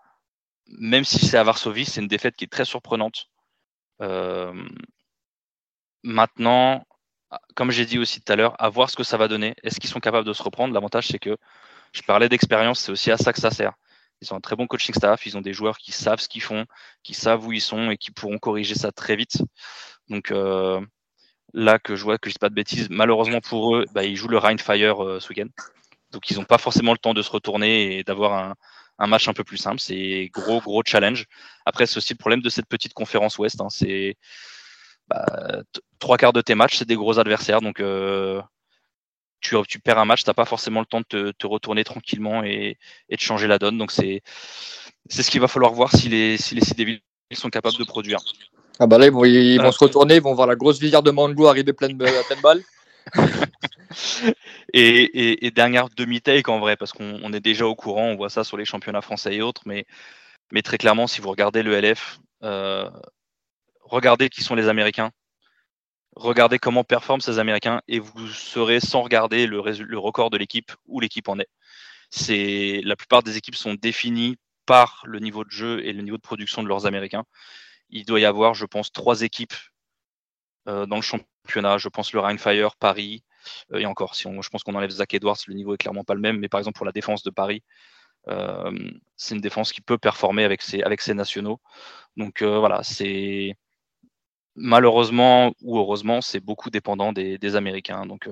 Même si c'est à Varsovie, c'est une défaite qui est très surprenante. Euh, maintenant, comme j'ai dit aussi tout à l'heure, à voir ce que ça va donner. Est-ce qu'ils sont capables de se reprendre? L'avantage, c'est que je parlais d'expérience, c'est aussi à ça que ça sert. Ils ont un très bon coaching staff, ils ont des joueurs qui savent ce qu'ils font, qui savent où ils sont et qui pourront corriger ça très vite. Donc euh, là que je vois que je dis pas de bêtises, malheureusement pour eux, bah, ils jouent le Rhine Fire euh, ce week-end. Donc ils n'ont pas forcément le temps de se retourner et d'avoir un, un match un peu plus simple. C'est gros, gros challenge. Après, c'est aussi le problème de cette petite conférence Ouest. Hein. C'est bah, trois quarts de tes matchs, c'est des gros adversaires. Donc, euh, tu, tu, perds un match, tu n'as pas forcément le temps de te, retourner tranquillement et, de changer la donne. Donc, c'est ce qu'il va falloir voir si les, si les sont capables de produire. Ah bah là, ils vont, ils vont se retourner, ils vont voir la grosse visière de Mango arriver pleine, pleine balle. et, dernière demi-take en vrai, parce qu'on est déjà au courant, on voit ça sur les championnats français et autres, mais, mais très clairement, si vous regardez le LF, euh, regardez qui sont les Américains, regardez comment performent ces Américains, et vous serez sans regarder le, record de l'équipe où l'équipe en est. La plupart des équipes sont définies par le niveau de jeu et le niveau de production de leurs Américains. Il doit y avoir, je pense, trois équipes euh, dans le championnat. Je pense le Rheinfire, Paris, euh, et encore, si on, je pense qu'on enlève Zach Edwards, le niveau est clairement pas le même. Mais par exemple, pour la défense de Paris, euh, c'est une défense qui peut performer avec ses, avec ses nationaux. Donc voilà, c'est malheureusement ou heureusement, c'est beaucoup dépendant des, des Américains. Donc,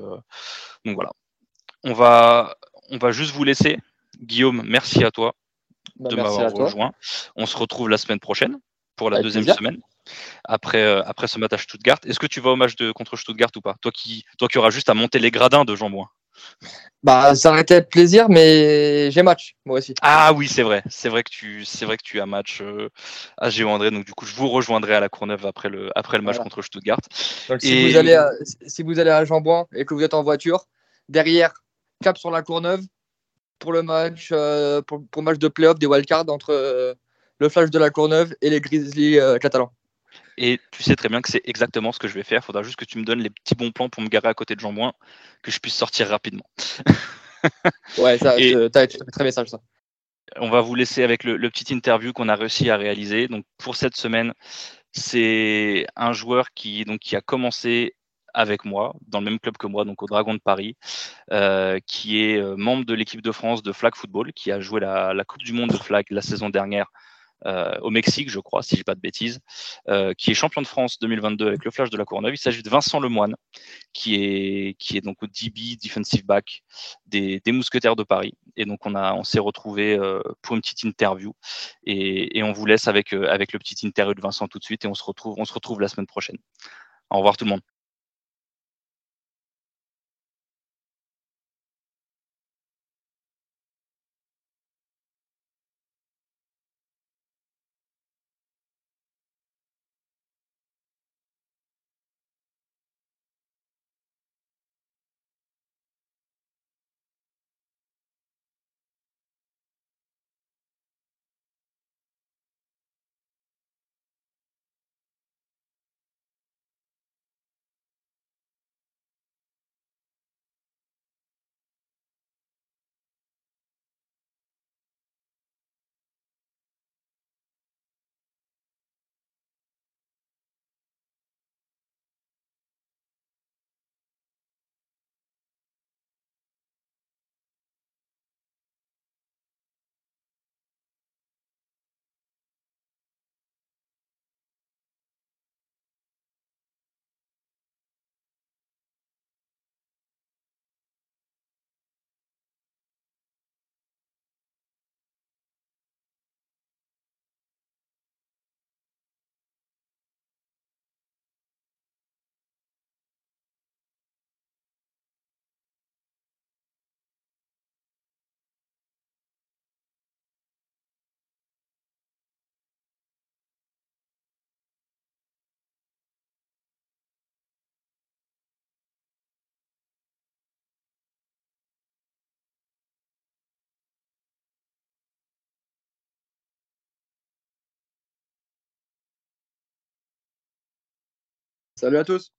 donc voilà. On va, on va juste vous laisser. Guillaume, merci à toi bah, de m'avoir rejoint. On se retrouve la semaine prochaine pour la deuxième semaine après, euh, après ce match à Stuttgart. Est-ce que tu vas au match de, contre Stuttgart ou pas? Toi qui, toi qui auras juste à monter les gradins de Jean Boin bah, ça aurait été plaisir, mais j'ai match, moi aussi. Ah oui, c'est vrai. C'est vrai que tu, c'est vrai que tu as match euh, à Géo-André. Donc, du coup, je vous rejoindrai à la Courneuve après le, après le match contre Stuttgart. si, vous allez à, si vous allez à Jean-Boin et que vous êtes en voiture, derrière, cap sur la Courneuve pour le match, euh, pour, pour, match de playoff des wildcards entre le Flash de la Courneuve et les Grizzlies catalans. Et tu sais très bien que c'est exactement ce que je vais faire. Il faudra juste que tu me donnes les petits bons plans pour me garer à côté de Jean Boin, que je puisse sortir rapidement. ouais, ça, tu as très message ça. On va vous laisser avec le, petit interview qu'on a réussi à réaliser. Donc pour cette semaine, c'est un joueur qui, donc, qui a commencé avec moi, dans le même club que moi, donc au Dragon de Paris, euh, qui est euh, membre de l'équipe de France de flag football, qui a joué la, la Coupe du Monde de flag la saison dernière euh, au Mexique, je crois, si je dis pas de bêtises, euh, qui est champion de France 2022 avec le Flash de la Courneuve. Il s'agit de Vincent Lemoine, qui est, qui est donc au DB, defensive back des, des Mousquetaires de Paris. Et donc on, a, on s'est retrouvé euh, pour une petite interview. Et, et on vous laisse avec, avec le petit interview de Vincent tout de suite. Et on se retrouve, on se retrouve la semaine prochaine. Au revoir tout le monde. Salut à tous.